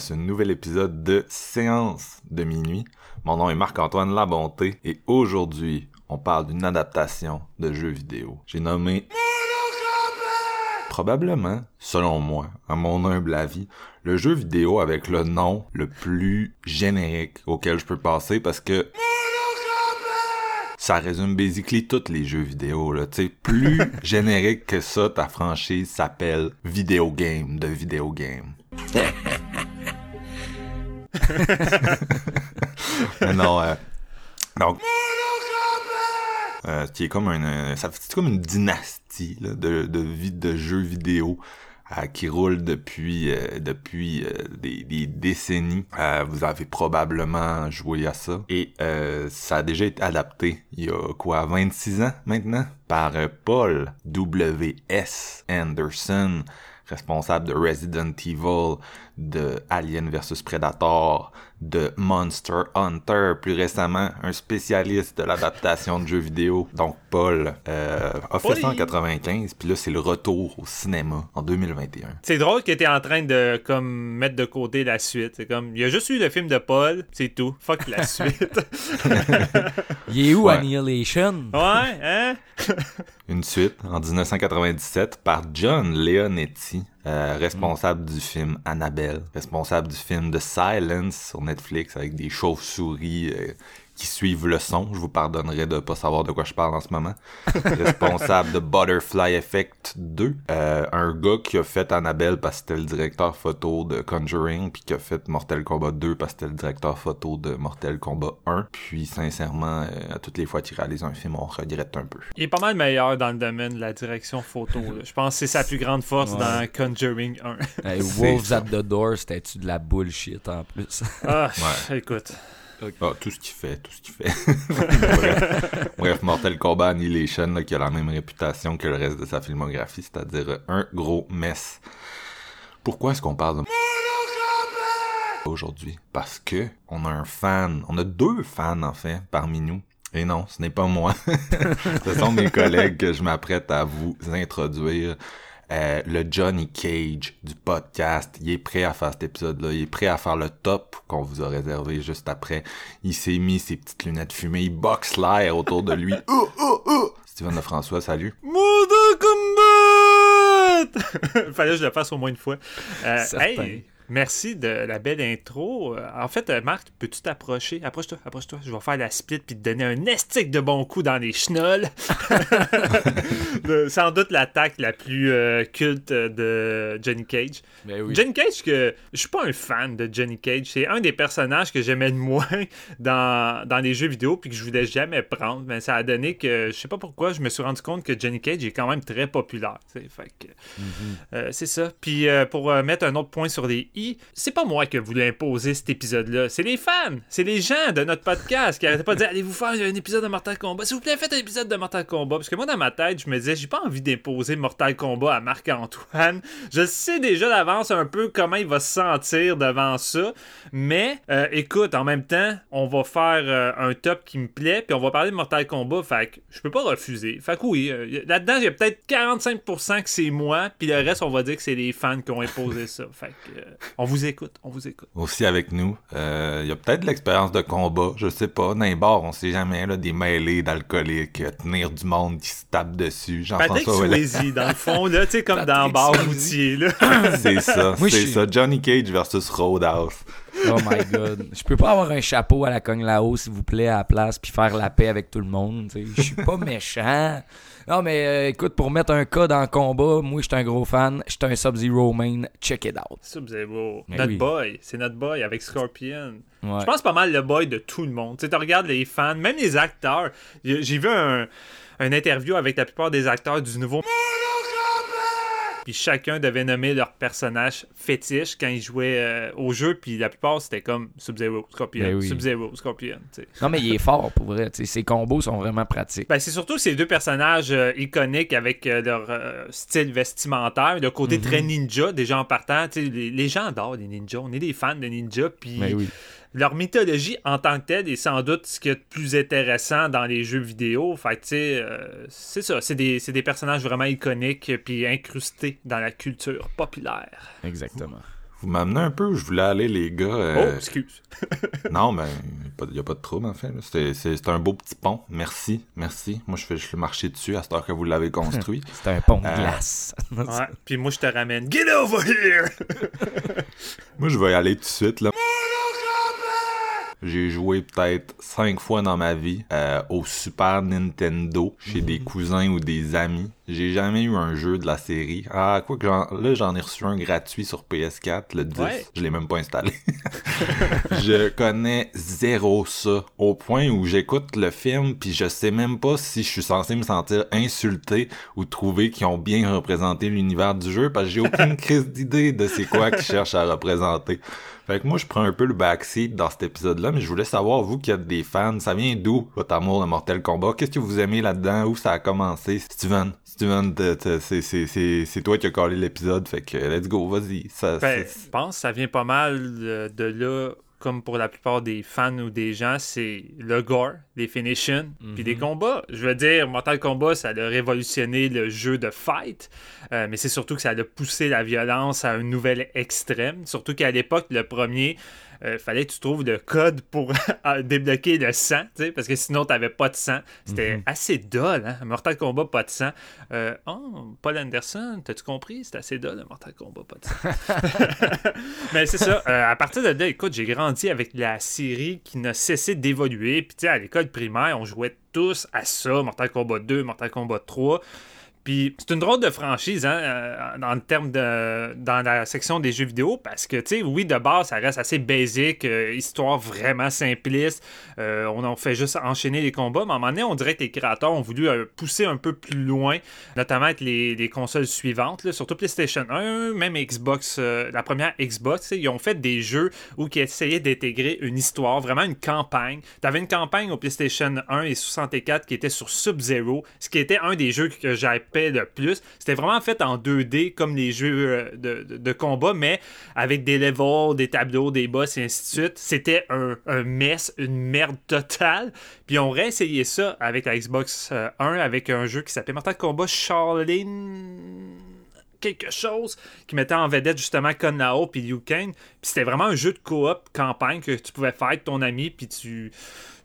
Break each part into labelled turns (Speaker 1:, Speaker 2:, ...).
Speaker 1: À ce nouvel épisode de Séance de minuit. Mon nom est Marc-Antoine Labonté et aujourd'hui, on parle d'une adaptation de jeu vidéo. J'ai nommé probablement, selon moi, à mon humble avis, le jeu vidéo avec le nom le plus générique auquel je peux passer parce que ça résume basically tous les jeux vidéo là, tu sais, plus générique que ça, ta franchise s'appelle Video Game de Video Game. Non, euh, donc euh, qui est comme un, ça comme une dynastie de, de vie de jeux vidéo euh, qui roule depuis depuis des, des, décennies. Vous avez probablement joué à ça et ça a déjà été adapté il y a quoi 26 ans maintenant par Paul W.S. Anderson responsable de Resident Evil, de Alien vs Predator, de Monster Hunter, plus récemment un spécialiste de l'adaptation de jeux vidéo. Donc Paul euh, a fait ça en 95, puis là c'est le retour au cinéma en 2021.
Speaker 2: C'est drôle qu'il était en train de comme mettre de côté la suite. C'est comme il y a juste eu le film de Paul, c'est tout. Fuck la suite.
Speaker 3: Il est où
Speaker 1: Ouais.
Speaker 3: Annihilation?
Speaker 2: ouais, hein?
Speaker 1: Une suite en 1997 par John Leonetti, euh, responsable du film Annabelle, responsable du film The Silence sur Netflix avec des chauves-souris euh, qui suivent le son. Je vous pardonnerai de pas savoir de quoi je parle en ce moment. responsable de Butterfly Effect 2, euh, un gars qui a fait Annabelle parce que c'était le directeur photo de Conjuring, puis qui a fait Mortal Kombat 2 parce que c'était le directeur photo de Mortal Kombat 1. Puis sincèrement, euh, à toutes les fois qu'il réalise un film, on regrette un peu.
Speaker 2: Il est pas mal meilleur dans le domaine de la direction photo. là. Je pense que c'est sa plus grande force
Speaker 3: Ouais.
Speaker 2: dans Conjuring 1.
Speaker 3: Hey,
Speaker 1: C'est
Speaker 3: Wolves at the Door, c'était-tu de la bullshit en plus?
Speaker 2: ah,
Speaker 1: Ouais.
Speaker 2: écoute.
Speaker 1: Ah, tout ce qu'il fait, tout ce qu'il fait. bref, bref, Mortal Kombat Annihilation, là, qui a la même réputation que le reste de sa filmographie, c'est-à-dire un gros mess. Pourquoi est-ce qu'on parle de aujourd'hui? Parce que on a un fan, on a deux fans en fait parmi nous. Et non, ce n'est pas moi. ce sont mes collègues que je m'apprête à vous introduire. Euh, le Johnny Cage du podcast, il est prêt à faire cet épisode-là, il est prêt à faire le top qu'on vous a réservé juste après. Il s'est mis ses petites lunettes fumées, il boxe l'air autour de lui. Oh, oh, oh! Steven de François, salut.
Speaker 2: Mortal Kombat! Fallait que je le fasse au moins une fois. Euh, hey, merci de la belle intro. Euh, En fait, euh, Marc, peux-tu t'approcher? Approche-toi, approche-toi. Je vais faire la split puis te donner un estique de bon coup dans les chenolles. Le- Sans doute l'attaque la plus euh, culte de Johnny Cage.
Speaker 3: Ben oui.
Speaker 2: Johnny Cage, que je suis pas un fan de Johnny Cage. C'est un des personnages que j'aimais de moins dans, dans les jeux vidéo puis que je voulais jamais prendre. Mais ça a donné que je sais pas pourquoi je me suis rendu compte que Johnny Cage est quand même très populaire. euh, c'est ça. Puis euh, pour mettre un autre point sur les c'est pas moi qui ai voulu imposer cet épisode-là. C'est les fans, c'est les gens de notre podcast qui arrêtaient pas de dire allez-vous faire un épisode de Mortal Kombat? S'il vous plaît, faites un épisode de Mortal Kombat. Parce que moi dans ma tête, je me disais j'ai pas envie d'imposer Mortal Kombat à Marc-Antoine. Je sais déjà d'avance un peu comment il va se sentir devant ça. Mais euh, écoute, en même temps, on va faire euh, un top qui me plaît, puis on va parler de Mortal Kombat. Fait que je peux pas refuser. Fait que oui, euh, là-dedans, il y a peut-être 45% que c'est moi, puis le reste, on va dire que c'est les fans qui ont imposé ça. Fait que on vous écoute, on vous écoute.
Speaker 1: Aussi avec nous, euh, il y a peut-être de l'expérience de combat, je sais pas. Dans les bars, on sait jamais, là, des mêlées d'alcooliques, euh, tenir du monde qui se tape dessus.
Speaker 2: Patrick. Swayze, dans le fond, là, tu sais, comme dans Bar. Routier, là.
Speaker 1: C'est ça, c'est
Speaker 3: suis-
Speaker 1: ça. Johnny Cage versus Roadhouse.
Speaker 3: Oh my god. Je peux pas avoir un chapeau à la cogne là-haut, s'il vous plaît, à la place, puis faire la paix avec tout le monde. tu sais. Je suis pas méchant. Non, mais euh, écoute, pour mettre un cas dans le combat, moi, je suis un gros fan. Je suis un Sub-Zero main. Check it out.
Speaker 2: Sub-Zero.
Speaker 3: Mais
Speaker 2: Notre
Speaker 3: oui.
Speaker 2: boy. C'est notre boy avec Scorpion.
Speaker 3: Ouais.
Speaker 2: Je pense pas mal le boy de tout le monde. Tu sais, tu regardes les fans, même les acteurs. J'ai vu un, un interview avec la plupart des acteurs du nouveau. Puis chacun devait nommer leur personnage fétiche quand ils jouaient euh, au jeu. Puis la plupart, c'était comme Sub-Zero, Scorpion,
Speaker 3: Ben oui.
Speaker 2: Sub-Zero, Scorpion.
Speaker 3: Non, mais il est fort, pour vrai. tu sais, Ses combos sont vraiment pratiques.
Speaker 2: Ben, c'est surtout ces deux personnages euh, iconiques avec euh, leur style vestimentaire, le côté
Speaker 3: Mhm.
Speaker 2: très ninja, déjà en partant. Les, les gens adorent les ninjas. On est des fans de ninja. Puis
Speaker 3: Mais oui.
Speaker 2: Leur mythologie en tant que telle est sans doute ce qu'il y a de plus intéressant dans les jeux vidéo. Fait que, tu sais, euh, c'est ça. C'est des, c'est des personnages vraiment iconiques puis incrustés dans la culture populaire.
Speaker 3: Exactement.
Speaker 1: Vous m'amenez un peu où je voulais aller, les gars.
Speaker 2: Oh,
Speaker 1: euh,
Speaker 2: excuse.
Speaker 1: Non, mais il n'y a pas de trouble, en fait. C'est- C'est c'est un beau petit pont. Merci, merci. Moi, je fais juste le marcher dessus à cette heure que vous l'avez construit.
Speaker 3: C'est un pont de
Speaker 1: Euh,
Speaker 3: glace.
Speaker 2: Ouais. Puis moi, je te ramène. Get over here!
Speaker 1: Moi, je vais y aller tout de suite, là. J'ai joué peut-être cinq fois dans ma vie euh, au Super Nintendo chez des cousins ou des amis. J'ai jamais eu un jeu de la série. Ah, quoi que j'en- là, j'en ai reçu un gratuit sur PS4, le 10.
Speaker 2: Ouais.
Speaker 1: Je l'ai même pas installé. je connais zéro ça. Au point où j'écoute le film puis je sais même pas si je suis censé me sentir insulté ou trouver qu'ils ont bien représenté l'univers du jeu parce que j'ai aucune crise d'idée de c'est quoi qu'ils cherchent à représenter. Fait que moi, je prends un peu le backseat dans cet épisode-là, mais je voulais savoir, vous qui êtes des fans, ça vient d'où votre amour de Mortal Kombat? Qu'est-ce que vous aimez là-dedans? Où ça a commencé? Steven, Steven, c'est- toi qui as collé l'épisode, fait que let's go, vas-y. Ça,
Speaker 2: Ben, je pense que ça vient pas mal de là, comme pour la plupart des fans ou des gens, c'est le gore, les finishes, puis des combats. Je veux dire, Mortal Kombat, ça a révolutionné le jeu de fight, euh, mais c'est surtout que ça a poussé la violence à un nouvel extrême. Surtout qu'à l'époque, le premier, euh, fallait que tu trouves le code pour débloquer le sang, tu parce que sinon, t'avais pas de sang. C'était assez dole, hein? Mortal Kombat, pas de sang. Euh, oh, Paul Anderson, t'as-tu compris? C'est assez dole, Mortal Kombat, pas de sang. Mais c'est ça. euh, à partir de là, écoute, j'ai grandi avec la série qui n'a cessé d'évoluer. Puis, tu sais, à l'école primaire, on jouait tous à ça. Mortal Kombat 2, Mortal Kombat 3. C'est une drôle de franchise hein, euh, dans le terme de dans la section des jeux vidéo parce que tu sais oui de base ça reste assez basique euh, histoire vraiment simpliste Euh, on en fait juste enchaîner les combats mais à un moment donné on dirait que les créateurs ont voulu pousser un peu plus loin notamment avec les, les consoles suivantes surtout PlayStation 1 même Xbox la première Xbox ils ont fait des jeux où qui essayaient d'intégrer une histoire vraiment une campagne. T'avais une campagne au PlayStation 1 et 64 qui était sur Sub-Zero ce qui était un des jeux que j'hypais le plus. C'était vraiment fait en 2D comme les jeux euh, de, de- combat, mais avec des levels, des tableaux, des boss et ainsi de suite. C'était un, mess, une merde totale. Puis on réessayé ça avec la Xbox euh, 1 avec un jeu qui s'appelait Mortal Kombat Shaolin quelque chose qui mettait en vedette justement Kun Lao puis Liu c'était vraiment un jeu de coop campagne que tu pouvais faire avec ton ami puis tu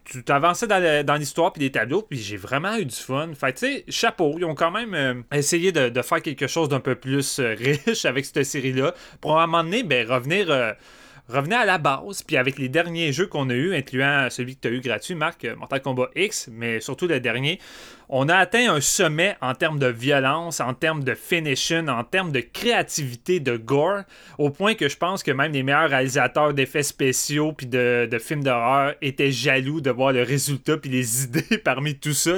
Speaker 2: tu t'avançais dans l'histoire puis les tableaux puis j'ai vraiment eu du fun. Fait tu sais, chapeau, ils ont quand même euh, essayé de, faire quelque chose d'un peu plus euh, riche avec cette série-là pour un moment donné ben, revenir euh, revenir à la base, puis avec les derniers jeux qu'on a eu, incluant celui que tu as eu gratuit, Marc, euh, Mortal Kombat X, mais surtout le dernier, on a atteint un sommet en termes de violence, en termes de finishing, en termes de créativité, de gore, au point que je pense que même les meilleurs réalisateurs d'effets spéciaux puis de, de films d'horreur étaient jaloux de voir le résultat puis les idées parmi tout ça.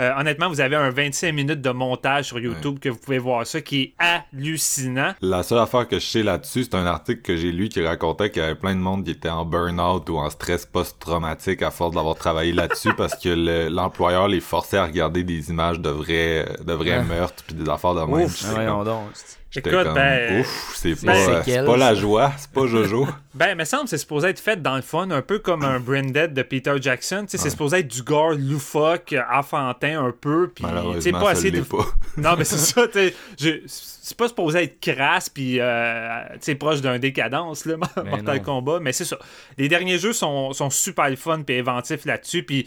Speaker 2: Euh, honnêtement, vous avez un 25 minutes de montage sur YouTube que vous pouvez voir ça qui est hallucinant.
Speaker 1: La seule affaire que je sais là-dessus, c'est un article que j'ai lu qui racontait qu'il y avait plein de monde qui était en burn-out ou en stress post-traumatique à force d'avoir travaillé là-dessus parce que le- l'employeur les forçait à regarder des images de vrais, de vrais
Speaker 3: Ah.
Speaker 1: meurtres puis des affaires de même.
Speaker 2: Ouf.
Speaker 1: J'étais
Speaker 3: voyons
Speaker 1: comme-
Speaker 3: donc.
Speaker 1: j'étais
Speaker 2: Écoute,
Speaker 1: comme,
Speaker 2: ben,
Speaker 1: ouf, c'est
Speaker 2: c'est
Speaker 1: pas, euh, c'est la
Speaker 3: ça.
Speaker 1: joie, c'est pas Jojo.
Speaker 2: Ben, il me semble que c'est supposé être fait dans le fun, un peu comme un Branded de Peter Jackson. Tu sais, C'est supposé être du gore loufoque, enfantin un peu, puis
Speaker 1: Malheureusement,
Speaker 2: pas
Speaker 1: ça
Speaker 2: assez de...
Speaker 1: pas.
Speaker 2: Non, mais c'est ça, tu sais, je- c'est pas supposé être crasse, puis euh, sais, proche d'un décadence, là, Mortal
Speaker 3: non.
Speaker 2: Kombat, mais c'est ça. Les derniers jeux sont, sont super le fun, puis inventifs là-dessus, puis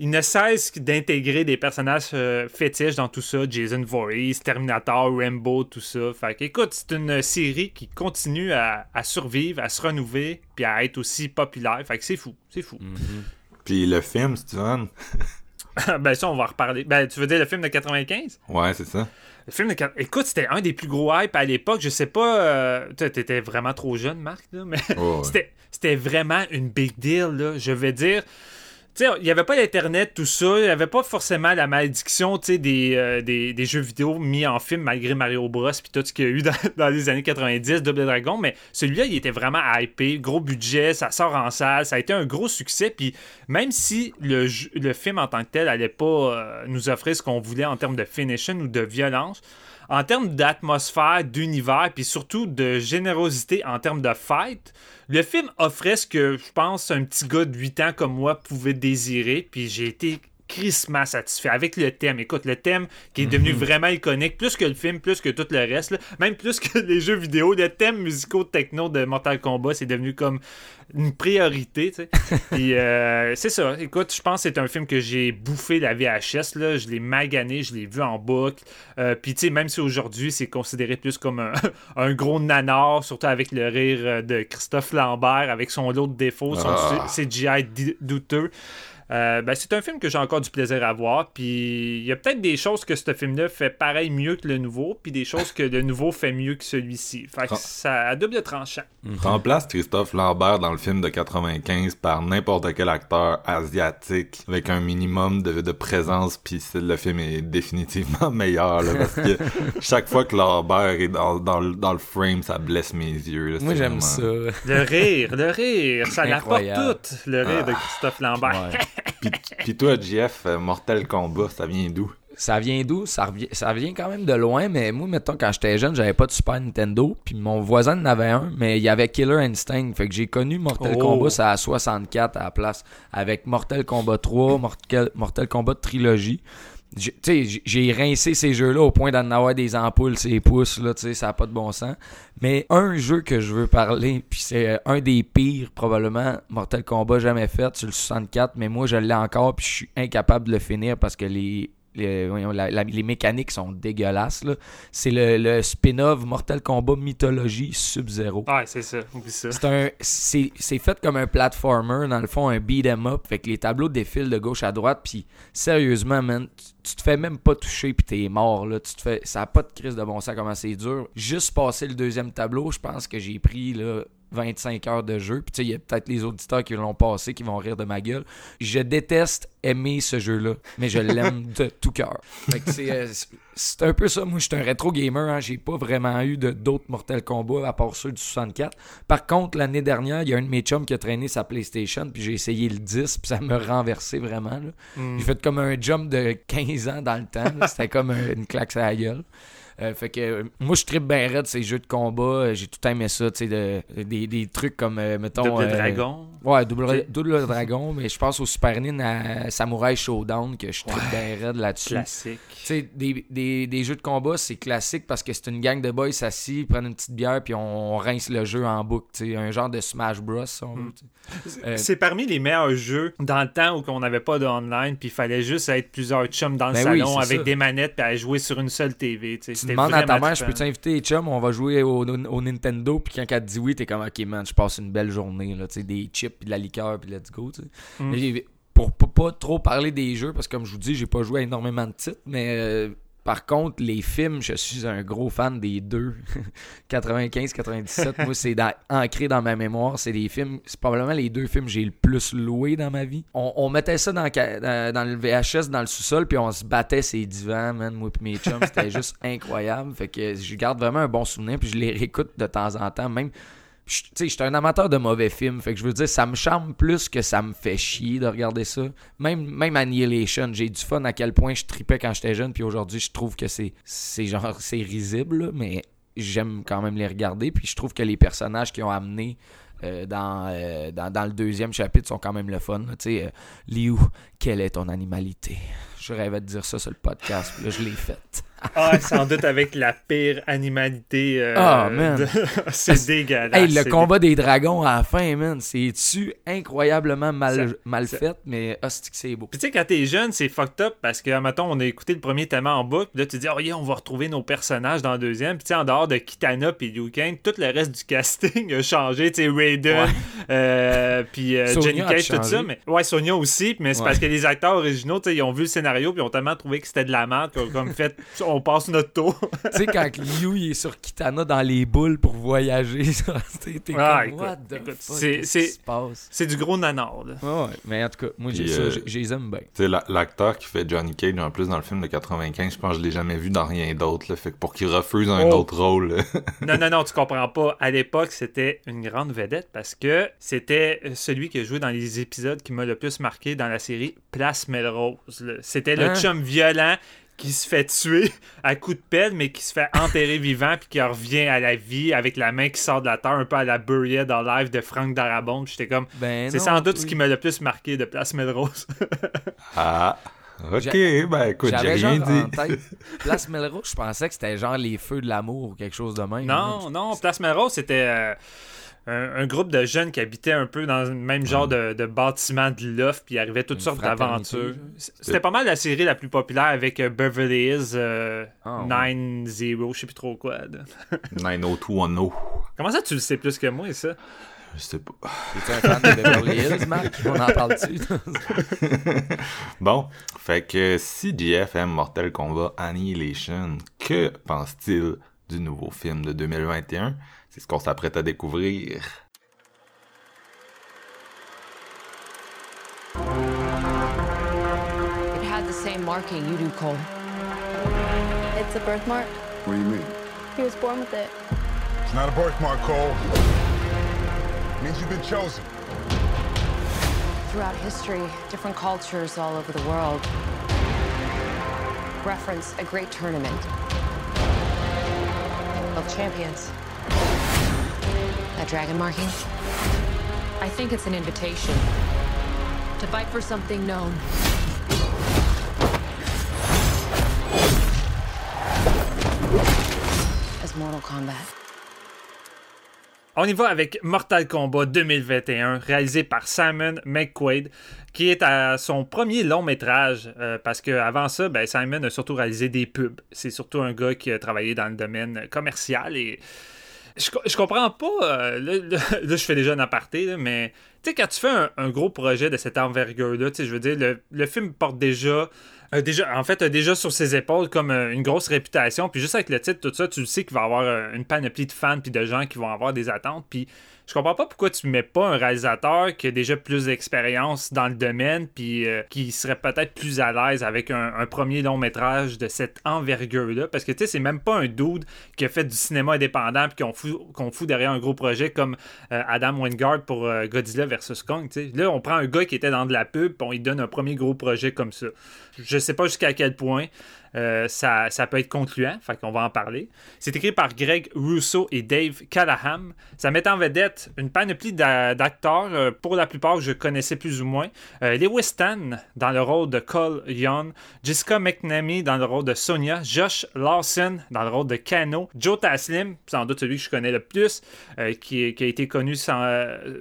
Speaker 2: il ne cesse d'intégrer des personnages euh, fétiches dans tout ça. Jason Voorhees, Terminator, Rambo, tout ça. Fait que, écoute, c'est une série qui continue à, à survivre, à se renouveler, puis à être aussi populaire. Fait que c'est fou, c'est fou.
Speaker 1: Puis le film, Steven.
Speaker 2: ben ça, on va en reparler. Ben, tu veux dire le film de 95?
Speaker 1: Ouais, c'est ça.
Speaker 2: Le film de... Écoute, c'était un des plus gros hype à l'époque. Je sais pas... Euh... T'étais vraiment trop jeune, Marc, là, mais...
Speaker 1: Oh, ouais.
Speaker 2: C'était, c'était vraiment une big deal, là. Je veux dire. Il n'y avait pas d'Internet, tout ça. Il n'y avait pas forcément la malédiction euh, des, des jeux vidéo mis en film malgré Mario Bros. puis tout ce qu'il y a eu dans, les années 90, Double Dragon. Mais celui-là, il était vraiment hypé. Gros budget, ça sort en salle. Ça a été un gros succès. Puis même si le, le film en tant que tel n'allait pas euh, nous offrir ce qu'on voulait en termes de finishing ou de violence, en termes d'atmosphère, d'univers, puis surtout de générosité en termes de fight, le film offrait ce que je pense un petit gars de 8 ans comme moi pouvait désirer, puis j'ai été crissement satisfait avec le thème. Écoute, le thème qui est devenu vraiment iconique, plus que le film, plus que tout le reste, là, même plus que les jeux vidéo, le thème musicaux techno de Mortal Kombat, c'est devenu comme une priorité. Puis euh, c'est ça. Écoute, je pense que c'est un film que j'ai bouffé la VHS, là. Je l'ai magané, je l'ai vu en boucle. Euh, Puis tu sais, même si aujourd'hui c'est considéré plus comme un, un gros nanar, surtout avec le rire euh, de Christophe Lambert, avec son lot de défauts, son
Speaker 1: Ah.
Speaker 2: CGI douteux. Euh, ben, c'est un film que j'ai encore du plaisir à voir. Puis il y a peut-être des choses que ce film-là fait pareil mieux que le nouveau, puis des choses que le nouveau fait mieux que celui-ci. Fait que
Speaker 1: Ah.
Speaker 2: ça a double tranchant.
Speaker 1: Remplace Christophe Lambert dans le film de 95 par n'importe quel acteur asiatique avec un minimum de, de présence, puis le film est définitivement meilleur, là, parce que chaque fois que Lambert est dans, dans, le- dans le frame, ça blesse mes yeux. là,
Speaker 3: Moi, j'aime
Speaker 1: vraiment-
Speaker 3: ça.
Speaker 2: Le rire, le rire, ça l'apporte tout, le rire de Christophe Lambert.
Speaker 3: Ouais.
Speaker 1: Puis, puis toi, Jeff, euh, Mortal Kombat, ça vient d'où?
Speaker 3: Ça vient d'où? Ça, revient- ça vient quand même de loin, mais moi, mettons, quand j'étais jeune, j'avais pas de Super Nintendo, puis mon voisin en avait un, mais il y avait Killer Instinct. Fait que j'ai connu Mortal
Speaker 2: Oh.
Speaker 3: Kombat, ça à 64 à la place, avec Mortal Kombat 3, Mortal, Mortal Kombat Trilogy. J'ai- rincé ces jeux-là au point d'en avoir des ampoules, ces pouces, là, ça n'a pas de bon sens. Mais un jeu que je veux parler, puis c'est euh, un des pires, probablement, Mortal Kombat jamais fait sur le 64, mais moi, je l'ai encore, puis je suis incapable de le finir parce que les, les, voyons, la- la- les mécaniques sont dégueulasses. là. C'est le, le spin-off Mortal Kombat Mythologie Sub-Zero.
Speaker 2: Ouais, c'est ça.
Speaker 3: C'est un c'est c'est fait comme un platformer dans le fond un beat 'em up fait que les tableaux défilent de gauche à droite puis sérieusement man tu, tu te fais même pas toucher puis t'es mort là tu te fais ça a pas de crise de bon sens comment c'est dur juste passer le deuxième tableau je pense que j'ai pris là 25 heures de jeu puis tu sais il y a peut-être les auditeurs qui l'ont passé qui vont rire de ma gueule je déteste aimer ce jeu là mais je l'aime de tout cœur c'est euh, c'est- un peu ça moi je suis un rétro gamer hein. j'ai pas vraiment eu d'autres Mortal Kombat à part ceux du 64 par contre, l'année dernière, il y a un de mes chums qui a traîné sa PlayStation, puis j'ai essayé le 10, puis ça me renversé vraiment.
Speaker 2: Mm.
Speaker 3: J'ai fait comme un jump de 15 ans dans le temps. C'était comme un- une claque à la gueule. Euh, fait que euh, moi je tripe bien raide ces jeux de combat, Euh, j'ai tout aimé ça, tu sais de- des, des trucs comme euh, mettons
Speaker 2: Double Dragon.
Speaker 3: Ouais, double, double dragon, mais je pense au Super Nintendo à Samurai Showdown que je tripe bien raide là-dessus.
Speaker 2: Classique.
Speaker 3: Tu sais, des, des, des jeux de combat, c'est classique parce que c'est une gang de boys assis, ils prennent une petite bière, puis on rince le jeu en boucle. tu sais, Un genre de Smash Bros. Euh,
Speaker 2: C'est parmi les meilleurs jeux dans le temps où on n'avait pas de online, puis il fallait juste être plusieurs chums dans le
Speaker 3: Ben
Speaker 2: salon avec
Speaker 3: ça.
Speaker 2: des manettes puis à jouer sur une seule TV. tu sais.
Speaker 3: Demandes à ta mère, je peux t'inviter les chums, on va jouer au, au Nintendo, puis quand elle te dit oui, t'es comme, ok man, je passe une belle journée, là, des chips, puis de la liqueur, puis let's go.
Speaker 2: Mm.
Speaker 3: Pour pas, pas trop parler des jeux, parce que comme je vous dis, j'ai pas joué à énormément de titres, mais euh, par contre, les films, je suis un gros fan des deux. 95-97, moi, c'est ancré dans ma mémoire. C'est des films, c'est probablement les deux films que j'ai le plus loué dans ma vie. On, on mettait ça dans, le dans, VHS, dans le sous-sol, puis on se battait ces divans, man, moi et mes chums. C'était juste incroyable. Fait que je garde vraiment un bon souvenir, puis je les réécoute de temps en temps, même. Tu sais, je suis un amateur de mauvais films, fait que je veux dire, ça me charme plus que ça me fait chier de regarder ça. Même, même Annihilation, j'ai du fun à quel point je tripais quand j'étais jeune, puis aujourd'hui, je trouve que c'est, c'est genre, c'est risible, mais j'aime quand même les regarder, puis je trouve que les personnages qui ont amené euh, dans, euh, dans, dans le deuxième chapitre sont quand même le fun. Tu euh, Liu, quelle est ton animalité? Je rêvais de dire ça sur le podcast, là, je l'ai fait.
Speaker 2: Ah, sans doute avec la pire animalité. euh,
Speaker 3: Ah, man.
Speaker 2: c'est dégueulasse.
Speaker 3: Hey, le combat des dragons à la fin, man, c'est-tu incroyablement mal,
Speaker 2: Ça-
Speaker 3: mal
Speaker 2: ça-
Speaker 3: fait, mais hostie que c'est beau.
Speaker 2: Puis tu sais, quand t'es jeune, c'est fucked up parce que, mettons, on a écouté le premier tellement en boucle, puis là, tu dis, oh yeah, on va retrouver nos personnages dans le deuxième. Puis tu sais, en dehors de Kitana puis Liu Kang, tout le reste du casting a changé. Tu sais, Raiden,
Speaker 3: Ouais.
Speaker 2: euh, puis euh, Jenny Cage, tout ça. Mais, ouais, Sonia aussi, mais c'est
Speaker 3: Ouais.
Speaker 2: parce que les acteurs originaux, tu sais, ils ont vu le scénario, puis ils ont tellement trouvé que c'était de la merde comme fait, on passe notre tour.
Speaker 3: tu sais, quand Liu il est sur Kitana dans les boules pour voyager, ça, t'es t'es
Speaker 2: Ah,
Speaker 3: comme,
Speaker 2: écoute,
Speaker 3: what the
Speaker 2: écoute,
Speaker 3: fuck,
Speaker 2: c'est-
Speaker 3: qu'est-ce
Speaker 2: c'est-
Speaker 3: qui se passe?
Speaker 2: c'est du gros nanar, là.
Speaker 3: Ouais, ouais, mais en tout cas, moi, j'ai ça,
Speaker 1: euh,
Speaker 3: j'ai- les aime bien.
Speaker 1: Tu sais, la- l'acteur qui fait Johnny Cage, en plus, dans le film de 95, je pense que je l'ai jamais vu dans rien d'autre, là. Fait que pour qu'il refuse un
Speaker 2: Oh.
Speaker 1: autre rôle, là.
Speaker 2: Non, non, non, tu comprends pas. À l'époque, c'était une grande vedette parce que c'était celui qui a joué dans les épisodes qui m'a le plus marqué dans la série Place Melrose. là. C'était le
Speaker 3: Hein?
Speaker 2: chum violent qui se fait tuer à coups de pelle, mais qui se fait enterrer vivant puis qui revient à la vie avec la main qui sort de la terre, un peu à la Buried dans live de Frank Darabont. J'étais comme,
Speaker 3: Ben
Speaker 2: c'est sans doute ce qui m'a le plus marqué de Place Melrose.
Speaker 1: Ah. Ok, ben écoute, j'ai rien
Speaker 3: genre en
Speaker 1: dit.
Speaker 3: tête. Place Melrose, je pensais que c'était genre les feux de l'amour ou quelque chose de même.
Speaker 2: Non, non, Place Melrose, c'était euh, un, un groupe de jeunes qui habitaient un peu dans le même genre de, de bâtiment de loft, puis il arrivait toutes
Speaker 3: Une
Speaker 2: sortes d'aventures. C'était pas mal la série la plus populaire avec euh, Beverly Hills euh,
Speaker 3: Ah, ouais.
Speaker 2: 9-0, je sais plus trop quoi. là.
Speaker 1: 90210.
Speaker 2: Comment ça, tu le sais plus que moi, ça?
Speaker 1: Je sais pas.
Speaker 3: T'es un fan de Beverly Hills, Marc? On en parle dessus.
Speaker 1: Bon, fait que si JF aime Mortal Kombat Annihilation, que pense-t-il du nouveau film de 2021? C'est ce qu'on s'apprête à découvrir?
Speaker 4: It had the same marking you do, Cole.
Speaker 5: It's a birthmark.
Speaker 6: What do you mean?
Speaker 5: He was born with it.
Speaker 6: It's not a birthmark, Cole. It means you've been chosen.
Speaker 4: Throughout history, different cultures all over the world reference a great tournament of champions. That dragon marking? I think it's an invitation to fight for something known. As Mortal Kombat.
Speaker 2: On y va avec Mortal Kombat 2021, réalisé par Simon McQuaid, qui est à son premier long métrage, euh, parce qu'avant ça, ben, Simon a surtout réalisé des pubs. C'est surtout un gars qui a travaillé dans le domaine commercial et je, co- je comprends pas. euh, là, je fais déjà un aparté, mais tu sais, quand tu fais un, gros projet de cette envergure-là, je veux dire, le, le film porte déjà. Euh, déjà, en fait, a déjà sur ses épaules comme euh, une grosse réputation. Puis juste avec le titre, tout ça, tu sais qu'il va avoir euh, une panoplie de fans puis de gens qui vont avoir des attentes. Puis je comprends pas pourquoi tu mets pas un réalisateur qui a déjà plus d'expérience dans le domaine puis euh, qui serait peut-être plus à l'aise avec un, premier long métrage de cette envergure-là. Parce que tu sais, c'est même pas un dude qui a fait du cinéma indépendant puis qu'on fout, qu'on fout derrière un gros projet comme euh, Adam Wingard pour euh, Godzilla versus Kong. tu sais. Là, on prend un gars qui était dans de la pub puis on lui donne un premier gros projet comme ça. Sais pas jusqu'à quel point. euh, ça, ça peut être concluant, fait qu'on va en parler. C'est écrit par Greg Russo et Dave Callahan. Ça met en vedette une panoplie d'a- d'acteurs, euh, pour la plupart je connaissais plus ou moins. Euh, Lewis dans le rôle de Cole Young, Jessica McNamee dans le rôle de Sonia, Josh Lawson dans le rôle de Kano, Joe Taslim, sans doute celui que je connais le plus, euh, qui, a été connu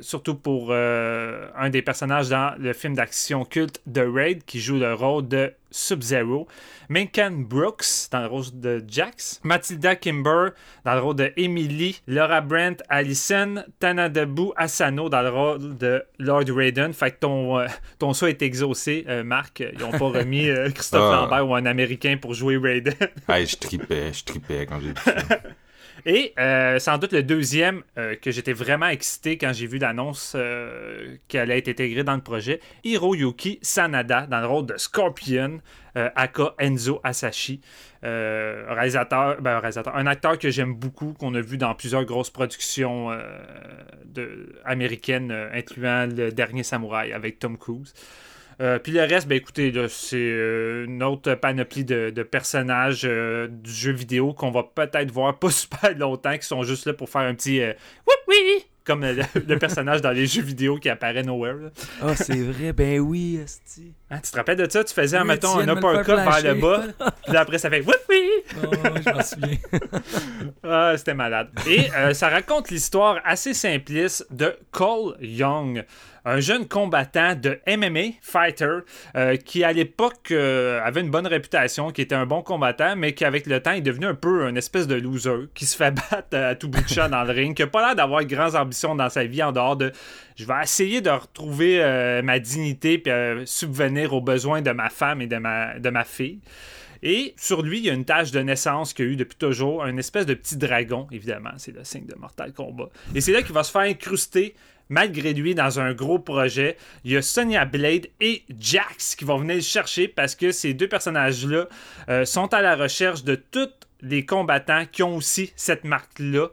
Speaker 2: surtout pour un des personnages dans le film d'action culte The Raid, qui joue le rôle de Sub-Zero, Minkan Brooks dans le rôle de Jax, Matilda Kimber dans le rôle de Emily, Laura Brent Allison, Tanadabu Asano dans le rôle de Lord Raiden. Fait que ton, euh, ton souhait est exaucé, euh, Marc. Ils n'ont pas remis euh, Christophe
Speaker 1: Ah.
Speaker 2: Lambert ou un Américain pour jouer Raiden.
Speaker 1: Hey, je tripais, je tripais quand j'ai vu ça.
Speaker 2: Et euh, sans doute le deuxième euh, que j'étais vraiment excité quand j'ai vu l'annonce euh, qu'elle allait être intégrée dans le projet, Hiroyuki Sanada dans le rôle de Scorpion, aka Enzo Asashi, réalisateur, ben, réalisateur, un acteur que j'aime beaucoup, qu'on a vu dans plusieurs grosses productions américaines, incluant Le Dernier Samouraï avec Tom Cruise. Euh, puis le reste, ben écoutez, c'est euh, une autre panoplie de, personnages euh, du jeu vidéo qu'on va peut-être voir pas super longtemps, qui sont juste là pour faire un petit euh, oui, oui, comme le, personnage dans les jeux vidéo qui apparaît nowhere.
Speaker 3: Ah, c'est vrai, ben oui, esti.
Speaker 2: Hein, tu te rappelles de ça? Tu faisais,
Speaker 3: Oui,
Speaker 2: mettons, un uppercut vers le bas, puis après, ça fait whoopie!
Speaker 3: Oh, je m'en souviens.
Speaker 2: Ah, c'était malade. Et euh, ça raconte l'histoire assez simpliste de Cole Young, un jeune combattant de MMA, fighter, euh, qui à l'époque euh, avait une bonne réputation, qui était un bon combattant, mais qui avec le temps est devenu un peu une espèce de loser, qui se fait battre à tout bout de champ dans le ring, qui a pas l'air d'avoir de grandes ambitions dans sa vie en dehors de je vais essayer de retrouver euh, ma dignité puis euh, subvenir aux besoins de ma femme et de ma, de fille. Et sur lui, il y a une tache de naissance qu'il a eu depuis toujours, un espèce de petit dragon, évidemment, c'est le signe de Mortal Kombat. Et c'est là qu'il va se faire incruster, malgré lui, dans un gros projet. Il y a Sonya Blade et Jax qui vont venir le chercher parce que ces deux personnages-là euh, sont à la recherche de toutes les combattants qui ont aussi cette marque-là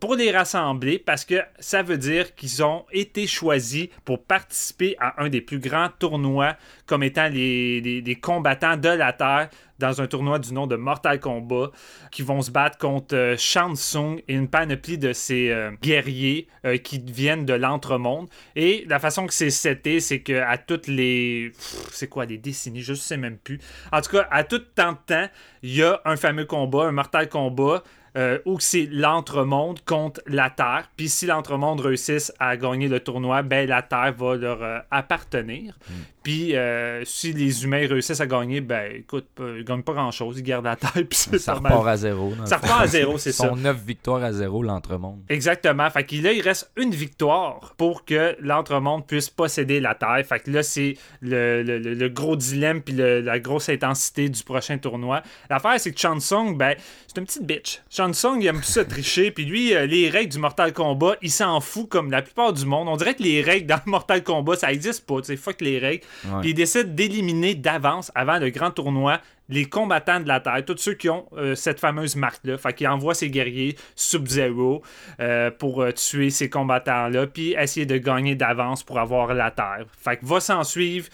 Speaker 2: pour les rassembler parce que ça veut dire qu'ils ont été choisis pour participer à un des plus grands tournois comme étant les, les- les combattants de la Terre dans un tournoi du nom de Mortal Kombat qui vont se battre contre euh, Shang Tsung et une panoplie de ces euh, guerriers euh, qui viennent de l'entremonde. Et la façon que c'est seté, c'est que à toutes les... C'est quoi, les décennies? Je sais même plus. En tout cas, à tout temps de temps, il y a un fameux combat, un Mortal Kombat, euh, où c'est l'entremonde contre la Terre. Puis si l'entremonde réussisse à gagner le tournoi, ben la Terre va leur euh, appartenir. Puis euh, si les humains réussissent à gagner, ben écoute, euh, ils gagnent pas grand-chose, ils gardent la Terre. Puis c'est
Speaker 3: Ça
Speaker 2: mal.
Speaker 3: repart à zéro.
Speaker 2: Ça repart à zéro, c'est ça.
Speaker 3: Son 9 victoires à zéro, l'entremonde.
Speaker 2: Exactement. Fait que là, il reste une victoire pour que l'entremonde puisse posséder la Terre. Fait que là, c'est le, le- le- le gros dilemme puis la grosse intensité du prochain tournoi. L'affaire, c'est que Chansung, ben, c'est une petite bitch. Chansung, il aime plus se tricher. Puis lui, euh, les règles du Mortal Kombat, il s'en fout comme la plupart du monde. On dirait que les règles dans Mortal Kombat, ça existe pas. Tu sais, fuck les règles.
Speaker 3: Ouais.
Speaker 2: Puis il décide d'éliminer d'avance, avant le grand tournoi, les combattants de la Terre, tous ceux qui ont euh, cette fameuse marque-là. Fait qu'il envoie ses guerriers Sub-Zero euh, pour euh, tuer ces combattants-là, puis essayer de gagner d'avance pour avoir la Terre. Fait que va s'en suivre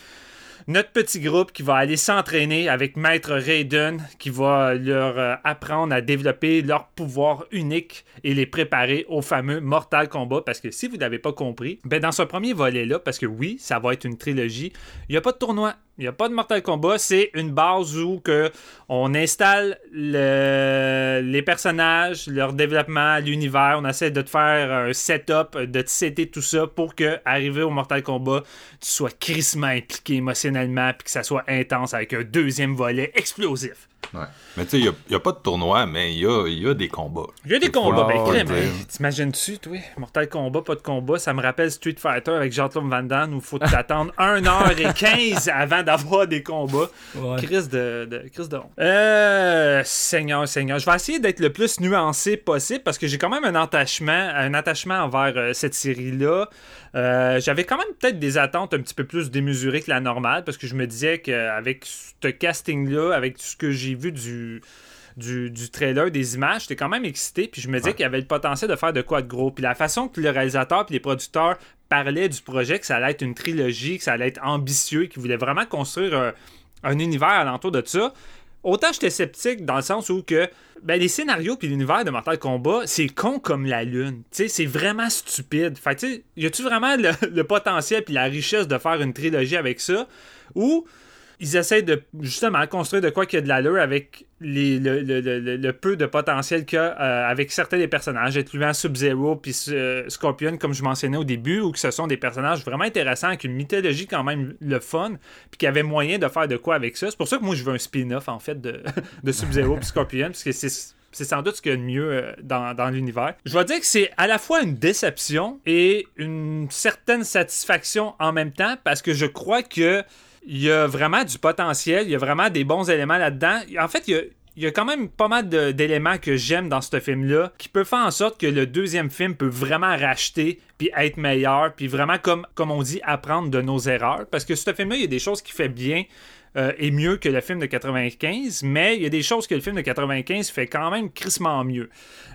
Speaker 2: notre petit groupe qui va aller s'entraîner avec Maître Raiden, qui va leur euh, apprendre à développer leur pouvoir unique et les préparer au fameux Mortal Kombat. Parce que si vous n'avez pas compris, ben dans ce premier volet-là, parce que oui, ça va être une trilogie, il n'y a pas de tournoi. Il n'y a pas de Mortal Kombat, c'est une base où que on installe le- les personnages, leur développement, l'univers, on essaie de te faire un setup, de te setter tout ça pour que, arrivé au Mortal Kombat, tu sois crissement impliqué émotionnellement puis que ça soit intense avec un deuxième volet explosif.
Speaker 1: Ouais. Mais tu sais, il n'y a, pas de tournoi, mais il y a, y a des combats.
Speaker 2: Il y a des combats, ben crème. hey, T'imagines-tu, toi? Mortal Kombat, pas de combat. Ça me rappelle Street Fighter avec Jean-Claude Van Damme où il faut t'attendre 1h15 avant d'avoir des combats.
Speaker 3: Ouais.
Speaker 2: Crise de, de, crise de honte. Euh, Seigneur, Seigneur. Je vais essayer d'être le plus nuancé possible parce que j'ai quand même un attachement, un attachement envers euh, cette série-là. Euh, J'avais quand même peut-être des attentes un petit peu plus démesurées que la normale parce que je me disais qu'avec ce casting-là, avec tout ce que j'ai vu du, du, du trailer, des images, j'étais quand même excité. Puis je me disais qu'il y avait le potentiel de faire de quoi de gros. Puis la façon que le réalisateur puis les producteurs parlaient du projet, que ça allait être une trilogie, que ça allait être ambitieux, qu'ils voulaient vraiment construire un, un univers alentour de ça. Autant j'étais sceptique dans le sens où que ben, les scénarios puis l'univers de Mortal Kombat, c'est con comme la lune. C'est vraiment stupide. Fait tu y a-tu vraiment le, le potentiel puis la richesse de faire une trilogie avec ça? Ou ils essaient de justement construire de quoi qu'il y a de l'allure avec le, peu de potentiel qu'il y a euh, avec certains des personnages, incluant Sub-Zero puis euh, Scorpion, comme je mentionnais au début, ou que ce sont des personnages vraiment intéressants avec une mythologie quand même le fun, puis qu'il y avait moyen de faire de quoi avec ça. C'est pour ça que moi je veux un spin-off en fait de, Sub-Zero puis Scorpion, parce que c'est c'est sans doute ce qu'il y a de mieux euh, dans, dans l'univers. Je vais dire que c'est à la fois une déception et une certaine satisfaction en même temps parce que je crois que il y a vraiment du potentiel, il y a vraiment des bons éléments là-dedans. En fait, il y a, quand même pas mal d'éléments que j'aime dans ce film-là qui peut faire en sorte que le deuxième film peut vraiment racheter puis être meilleur puis vraiment comme, comme on dit apprendre de nos erreurs parce que ce film-là il y a des choses qui fait bien euh, est mieux que le film de 95, mais il y a des choses que le film de 95 fait quand même crissement mieux.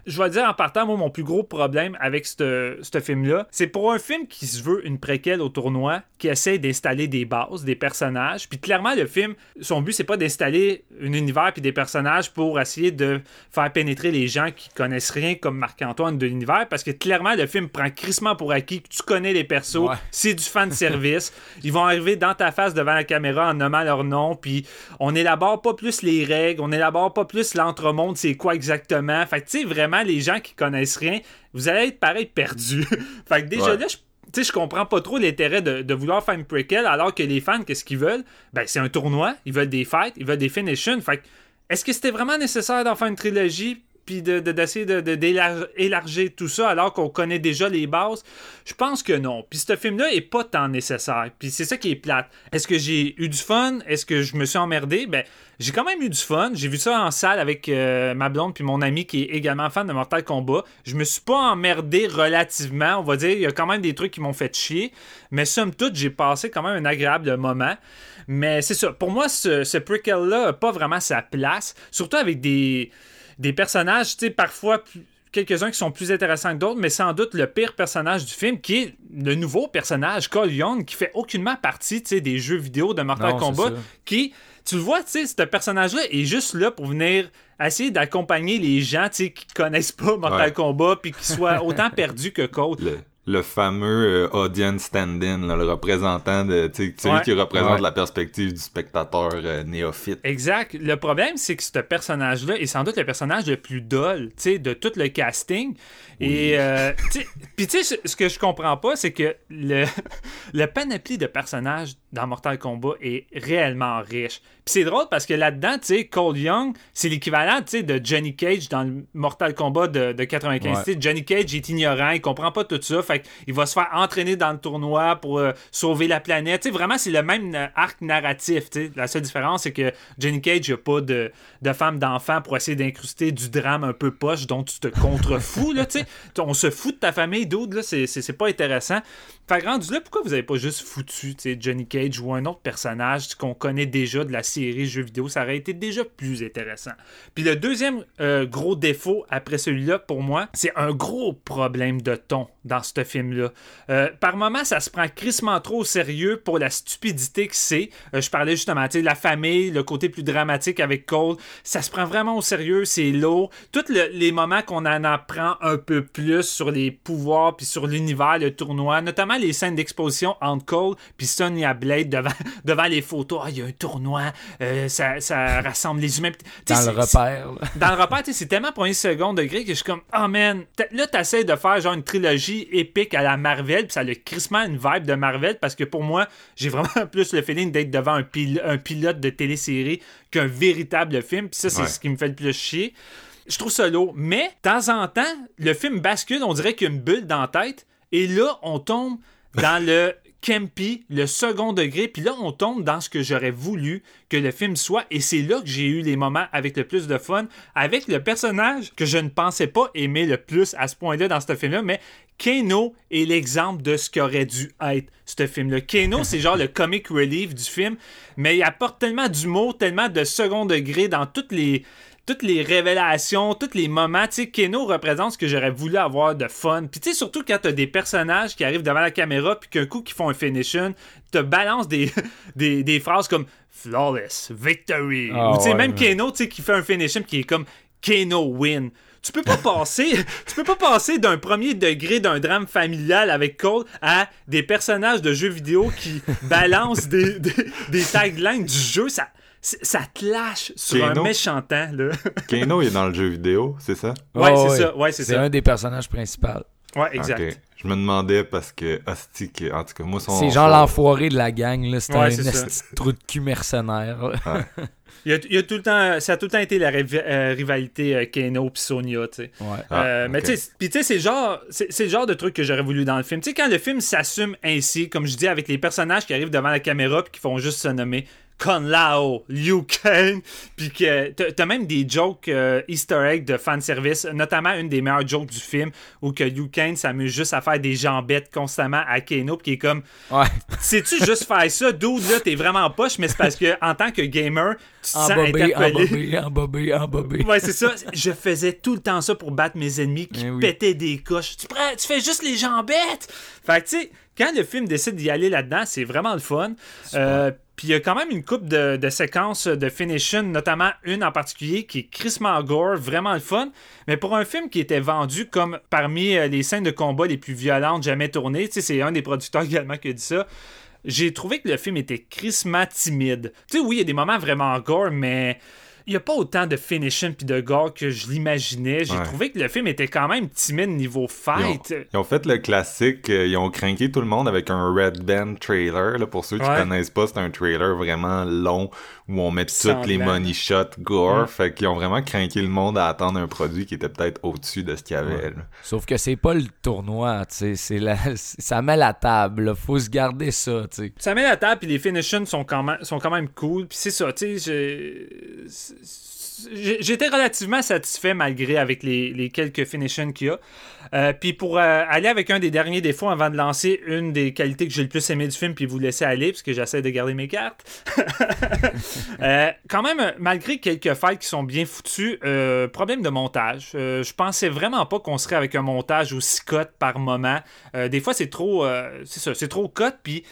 Speaker 2: Je vais dire en partant, moi, mon plus gros problème avec ce film-là, c'est pour un film qui se veut une préquelle au tournoi, qui essaie d'installer des bases, des personnages, puis clairement, le film, son but, c'est pas d'installer un univers puis des personnages pour essayer de faire pénétrer les gens qui connaissent rien comme Marc-Antoine de l'univers, parce que clairement, le film prend crissement pour acquis que tu connais les persos,
Speaker 3: Ouais.
Speaker 2: c'est du fan service. Ils vont arriver dans ta face devant la caméra en nommant leur nom, puis on élabore pas plus les règles, on élabore pas plus l'entremonde, c'est quoi exactement. Fait que tu sais, vraiment, les gens qui connaissent rien, vous allez être pareil perdus. fait que déjà
Speaker 1: Ouais.
Speaker 2: là, je tu sais, je comprends pas trop l'intérêt de, de vouloir faire une prequel alors que les fans, qu'est-ce qu'ils veulent? Ben, c'est un tournoi, ils veulent des fights, ils veulent des finishes. Fait que, est-ce que c'était vraiment nécessaire d'en faire une trilogie? Puis de, de- d'essayer de, de- d'élar- élargir tout ça alors qu'on connaît déjà les bases? Je pense que non. Puis ce film-là est pas tant nécessaire. Puis c'est ça qui est plate. Est-ce que j'ai eu du fun? Est-ce que je me suis emmerdé? Ben, j'ai quand même eu du fun. J'ai vu ça en salle avec euh, ma blonde puis mon ami qui est également fan de Mortal Kombat. Je me suis pas emmerdé relativement. On va dire, il y a quand même des trucs qui m'ont fait chier. Mais somme toute, j'ai passé quand même un agréable moment. Mais c'est ça. Pour moi, ce, ce prequel-là n'a pas vraiment sa place. Surtout avec des, des personnages, tu sais, parfois quelques-uns qui sont plus intéressants que d'autres, mais sans doute le pire personnage du film, qui est le nouveau personnage, Cole Young, qui fait aucunement partie, tu sais, des jeux vidéo de Mortal
Speaker 3: Non,
Speaker 2: Kombat, qui, tu le vois, tu sais, ce personnage-là est juste là pour venir essayer d'accompagner les gens, tu sais, qui connaissent pas Mortal
Speaker 1: Ouais.
Speaker 2: Kombat, puis qui soient autant perdus que Cole.
Speaker 1: Le, le fameux euh, audience stand-in, le représentant de, tu sais, celui
Speaker 2: Ouais.
Speaker 1: qui représente
Speaker 3: Ouais.
Speaker 1: la perspective du spectateur euh, néophyte.
Speaker 2: Exact. Le problème, c'est que ce personnage-là est sans doute le personnage le plus dol, tu sais, de tout le casting. Et, euh, tu sais, puis tu sais, ce- ce que je comprends pas, c'est que le, le panoplie de personnages dans Mortal Kombat est réellement riche. Puis c'est drôle parce que là-dedans, tu sais, Cole Young, c'est l'équivalent, tu sais, de Johnny Cage dans le Mortal Kombat de, de 95.
Speaker 3: Ouais.
Speaker 2: Tu sais, Johnny Cage est ignorant, il comprend pas tout ça, fait qu'il va se faire entraîner dans le tournoi pour euh, sauver la planète. Tu sais, vraiment, c'est le même euh, arc narratif. tu sais. La seule différence, c'est que Johnny Cage n'a pas de, de femme d'enfant pour essayer d'incruster du drame un peu poche dont tu te contrefous, là, tu sais. On se fout de ta famille, dude, là, c'est pas intéressant. Fait rendu là, pourquoi vous avez pas juste foutu, Johnny Cage ou un autre personnage qu'on connaît déjà de la série jeux vidéo, ça aurait été déjà plus intéressant. Puis le deuxième euh, gros défaut après celui-là, pour moi, c'est un gros problème de ton dans ce film-là. Euh, par moments, ça se prend crissement trop au sérieux pour la stupidité que c'est. Euh, je parlais justement, sais, la famille, le côté plus dramatique avec Cole, ça se prend vraiment au sérieux, c'est lourd. Tous le- les moments qu'on en apprend un peu plus sur les pouvoirs puis sur l'univers, le tournoi, notamment les scènes d'exposition entre Cole puis Sonya Blade devant, devant les photos. Ah, il y a un tournoi, euh, ça, ça rassemble les humains.
Speaker 3: Dans le repère. là.
Speaker 2: dans le repère, tu sais, c'est tellement premier second degré que je suis comme, oh man, là, t'essaies de faire genre une trilogie épique à la Marvel, puis ça a le crissement une vibe de Marvel, parce que pour moi, j'ai vraiment plus le feeling d'être devant un, pil- un pilote de télésérie qu'un véritable film, puis ça, c'est
Speaker 1: Ouais.
Speaker 2: ce qui me fait le plus chier. Je trouve ça lourd, mais de temps en temps, le film bascule, on dirait qu'il y a une bulle dans la tête, et là, on tombe dans le campy, le second degré, puis là, on tombe dans ce que j'aurais voulu que le film soit, et c'est là que j'ai eu les moments avec le plus de fun, avec le personnage que je ne pensais pas aimer le plus à ce point-là dans ce film-là, mais Kano est l'exemple de ce qu'aurait dû être ce film-là. Kano, c'est genre le comic relief du film, mais il apporte tellement d'humour, tellement de second degré dans toutes les toutes les révélations, tous les moments, tu sais, Keno représente ce que j'aurais voulu avoir de fun. Puis tu sais, surtout quand t'as des personnages qui arrivent devant la caméra, puis qu'un coup qui font un finishing, te balance des, des, des phrases comme flawless, victory.
Speaker 3: Ah
Speaker 2: Ou tu sais,
Speaker 3: ouais,
Speaker 2: même
Speaker 3: ouais.
Speaker 2: Keno, tu sais, qui fait un finishing qui est comme Keno win. Tu peux pas passer, tu peux pas passer d'un premier degré d'un drame familial avec Cole à des personnages de jeux vidéo qui balancent des, des, des taglines du jeu. Ça, ça te lâche sur
Speaker 1: Keno.
Speaker 2: un méchant temps, là.
Speaker 1: Kano il est dans le jeu vidéo, c'est ça?
Speaker 2: Ouais,
Speaker 3: Oh,
Speaker 2: c'est ça. Ouais, c'est
Speaker 3: un des personnages principaux.
Speaker 2: Ouais, exact.
Speaker 1: Je me demandais parce que, hostie, que- en tout cas, moi, son.
Speaker 3: C'est genre l'enfoiré de la gang, là. C'est
Speaker 2: Ouais,
Speaker 3: un de trou de cul mercenaire.
Speaker 2: Il y a, il y a tout le temps, ça a tout le temps été la riv- euh, rivalité euh, Kano puis Sonya, tu sais.
Speaker 3: Ouais.
Speaker 1: Ah,
Speaker 2: Euh, Mais tu sais, puis tu sais, c'est le genre, c'est le genre de truc que j'aurais voulu dans le film. Tu sais, quand le film s'assume ainsi, comme je dis, avec les personnages qui arrivent devant la caméra puis qui font juste se nommer, Con Lao, Liu Kang, puis que t'as même des jokes euh, Easter egg de fanservice, notamment une des meilleures jokes du film où que Liu Kang s'amuse juste à faire des jambettes constamment à Kano, puis qui est comme
Speaker 3: Ouais.
Speaker 2: sais-tu juste faire ça, dude, là, t'es vraiment poche, mais c'est parce que en tant que gamer, tu te sens
Speaker 3: Embobé,
Speaker 2: interpellé.
Speaker 3: embobé, embobé, embobé.
Speaker 2: Ouais, c'est ça. Je faisais tout le temps ça pour battre mes ennemis qui
Speaker 3: Eh oui.
Speaker 2: pétaient des coches. Tu, prends, tu fais juste les jambettes. Fait que, tu sais, quand le film décide d'y aller là-dedans, c'est vraiment le fun. Euh, Puis il y a quand même une coupe de, séquences de finishing, notamment une en particulier qui est crissement gore, vraiment le fun. Mais pour un film qui était vendu comme parmi euh, les scènes de combat les plus violentes jamais tournées, tu sais, c'est un des producteurs également qui a dit ça. J'ai trouvé que le film était crissement timide. Tu sais, oui, il y a des moments vraiment gore, mais n'y a pas autant de finishing puis de gore que je l'imaginais. J'ai
Speaker 1: Ouais.
Speaker 2: trouvé que le film était quand même timide niveau
Speaker 1: Ils ont,
Speaker 2: fight.
Speaker 1: ils ont fait le classique, euh, ils ont craqué tout le monde avec un Red Band trailer. Là, pour ceux qui
Speaker 2: Ouais.
Speaker 1: connaissent pas, c'est un trailer vraiment long où on met toutes les money shots gore.
Speaker 2: Mm.
Speaker 1: Fait qu'ils ont vraiment craqué le monde à attendre un produit qui était peut-être au-dessus de ce qu'il y avait.
Speaker 3: Sauf que c'est pas le tournoi, tu sais. c'est la- Ça met la table, là. Faut se garder ça, tu sais.
Speaker 2: Ça met la table puis les finishings sont quand même, sont quand même cool. Puis c'est ça, tu sais, j'étais relativement satisfait malgré avec les, quelques finishings qu'il y a. Euh, puis pour euh, aller avec un des derniers défauts avant de lancer une des qualités que j'ai le plus aimé du film puis vous laisser aller parce que j'essaie de garder mes cartes. Euh, quand même, malgré quelques fights qui sont bien foutus, euh, problème de montage. Je pensais vraiment pas qu'on serait avec un montage aussi cut par moment. Des fois, c'est trop, c'est ça, c'est trop puis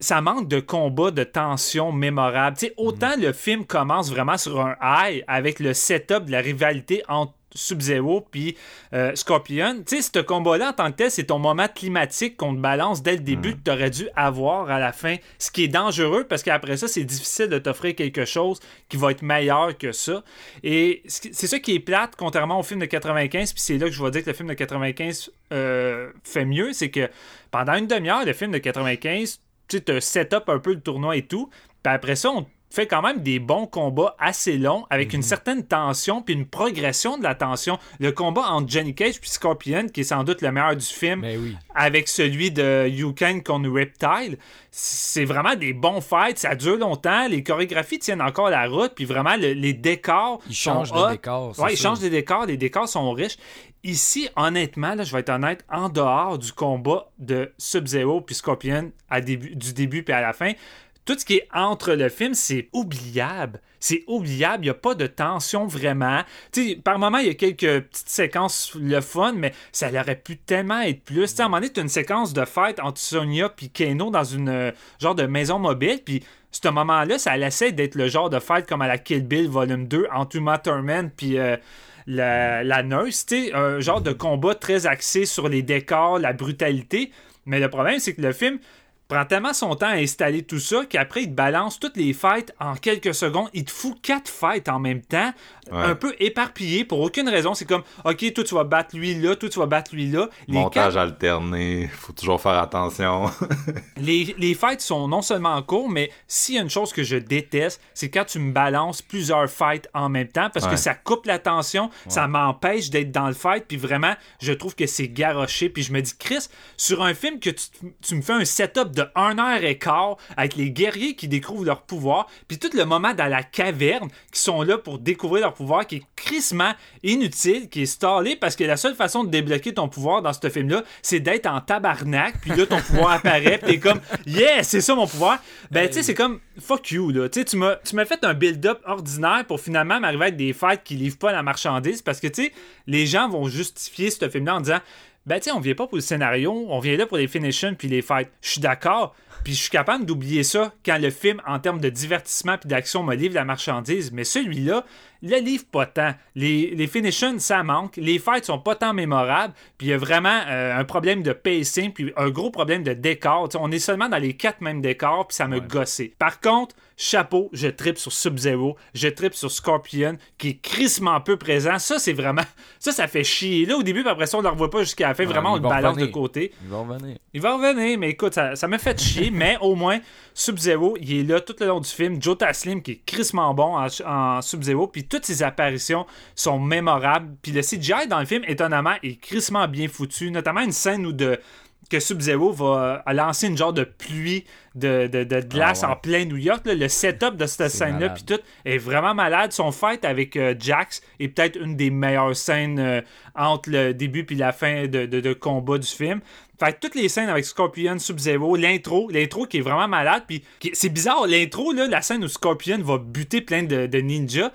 Speaker 2: ça manque de combat, de tension mémorable. Tu sais, autant le film commence vraiment sur un high avec le setup de la rivalité entre Sub-Zero puis euh, Scorpion. Tu sais, ce combat-là en tant que tel, c'est ton moment climatique qu'on te balance dès le début que tu aurais dû avoir à la fin. Ce qui est dangereux parce qu'après ça, c'est difficile de t'offrir quelque chose qui va être meilleur que ça. Et c'est ça qui est plate, contrairement au film de 95, puis c'est là que je vais dire que le film de 95 euh, fait mieux, c'est que pendant une demi-heure, le film de 95, tu sais, setup un peu le tournoi et tout, puis après ça, on fait quand même des bons combats assez longs avec une certaine tension puis une progression de la tension. Le combat entre Johnny Cage puis Scorpion, qui est sans doute le meilleur du film,
Speaker 3: oui.
Speaker 2: avec celui de You Kang contre Reptile, c'est vraiment des bons fights, ça dure longtemps, les chorégraphies tiennent encore la route, puis vraiment le- les décors
Speaker 3: Ils changent de
Speaker 2: hot.
Speaker 3: décor, c'est
Speaker 2: Ouais, ils changent de décors, les décors sont riches. Ici, honnêtement, là, je vais être honnête, en dehors du combat de Sub-Zero puis Scorpion à début, du début puis à la fin, tout ce qui est entre le film, c'est oubliable. C'est oubliable. Il n'y a pas de tension vraiment. Tu sais, par moment, il y a quelques petites séquences le fun, mais ça aurait pu tellement être plus. Tu sais, à un moment donné, as une séquence de fête entre Sonia et Kano dans une euh, genre de maison mobile, puis ce moment-là, ça laissait d'être le genre de fête comme à la Kill Bill Volume 2 entre Uma Thurman puis euh, la, la un genre de combat très axé sur les décors, la brutalité. Mais le problème, c'est que le film prend tellement son temps à installer tout ça qu'après, il te balance toutes les fights en quelques secondes. Il te fout quatre fights en même temps,
Speaker 1: Ouais.
Speaker 2: un peu éparpillés pour aucune raison. C'est comme, OK, toi, tu vas battre lui là, toi, tu vas battre lui là. Les
Speaker 1: Montage
Speaker 2: quatre-
Speaker 1: alterné, faut toujours faire attention.
Speaker 2: les, les fights sont non seulement en cours, mais s'il y a une chose que je déteste, c'est quand tu me balances plusieurs fights en même temps parce que
Speaker 1: Ouais.
Speaker 2: ça coupe l'attention, ça m'empêche d'être dans le fight, puis vraiment, je trouve que c'est garoché. Puis je me dis, Chris, sur un film que tu, tu me fais un setup de 1 heure et quart avec les guerriers qui découvrent leur pouvoir, puis tout le moment dans la caverne qui sont là pour découvrir leur pouvoir, qui est crissement inutile, qui est stallé parce que la seule façon de débloquer ton pouvoir dans ce film-là, c'est d'être en tabarnak, puis là ton pouvoir apparaît, puis t'es comme, yeah, c'est ça mon pouvoir. Ben, tu sais, c'est comme, fuck you, là. Tu tu m'as tu m'as fait un build-up ordinaire pour finalement m'arriver avec des fights qui livrent pas la marchandise parce que, tu sais, les gens vont justifier ce film-là en disant, ben, tu sais, on vient pas pour le scénario, on vient là pour les finishings puis les fights. Je suis d'accord. Puis je suis capable d'oublier ça quand le film, en termes de divertissement puis d'action, me livre la marchandise. Mais celui-là, le livre pas tant. Les, les finishings, ça manque. Les fights sont pas tant mémorables. Puis il y a vraiment euh, un problème de pacing puis un gros problème de décor. On est seulement dans les quatre mêmes décors puis ça me gossait. Par contre, chapeau, je tripe sur Sub-Zero, je tripe sur Scorpion, qui est crissement peu présent. Ça, c'est vraiment... Ça, ça fait chier. Là, au début, puis après ça, on ne le revoit pas jusqu'à la fin. Vraiment, on le balance de côté.
Speaker 3: Ils vont revenir.
Speaker 2: Il va revenir, mais écoute, ça, ça m'a fait chier, mais au moins, Sub-Zero, il est là tout le long du film. Joe Taslim, qui est crissement bon en, en Sub-Zero, puis toutes ses apparitions sont mémorables. Puis le CGI dans le film, étonnamment, est crissement bien foutu, notamment une scène où de que Sub-Zero va lancer une genre de pluie de, de, de glace
Speaker 3: Ah ouais.
Speaker 2: en plein New York. là. Le setup de cette scène-là, puis tout, est vraiment malade. Son fight avec euh, Jax est peut-être une des meilleures scènes euh, entre le début puis la fin de, de, combat du film. Fait que toutes les scènes avec Scorpion, Sub-Zero, l'intro, l'intro qui est vraiment malade, puis c'est bizarre, l'intro, la scène où Scorpion va buter plein de, de ninjas,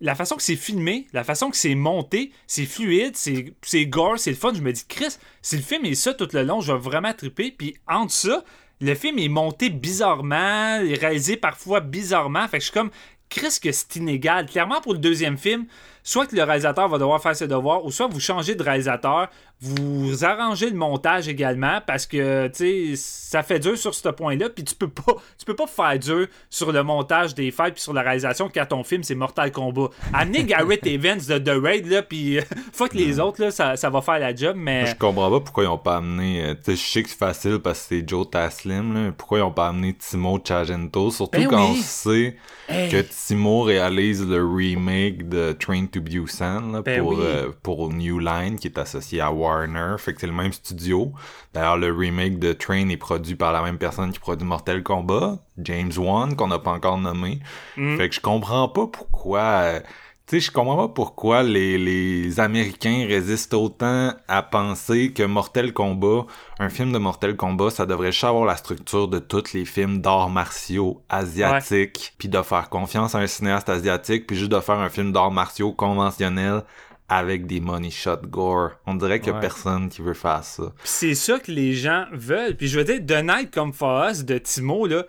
Speaker 2: la façon que c'est filmé, la façon que c'est monté, c'est fluide, c'est gore, c'est le fun. Je me dis, Chris, si le film est ça tout le long, je vais vraiment triper. Puis entre ça, le film est monté bizarrement, est réalisé parfois bizarrement. Fait que je suis comme, Chris, que c'est inégal. Clairement, pour le deuxième film, soit que le réalisateur va devoir faire ses devoirs, ou soit vous changez de réalisateur, vous arrangez le montage également, parce que, ça fait dur sur ce point-là, puis tu peux pas tu peux pas faire dur sur le montage des fights puis sur la réalisation quand ton film, c'est Mortal Kombat. Amenez Garrett Evans de The Raid, là, puis euh, fuck les autres, là, ça, ça va faire la job, mais...
Speaker 1: Je comprends pas pourquoi ils ont pas amené. euh, tu sais, je sais que c'est facile parce que c'est Joe Taslim, là. Pourquoi ils ont pas amené Timo Chagento? Surtout
Speaker 2: Ben
Speaker 1: quand
Speaker 2: oui.
Speaker 1: on sait
Speaker 2: Hey.
Speaker 1: que Timo réalise le remake de Train to Busan là,
Speaker 2: Ben
Speaker 1: pour,
Speaker 2: oui.
Speaker 1: euh, pour New Line qui est associé à Warner. Fait que c'est le même studio. D'ailleurs, le remake de Train est produit par la même personne qui produit Mortal Kombat, James Wan, qu'on n'a pas encore nommé.
Speaker 2: Mm.
Speaker 1: Fait que je comprends pas pourquoi. euh, tu sais, je comprends pas pourquoi les, les Américains résistent autant à penser que Mortal Kombat, un film de Mortal Kombat, ça devrait avoir la structure de tous les films d'arts martiaux asiatiques, puis de faire confiance à un cinéaste asiatique, puis juste de faire un film d'arts martiaux conventionnel avec des money shot gore. On dirait qu'il y a
Speaker 3: Ouais.
Speaker 1: personne qui veut faire ça.
Speaker 2: C'est ça que les gens veulent. Puis je veux dire, The Night Come For Us de Timo, là,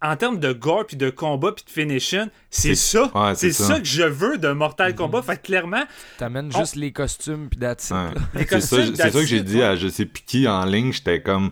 Speaker 2: en termes de gore, puis de combat, puis de finishing, c'est ça.
Speaker 1: ouais,
Speaker 2: c'est ça.
Speaker 1: ça.
Speaker 2: que je veux de Mortal Kombat. Fait que clairement,
Speaker 3: T'amènes
Speaker 2: Oh.
Speaker 3: juste les costumes puis that's it,
Speaker 1: Ouais.
Speaker 3: là.
Speaker 2: Les
Speaker 1: C'est ça,
Speaker 2: costumes,
Speaker 1: c'est ça que j'ai dit à je sais plus qui en ligne, j'étais comme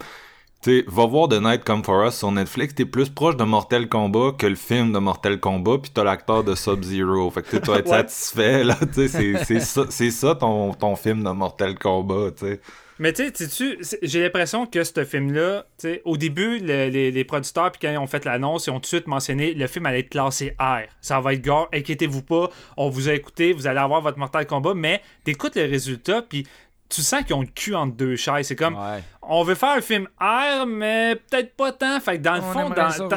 Speaker 1: tu va voir The Night Come For Us sur Netflix, t'es plus proche de Mortal Kombat que le film de Mortal Kombat, puis t'as l'acteur de Sub-Zero. Fait que tu tu vas être satisfait, là, tu c'est- ça, ton, ton film de Mortal Kombat, tu sais.
Speaker 2: Mais tu sais, sais-tu, c'est- j'ai l'impression que ce film-là, tu au début, le- les, les producteurs, puis quand ils ont fait l'annonce, ils ont tout de suite mentionné le film allait être classé R. Ça va être gore, inquiétez-vous pas, on vous a écouté, vous allez avoir votre Mortal Kombat, mais t'écoutes le résultat, puis tu sens qu'ils ont le cul entre deux chaises. C'est comme,
Speaker 3: Ouais.
Speaker 2: on veut faire un film R, mais peut-être pas tant. Fait que dans le
Speaker 3: On
Speaker 2: fond, dans,
Speaker 3: ça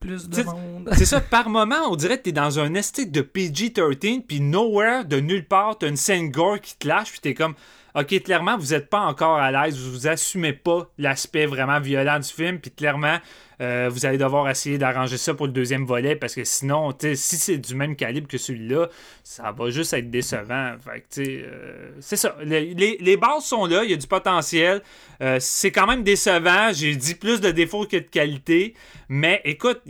Speaker 3: plus de monde.
Speaker 2: c'est ça, par moment, on dirait que t'es dans un esthétique de PG-13, puis nowhere, de nulle part, t'as une scène gore qui te lâche, puis t'es comme, ok, clairement, vous êtes pas encore à l'aise, vous, vous assumez pas l'aspect vraiment violent du film, puis clairement, euh, vous allez devoir essayer d'arranger ça pour le deuxième volet, parce que sinon, si c'est du même calibre que celui-là, ça va juste être décevant. Fait euh, c'est ça. Les, bases sont là, il y a du potentiel. Euh, c'est quand même décevant. J'ai dit plus de défauts que de qualité. Mais écoute,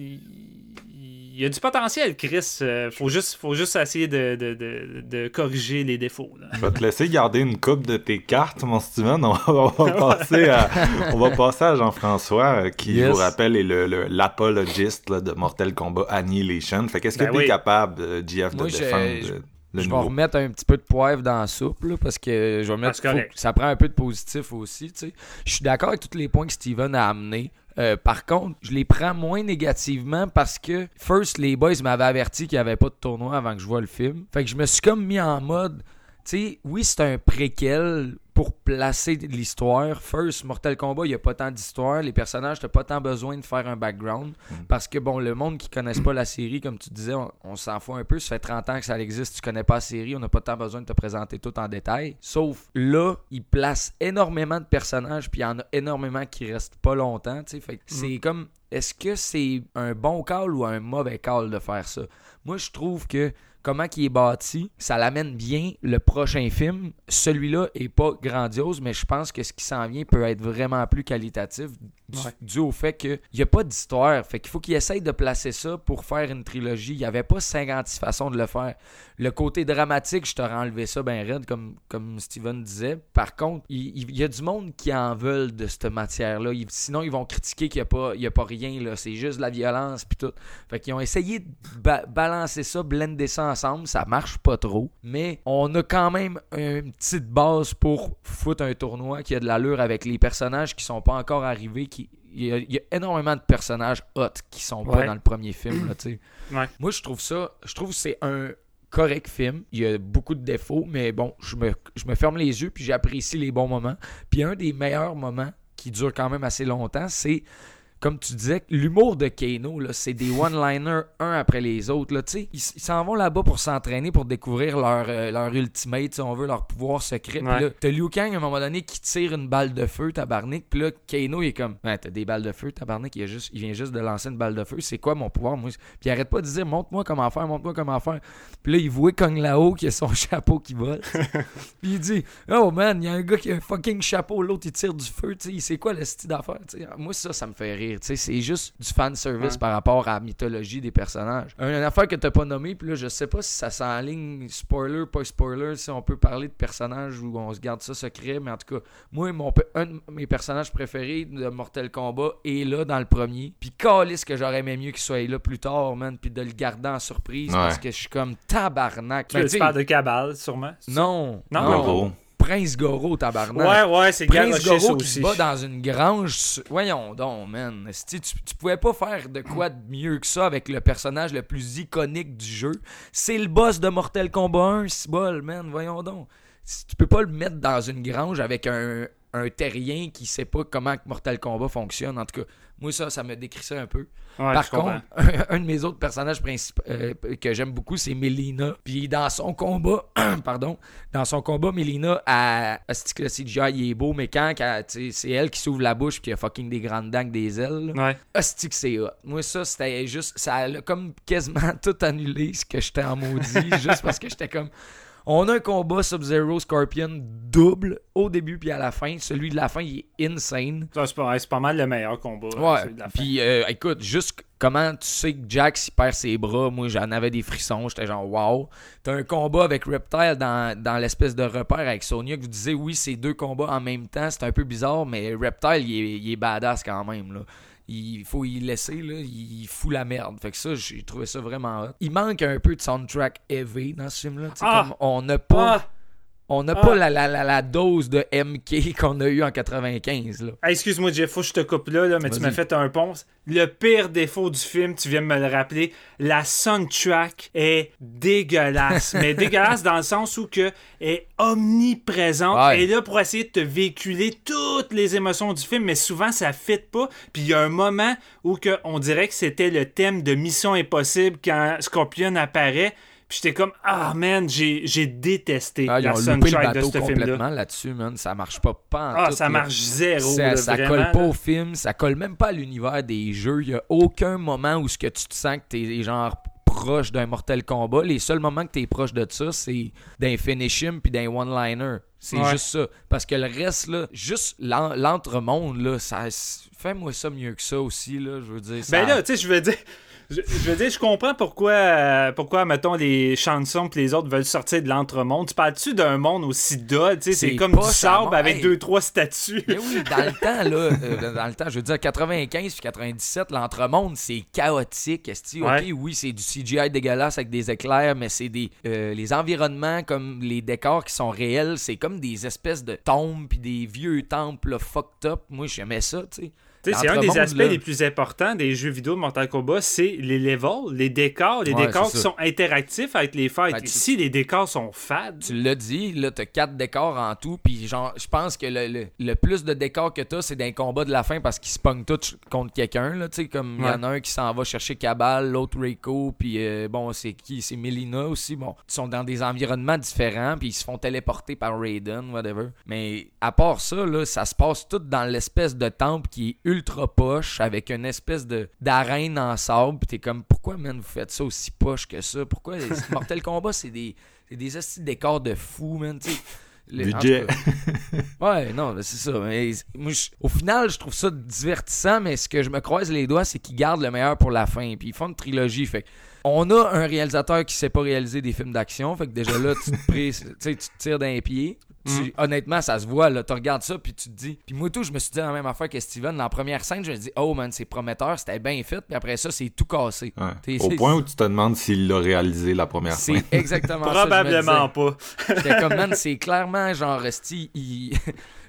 Speaker 2: il y a du potentiel, Chris. Euh, faut, juste, faut juste essayer de, de- de- de corriger les défauts. là.
Speaker 1: Je vais te laisser garder une coupe de tes cartes, mon Steven. On va, on va passer, à, on va passer à Jean-François, euh, qui, je
Speaker 3: Yes.
Speaker 1: vous rappelle, est le, le- l'apologiste là, de Mortal Kombat Annihilation. Fait qu'est-ce que
Speaker 2: Ben
Speaker 1: t'es
Speaker 2: oui.
Speaker 1: capable, euh, GF, de défendre
Speaker 3: je-
Speaker 1: euh, le
Speaker 3: je vais
Speaker 1: nouveau?
Speaker 3: remettre un petit peu de poivre dans la soupe, là, parce que je vais mettre.
Speaker 2: correct.
Speaker 3: faut- ça prend un peu de positif aussi, tu sais. Je suis d'accord avec tous les points que Steven a amenés. Euh, par contre, je les prends moins négativement parce que, first, les boys m'avaient averti qu'il n'y avait pas de tournoi avant que je vois le film. Fait que je me suis comme mis en mode, tu sais, oui, c'est un préquel pour placer l'histoire. First, Mortal Kombat, il n'y a pas tant d'histoire. Les personnages, t'as pas tant besoin de faire un background. Parce que, bon, le monde qui connaisse pas la série, comme tu disais, on, on s'en fout un peu. Ça fait 30 ans que ça existe, tu connais pas la série, on n'a pas tant besoin de te présenter tout en détail. Sauf là, il place énormément de personnages, puis il y en a énormément qui restent pas longtemps, tu. Fait c'est comme, est-ce que c'est un bon call ou un mauvais call de faire ça? Moi, je trouve que comment il est bâti, ça l'amène bien le prochain film. Celui-là est pas grandiose, mais je pense que ce qui s'en vient peut être vraiment plus qualitatif du,
Speaker 2: Ouais.
Speaker 3: dû au fait qu'il n'y a pas d'histoire. Fait qu'il faut qu'il essaye de placer ça pour faire une trilogie. Il n'y avait pas 56 façons de le faire. Le côté dramatique, je t'aurais enlevé ça ben raide, comme, comme Steven disait. Par contre, il, y a du monde qui en veulent de cette matière-là. Sinon, ils vont critiquer qu'il n'y a, pas- il y a pas rien. là. C'est juste de la violence puis tout. Fait qu'ils ont essayé de ba- balancer ça, blender ça ensemble. Ça marche pas trop. Mais on a quand même une petite base pour foutre un tournoi qui a de l'allure avec les personnages qui sont pas encore arrivés. Qui... Il, y a, il y a énormément de personnages hot qui sont pas dans le premier film. Là, tu sais.
Speaker 2: Ouais.
Speaker 3: Moi, je trouve ça. Je trouve que c'est un correct film. Il y a beaucoup de défauts, mais bon, je me, je me ferme les yeux puis j'apprécie les bons moments. Puis un des meilleurs moments qui dure quand même assez longtemps, c'est comme tu disais, l'humour de Kano, c'est des one-liners un après les autres. Là, ils s'en vont là-bas pour s'entraîner, pour découvrir leur, euh, leur ultimate, si on veut, leur pouvoir secret. Puis
Speaker 2: Ouais.
Speaker 3: là, t'as Liu Kang à un moment donné qui tire une balle de feu, tabarnak. Puis là, Kano, il est comme, ouais, t'as des balles de feu, tabarnak. Il, a juste, il vient juste de lancer une balle de feu. C'est quoi mon pouvoir, moi? Puis il arrête pas de dire, montre-moi comment faire, montre-moi comment faire. Puis là, il voit Kong Lao qui a son chapeau qui vole. Puis il dit Oh man, il y a un gars qui a un fucking chapeau, l'autre il tire du feu, tu sais, c'est quoi le style sais? Moi ça ça me fait rire, c'est juste du fan service
Speaker 2: Ouais.
Speaker 3: par rapport à la mythologie des personnages. Une, une affaire que t'as pas nommée, puis là je sais pas si ça s'enligne spoiler pas spoiler, si on peut parler de personnages où on se garde ça secret, mais en tout cas, moi mon un de mes personnages préférés de Mortal Kombat est là dans le premier. Puis calisse que j'aurais aimé mieux qu'il soit là plus tard, man, puis de le garder en surprise
Speaker 1: Ouais.
Speaker 3: parce que je suis comme tabarnak.
Speaker 2: Tu,
Speaker 3: Ben,
Speaker 2: veux- de Cabal, sûrement?
Speaker 3: non,
Speaker 2: Non,
Speaker 3: non. Prince Goro, tabarnak.
Speaker 2: Ouais, ouais, c'est
Speaker 3: Prince Goro qui
Speaker 2: aussi.
Speaker 3: se bat dans une grange. Voyons donc, man. Tu, tu pouvais pas faire de quoi de mieux que ça avec le personnage le plus iconique du jeu. C'est le boss de Mortal Kombat 1, Cibol, man. Voyons donc. Tu peux pas le mettre dans une grange avec un, un terrien qui sait pas comment Mortal Kombat fonctionne. En tout cas, moi, ça, ça me décrit ça un peu.
Speaker 2: Ouais,
Speaker 3: Par contre, un, de mes autres personnages principaux euh, que j'aime beaucoup, c'est Melina. Puis dans son combat, pardon, dans son combat, Melina, que le CGI il est beau, mais quand, c'est elle qui s'ouvre la bouche puis qui a fucking des grandes dents des ailes.
Speaker 2: Ouais.
Speaker 3: Que c'est hot. Moi, ça, c'était juste. Ça a comme quasiment tout annulé ce que j'étais en maudit, juste parce que j'étais comme. On a un combat Sub-Zero Scorpion double au début puis à la fin. Celui de la fin, il est insane.
Speaker 2: C'est pas, mal le meilleur combat.
Speaker 3: Ouais,
Speaker 2: fin.
Speaker 3: puis euh, écoute, juste comment tu sais que Jax il perd ses bras, moi j'en avais des frissons, j'étais genre wow. T'as un combat avec Reptile dans, dans l'espèce de repère avec Sonya que vous disiez oui, c'est deux combats en même temps, c'est un peu bizarre, mais Reptile il est, il est badass quand même là. Il faut y laisser, là, il fout la merde. Fait que ça, j'ai trouvé ça vraiment hot. Il manque un peu de soundtrack heavy dans ce film-là.
Speaker 2: Ah!
Speaker 3: comme on n'a pas,
Speaker 2: Ah!
Speaker 3: On n'a
Speaker 2: Ah!
Speaker 3: pas la, la, la, la dose de MK qu'on a eu en 95. Là.
Speaker 2: Hey, excuse-moi, Jeff, faut que je te coupe là, là mais tu m'as fait un pont. Le pire défaut du film, tu viens de me le rappeler, la soundtrack est dégueulasse. mais dégueulasse dans le sens où que est omniprésente.
Speaker 3: Ouais.
Speaker 2: Elle est là pour essayer de te véhiculer toutes les émotions du film, mais souvent ça fit pas. Puis il y a un moment où que on dirait que c'était le thème de Mission Impossible quand Scorpion apparaît. J'étais comme, ah man, j'ai j'ai détesté
Speaker 3: Ah, ils
Speaker 2: la
Speaker 3: ont loupé le
Speaker 2: soundtrack de
Speaker 3: bateau
Speaker 2: ce film-là.
Speaker 3: complètement là-dessus, man. Ça marche pas, pas en
Speaker 2: Ah,
Speaker 3: tout,
Speaker 2: ça
Speaker 3: là.
Speaker 2: marche zéro.
Speaker 3: Ça,
Speaker 2: là,
Speaker 3: ça
Speaker 2: vraiment,
Speaker 3: colle pas au film, ça colle même pas à l'univers des jeux. Il y a aucun moment où ce que tu te sens que t'es genre proche d'un Mortal Kombat. Les seuls moments que t'es proche de ça, c'est d'un finish him puis d'un one-liner. C'est
Speaker 2: Ouais.
Speaker 3: juste ça. Parce que le reste, là, juste l'en- l'entremonde, là, ça. Fais-moi ça mieux que ça aussi, là. Je veux dire. ça-
Speaker 2: Ben là, tu sais, je veux dire. Je, je veux dire, je comprends pourquoi, euh, pourquoi, mettons, les chansons que les autres veulent sortir de l'entremonde. Tu parles-tu d'un monde aussi sais, c'est
Speaker 3: C'est
Speaker 2: comme du sable avec
Speaker 3: hey.
Speaker 2: deux, trois statues.
Speaker 3: Mais oui, dans le temps, là, euh, dans le temps, je veux dire, 95 puis 97, l'entremonde, c'est chaotique. Ok,
Speaker 2: Ouais.
Speaker 3: oui, c'est du CGI dégueulasse avec des éclairs, mais c'est des. euh, les environnements, comme les décors qui sont réels, c'est comme des espèces de tombes puis des vieux temples là, fucked up. Moi, j'aimais ça, tu sais.
Speaker 2: C'est un des aspects
Speaker 3: là.
Speaker 2: les plus importants des jeux vidéo de Mortal Kombat, c'est les levels, les décors, les
Speaker 3: Ouais,
Speaker 2: décors qui
Speaker 3: ça.
Speaker 2: sont interactifs avec les fights.
Speaker 3: Ben, tu-
Speaker 2: Ici, les décors sont fades.
Speaker 3: Tu l'as dit, là, t'as quatre décors en tout, puis genre, je pense que le, le- le plus de décors que t'as, c'est d'un combat de la fin parce qu'ils se pognent tous contre quelqu'un, là, tu sais, comme il y en a un qui s'en va chercher Cabal, l'autre Reiko, puis euh, bon, c'est qui? C'est Melina aussi, bon. Ils sont dans des environnements différents, puis ils se font téléporter par Raiden, whatever. Mais à part ça, là, ça se passe tout dans l'espèce de temple qui est ultra poche, avec une espèce de d'arène en sable, puis t'es comme, pourquoi, man, vous faites ça aussi poche que ça? Pourquoi les- Mortal Kombat, c'est des c'est des décors de fou, man. tu
Speaker 1: Budget.
Speaker 3: Ouais, non, c'est ça. Mais moi, je- au final, je trouve ça divertissant, mais ce que je me croise les doigts, c'est qu'ils gardent le meilleur pour la fin. Puis ils font une trilogie. Fait que on a un réalisateur qui sait pas réaliser des films d'action. Fait que déjà là, tu te, tu te tires d'un pied. Tu- Honnêtement, ça se voit, là. Tu regardes ça, puis tu te dis. Puis moi, tout, je me suis dit la même affaire que Steven. Dans la première scène, je me dis, oh man, c'est prometteur, c'était bien fait. Puis après ça, c'est tout cassé.
Speaker 1: Ouais. Au point où tu te demandes s'il l'a réalisé la première fois.
Speaker 3: C'est exactement ça.
Speaker 2: Probablement pas.
Speaker 3: J'étais comme, man, c'est clairement genre, resti, ils...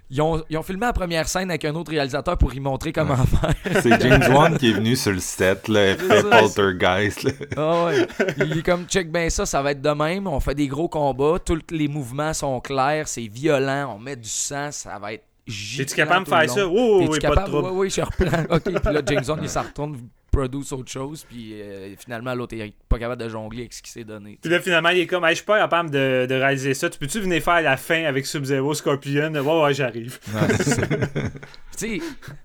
Speaker 3: ils, ont, ils ont filmé la première scène avec un autre réalisateur pour y montrer comment faire.
Speaker 1: C'est James Wan qui est venu sur le set, là, il fait
Speaker 3: ça.
Speaker 1: Poltergeist. Là.
Speaker 3: Ah ouais. Il est comme, check bien ça, ça va être de même. On fait des gros combats, tous les mouvements sont clairs, c'est violent, on met du sang, ça va être gicle
Speaker 2: Es-tu capable de faire ça?
Speaker 3: long.
Speaker 2: Oui, oui,
Speaker 3: T'es-tu
Speaker 2: oui, pas de trouble.
Speaker 3: Oui, oui, je reprends. OK, puis là, James Gunn, il s'en retourne, produce autre chose, puis euh, finalement, l'autre est pas capable de jongler avec ce qui s'est donné.
Speaker 2: Puis là, finalement, il est comme, hey, je suis pas capable de, de réaliser ça. Tu peux-tu venir faire la fin avec Sub-Zero, Scorpion? Ouais, ouais, j'arrive.
Speaker 3: Tu sais,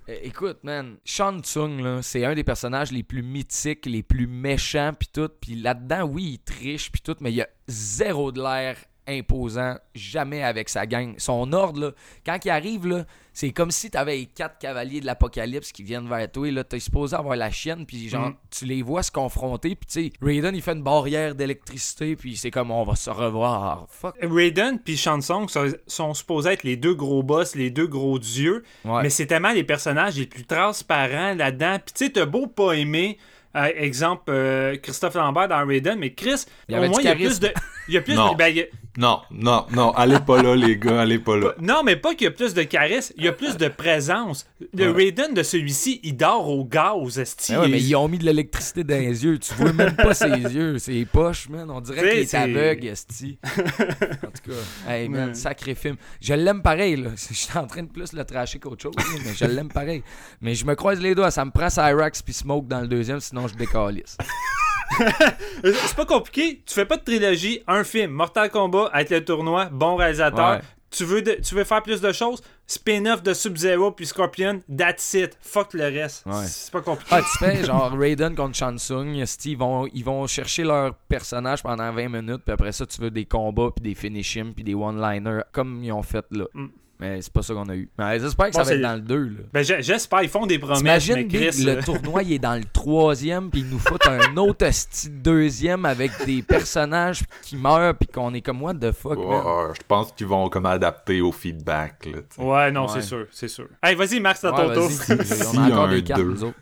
Speaker 3: euh, écoute, man, Shang Tsung, là, c'est un des personnages les plus mythiques, les plus méchants, puis tout. Puis là-dedans, oui, il triche, puis tout, mais il y a zéro de l'air imposant, jamais avec sa gang. Son ordre, là, quand il arrive, là, c'est comme si t'avais les quatre cavaliers de l'apocalypse qui viennent vers toi. Là, t'es supposé avoir la chienne, puis genre,
Speaker 2: Mm.
Speaker 3: tu les vois se confronter, puis tu sais, Raiden, il fait une barrière d'électricité, puis c'est comme, on va se revoir. Fuck.
Speaker 2: Raiden puis Shansung sont, supposés être les deux gros boss, les deux gros dieux.
Speaker 3: Ouais.
Speaker 2: Mais c'est tellement les personnages les plus transparents là-dedans. Puis tu sais, t'as beau pas aimer, euh, exemple, euh, Christophe Lambert dans Raiden, mais Chris,
Speaker 3: Il y
Speaker 2: au moins, il y a plus de. Il y a plus
Speaker 1: Non.
Speaker 2: de. ben, il y a-
Speaker 1: Non, non, non, allez pas là, les gars, allez pas là.
Speaker 2: non, mais pas qu'il y a plus de charisme, il y a plus de présence. Le Raiden de celui-ci, il dort au gaz, esti.
Speaker 3: Ben ouais, mais ils ont mis de l'électricité dans les yeux. Tu vois même pas ses yeux, ses poches, man. On dirait qu'il est aveugle, esti. En tout cas, hey, man,
Speaker 2: Ouais.
Speaker 3: sacré film. Je l'aime pareil, là. Je suis en train de plus le tracher qu'autre chose, mais je l'aime pareil. Mais je me croise les doigts. Ça me prend Cyrax puis Smoke dans le deuxième, sinon je décalisse.
Speaker 2: Euh, C'est pas compliqué. Tu fais pas de trilogie, un film, Mortal Kombat, avec le tournoi, bon réalisateur.
Speaker 3: Ouais.
Speaker 2: Tu veux, de- tu veux faire plus de choses? Spin-off de Sub-Zero puis Scorpion, that's it. Fuck le reste.
Speaker 3: Ouais.
Speaker 2: C'est pas compliqué.
Speaker 3: Ah, tu fais genre Raiden contre Shansung, ils vont, ils vont chercher leur personnage pendant 20 minutes, puis après ça, tu veux des combats, puis des finishims, puis des one-liners, comme ils ont fait là.
Speaker 2: Mm.
Speaker 3: Mais c'est pas ça qu'on a eu. Mais j'espère que
Speaker 2: Bon,
Speaker 3: ça va être dans le 2, là.
Speaker 2: Ben, j'espère, ils font des promesses,
Speaker 3: Big,
Speaker 2: Chris...
Speaker 3: le
Speaker 2: euh,
Speaker 3: tournoi, il est dans le troisième, puis ils nous foutent un autre deuxième avec des personnages qui meurent, puis qu'on est comme, what the fuck,
Speaker 1: je pense qu'ils vont comme adapter au feedback. Là.
Speaker 2: Ouais, non,
Speaker 3: Ouais.
Speaker 2: c'est sûr, c'est sûr. Hey, vas-y, Max, à
Speaker 3: Ouais,
Speaker 2: ton tour.
Speaker 3: on a
Speaker 1: a
Speaker 3: encore
Speaker 1: un
Speaker 3: des cartes,
Speaker 1: deux.
Speaker 3: nous autres.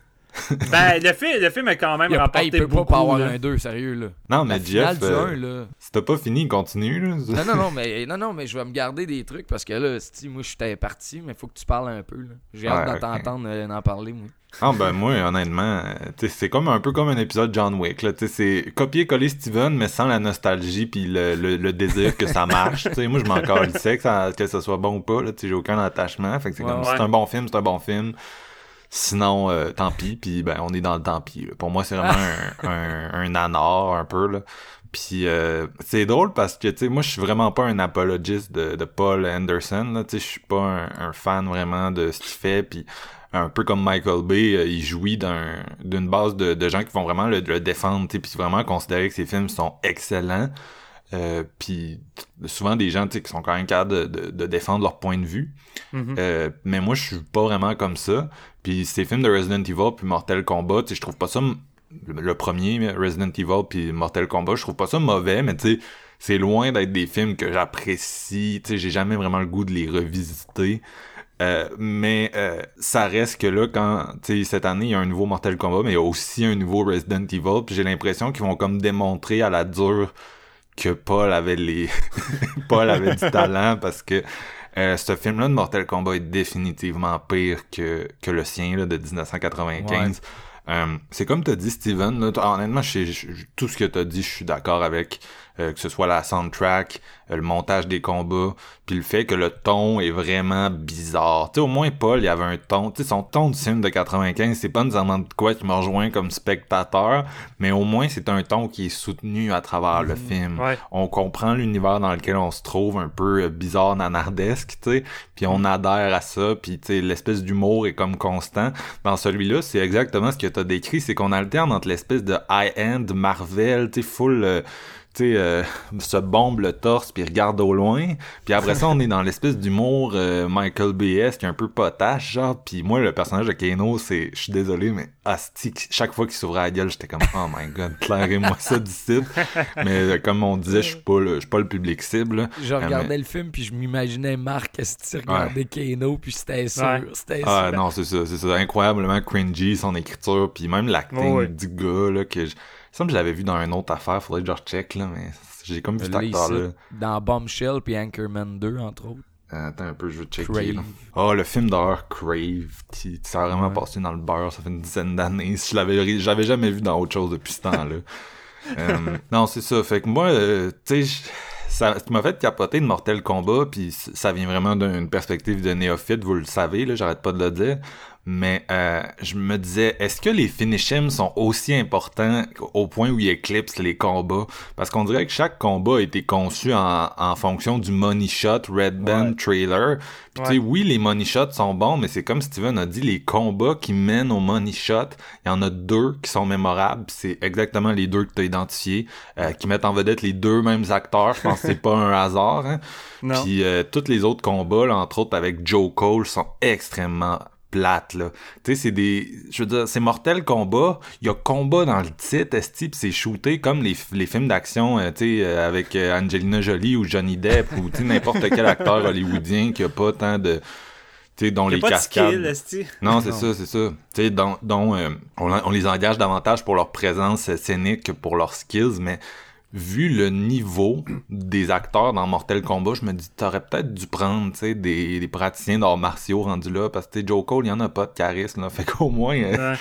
Speaker 2: ben, le, film, le film a quand même
Speaker 3: Il, a-
Speaker 2: remporté
Speaker 3: hey, il peut
Speaker 2: beaucoup.
Speaker 3: pas, avoir
Speaker 2: là.
Speaker 3: un 2, sérieux, là.
Speaker 1: Non, mais Jeff,
Speaker 3: du
Speaker 1: euh,
Speaker 3: 1, là.
Speaker 1: si t'as pas fini, continue. Là.
Speaker 3: Non, non, non, mais, non, non, mais je vais me garder des trucs parce que là, si moi, je suis parti, mais il faut que tu parles un peu. là. J'ai hâte
Speaker 1: Ouais,
Speaker 3: de t'entendre euh, en parler, moi.
Speaker 1: Ah ben moi honnêtement, euh, c'est comme un peu comme un épisode John Wick là, c'est copier-coller Steven mais sans la nostalgie puis le, le, le désir que ça marche, tu sais, moi je m'en calissais que ça que ça soit bon ou pas là, j'ai aucun attachement, fait que c'est
Speaker 3: Ouais,
Speaker 1: comme
Speaker 2: ouais.
Speaker 1: c'est un bon film, c'est un bon film. Sinon euh, tant pis puis ben on est dans le tant pis. là. Pour moi c'est vraiment un, un un un peu là. Puis euh, c'est drôle parce que tu sais moi je suis vraiment pas un apologiste de, de Paul Anderson là, tu sais je suis pas un, un fan vraiment de ce qu'il fait puis un peu comme Michael Bay, euh, il jouit d'un d'une base de, de gens qui vont vraiment le, le défendre, tu sais, puis vraiment considérer que ses films sont excellents. Euh, puis souvent des gens tu sais, qui sont quand même capables de, de, de défendre leur point de vue.
Speaker 2: Mhm.
Speaker 1: Euh, mais moi, je suis pas vraiment comme ça. Puis ces films de Resident Evil puis Mortal Kombat, je trouve pas ça le, premier Resident Evil puis Mortal Kombat, je trouve pas ça mauvais, mais tu sais, c'est loin d'être des films que j'apprécie. Tu sais, j'ai jamais vraiment le goût de les revisiter. Euh, mais euh, ça reste que là, quand cette année, il y a un nouveau Mortal Kombat, mais il y a aussi un nouveau Resident Evil. Puis j'ai l'impression qu'ils vont comme démontrer à la dure que Paul avait les Paul avait du talent parce que euh, ce film-là de Mortal Kombat est définitivement pire que, que le sien là, de 1995. Euh, c'est comme t'as dit, Steven. Là, honnêtement, je, je- je- tout ce que t'as dit, je suis d'accord avec. Euh, que ce soit la soundtrack, euh, le montage des combats, puis le fait que le ton est vraiment bizarre. Tu sais, au moins Paul, il y avait un ton. Tu sais, son ton du film de 95, c'est pas nécessairement de quoi qui me rejoint comme spectateur, mais au moins c'est un ton qui est soutenu à travers le film.
Speaker 2: Ouais.
Speaker 1: On comprend l'univers dans lequel on se trouve, un peu euh, bizarre, nanardesque, tu sais, puis on adhère à ça, puis tu sais, l'espèce d'humour est comme constant. Dans celui-là, c'est exactement ce que t'as décrit, c'est qu'on alterne entre l'espèce de high-end Marvel, tu sais, full... euh, tu sais, euh, se bombe le torse puis regarde au loin. Puis après ça, on est dans l'espèce d'humour euh, Michael B.S. qui est un peu potache, genre. Puis moi, le personnage de Kano, c'est... Je suis désolé, mais asti, chaque fois qu'il s'ouvrait la gueule, j'étais comme « Oh my God, clairez-moi ça du site. » Mais euh, comme on disait, je suis pas le, je suis pas le public cible.
Speaker 3: Je
Speaker 1: Euh,
Speaker 3: regardais
Speaker 1: mais-
Speaker 3: le film, puis je m'imaginais Marc Esti regarder Kano, puis c'était sûr.
Speaker 2: Ouais.
Speaker 3: C'était
Speaker 1: Ah
Speaker 3: sûr.
Speaker 1: non, c'est ça, c'est ça. Incroyablement cringy, son écriture, puis même l'acting
Speaker 2: Ouais, ouais.
Speaker 1: du gars, là, que je... Il me l'avais vu dans une autre affaire, faudrait que je recheck, là, mais j'ai comme vu cet acteur-là.
Speaker 3: dans Bombshell, puis Anchorman 2, entre autres.
Speaker 1: Euh, Attends un peu, je vais checker.
Speaker 3: Crave.
Speaker 1: là. Oh, le film d'horreur Crave, qui, qui s'est vraiment
Speaker 3: Ouais.
Speaker 1: passé dans le beurre, ça fait une dizaine d'années. Je l'avais, j'avais jamais vu dans autre chose depuis ce temps-là. Euh, non, c'est ça. Fait que moi, euh, tu sais, ça, ça m'a fait capoter de Mortel Kombat, puis ça vient vraiment d'une perspective de néophyte, vous le savez, là, j'arrête pas de le dire. Mais euh, je me disais, est-ce que les finishims sont aussi importants au point où ils éclipsent les combats? Parce qu'on dirait que chaque combat a été conçu en, en fonction du money shot, red band, trailer. Puis tu sais, oui, les money shots sont bons, mais c'est comme Steven a dit, les combats qui mènent au money shot, il y en a deux qui sont mémorables. C'est exactement les deux que tu as identifiés, euh, qui mettent en vedette les deux mêmes acteurs. Je pense que c'est pas un hasard. Hein? Puis euh, tous les autres combats, là, entre autres avec Joe Cole, sont extrêmement plates là. Tu sais c'est des je veux dire c'est mortel combat, il y a combat dans le titre esti puis c'est shooté comme les, les films d'action euh, tu sais euh, avec euh, Angelina Jolie ou Johnny Depp ou tu sais n'importe quel acteur hollywoodien qui a pas tant de tu sais dont les
Speaker 2: pas de
Speaker 1: cascades
Speaker 2: skill, esti.
Speaker 1: non, c'est ça, c'est ça. Tu sais, dont, dont, euh, on, on les engage davantage pour leur présence scénique que pour leurs skills, mais vu le niveau des acteurs dans Mortal Kombat, je me dis, t'aurais peut-être dû prendre, des, des praticiens d'arts martiaux rendus là, parce que, Joe Cole, il y en a pas de charisme, là. Fait qu'au moins, euh,
Speaker 2: Ouais.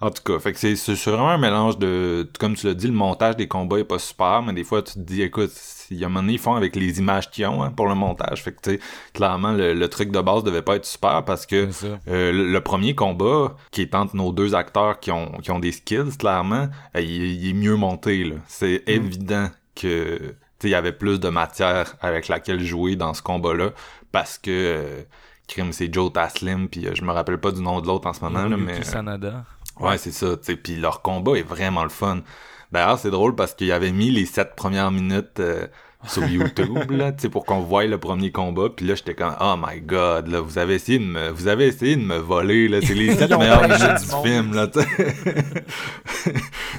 Speaker 1: En tout cas, fait que c'est c'est vraiment un mélange de, comme tu l'as dit, le montage des combats est pas super, mais des fois tu te dis, écoute, il y a un moment donné, ils font avec les images qu'ils ont hein, pour le montage. Fait que tu sais, clairement, le, le truc de base devait pas être super parce que euh, le, le premier combat, qui est entre nos deux acteurs qui ont, qui ont des skills, clairement, euh, il, il est mieux monté. là. C'est évident que tu sais, il y avait plus de matière avec laquelle jouer dans ce combat-là parce que euh, Crime, c'est Joe Taslim, puis euh, je me rappelle pas du nom de l'autre en ce moment, là, mais...
Speaker 3: Sanada.
Speaker 1: Ouais, c'est ça, tu sais, puis leur combat est vraiment le fun. D'ailleurs, c'est drôle parce qu'il avait mis les sept premières minutes euh, sur YouTube, là, tu sais, pour qu'on voie le premier combat, puis là, j'étais comme, oh my god, là, vous avez essayé de me, vous avez essayé de me voler, là, c'est les sept meilleures minutes
Speaker 3: du monde.
Speaker 1: film, là,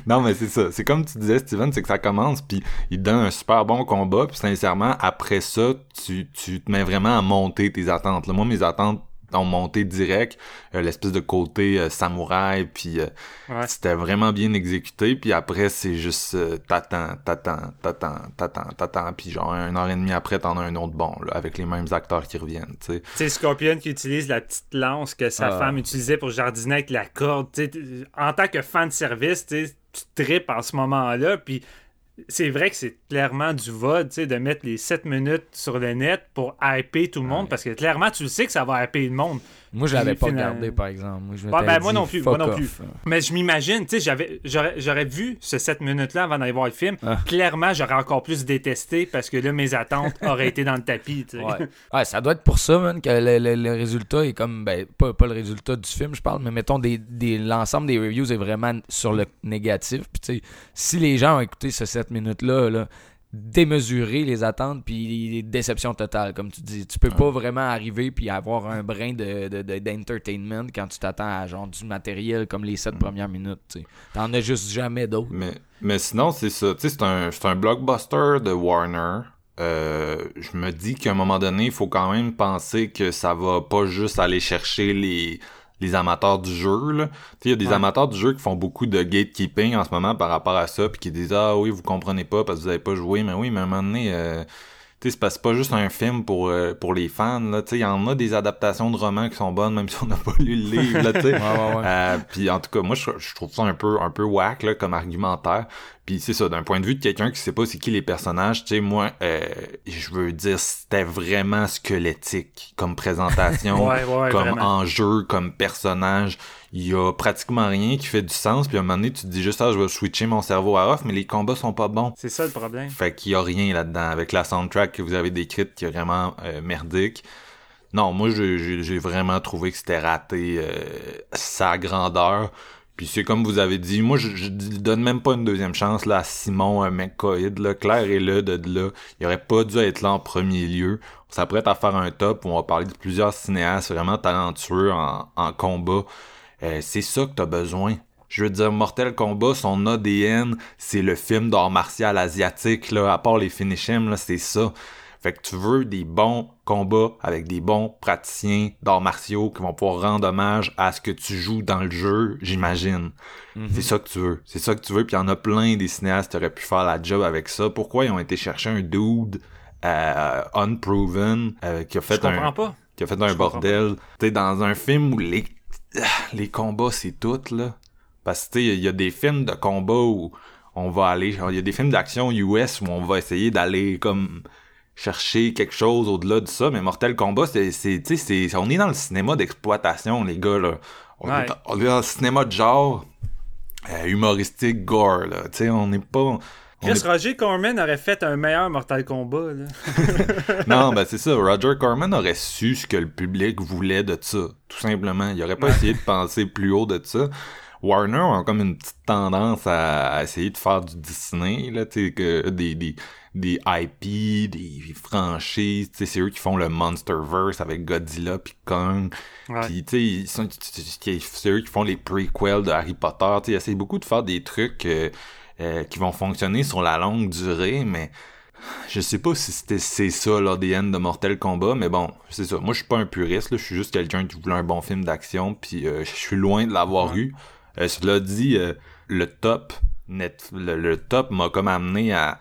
Speaker 1: non, mais c'est ça, c'est comme tu disais, Steven, c'est que ça commence, puis il donne un super bon combat, puis sincèrement, après ça, tu, tu te mets vraiment à monter tes attentes, là. Moi, mes attentes ont monté direct, euh, l'espèce de côté euh, samouraï, puis euh,
Speaker 2: Ouais.
Speaker 1: c'était vraiment bien exécuté, puis après, c'est juste euh, t'attends, t'attends, t'attends, t'attends, t'attends, puis genre un heure et demie après, t'en as un autre bon, là, avec les mêmes acteurs qui reviennent, tu sais.
Speaker 2: Sais, Scorpion qui utilise la petite lance que sa
Speaker 3: Ah.
Speaker 2: femme utilisait pour jardiner avec la corde. Tu sais, t- en tant que fan de service, tu sais, tu tripes en ce moment-là. Puis c'est vrai que c'est clairement du VOD, tu sais, de mettre les 7 minutes sur le net pour hyper tout le monde. Parce que clairement, tu le sais que ça va hyper le monde.
Speaker 3: Moi, je l'avais pas
Speaker 2: finalement-
Speaker 3: regardé, par exemple. Moi, je
Speaker 2: Ouais,
Speaker 3: m'étais
Speaker 2: ben, moi
Speaker 3: dit,
Speaker 2: non plus, moi non plus. Mais je m'imagine, tu sais, j'aurais, vu ce 7 minutes-là avant d'aller voir le film.
Speaker 3: Ah.
Speaker 2: Clairement, j'aurais encore plus détesté parce que là, mes attentes auraient été dans le tapis, tu sais.
Speaker 3: Ouais. Ouais, ça doit être pour ça, man, que le, le- le résultat est comme. Ben, pas, pas le résultat du film, je parle, mais mettons, des, des, l'ensemble des reviews est vraiment sur le négatif. Puis, tu sais, si les gens ont écouté ce 7 minutes-là, là, démesurer les attentes, puis déception totale, comme tu dis. Tu peux pas vraiment arriver puis avoir un brin de, de- de- d'entertainment quand tu t'attends à genre du matériel comme les 7 premières minutes, tu. T'en as juste jamais d'autres.
Speaker 1: Mais, mais sinon, c'est ça. Tu sais, c'est un, c'est un blockbuster de Warner. Euh, je me dis qu'à un moment donné, il faut quand même penser que ça va pas juste aller chercher les, les amateurs du jeu. là. Tu sais, il y a des
Speaker 2: Ouais.
Speaker 1: amateurs du jeu qui font beaucoup de gatekeeping en ce moment par rapport à ça, puis qui disent ah oui, vous comprenez pas parce que vous avez pas joué, mais oui, mais à un moment donné. Euh, tu sais, c'est pas- juste un film pour, euh, pour les fans, là, tu sais, il y en a des adaptations de romans qui sont bonnes, même si on n'a pas lu le livre, là, tu sais.
Speaker 3: Ouais, ouais, ouais.
Speaker 1: Euh, puis en tout cas, moi je, je trouve ça un peu un peu whack là, comme argumentaire. Puis c'est ça, d'un point de vue de quelqu'un qui sait pas c'est qui les personnages, tu sais, moi, euh, je veux dire, c'était vraiment squelettique comme présentation,
Speaker 2: Ouais, ouais,
Speaker 1: comme
Speaker 2: vraiment.
Speaker 1: enjeu, comme personnage. Il y a pratiquement rien qui fait du sens. Puis à un moment donné, tu te dis juste, ah, je vais switcher mon cerveau à off, mais les combats sont pas bons.
Speaker 2: C'est ça le problème.
Speaker 1: Fait qu'il y a rien là-dedans. Avec la soundtrack que vous avez décrite qui est vraiment euh, merdique. Non, moi j'ai vraiment trouvé que c'était raté euh, sa grandeur. Puis c'est comme vous avez dit, moi je, je donne même pas une deuxième chance là à Simon un McCoy là, Claire est là de là. Il aurait pas dû être là en premier lieu. On s'apprête à faire un top où on va parler de plusieurs cinéastes vraiment talentueux en, en combat. Euh, c'est ça que t'as besoin. Je veux dire, Mortel Kombat, son ADN, c'est le film d'art martial asiatique, là, à part les finishims, là, c'est ça. Fait que tu veux des bons combats avec des bons praticiens d'arts martiaux qui vont pouvoir rendre hommage à ce que tu joues dans le jeu, j'imagine. C'est ça que tu veux. C'est ça que tu veux. Puis il y en a plein des cinéastes qui auraient pu faire la job avec ça. Pourquoi ils ont été chercher un dude euh, unproven euh, qui a
Speaker 2: Je
Speaker 1: fait un
Speaker 2: pas.
Speaker 1: qui a fait un
Speaker 2: Je
Speaker 1: bordel? Tu sais, dans un film où les, les combats, c'est tout, là. Parce que, il y a des films de combats où on va aller, il y a des films d'action US où on va essayer d'aller comme chercher quelque chose au-delà de ça, mais Mortal Kombat, c'est, c'est, tu sais, c'est, on est dans le cinéma d'exploitation, les gars, là. On,
Speaker 2: Ouais.
Speaker 1: est, on est dans le cinéma de genre, euh, humoristique, gore, là. Tu sais, on n'est pas...
Speaker 2: Chris
Speaker 1: est-
Speaker 2: Roger Corman aurait fait un meilleur Mortal Kombat. Là.
Speaker 1: Non, ben c'est ça. Roger Corman aurait su ce que le public voulait de ça, tout simplement. Il aurait pas essayé de penser plus haut de ça. Warner a comme une petite tendance à, à essayer de faire du Disney, là, tu que des, des, des IP, des franchises, tu c'est eux qui font le Monsterverse avec Godzilla pis Kong. Puis, tu sais, c'est eux qui font les prequels de Harry Potter, tu sais, ils essayent beaucoup de faire des trucs euh, euh, qui vont fonctionner sur la longue durée, mais je sais pas si c'était c'est ça l'ADN de Mortal Kombat, mais bon, c'est ça. Moi, je suis pas un puriste, là, je suis juste quelqu'un qui voulait un bon film d'action, puis euh, je suis loin de l'avoir eu. Euh, cela dit, euh, le top, net, le, le top m'a comme amené à,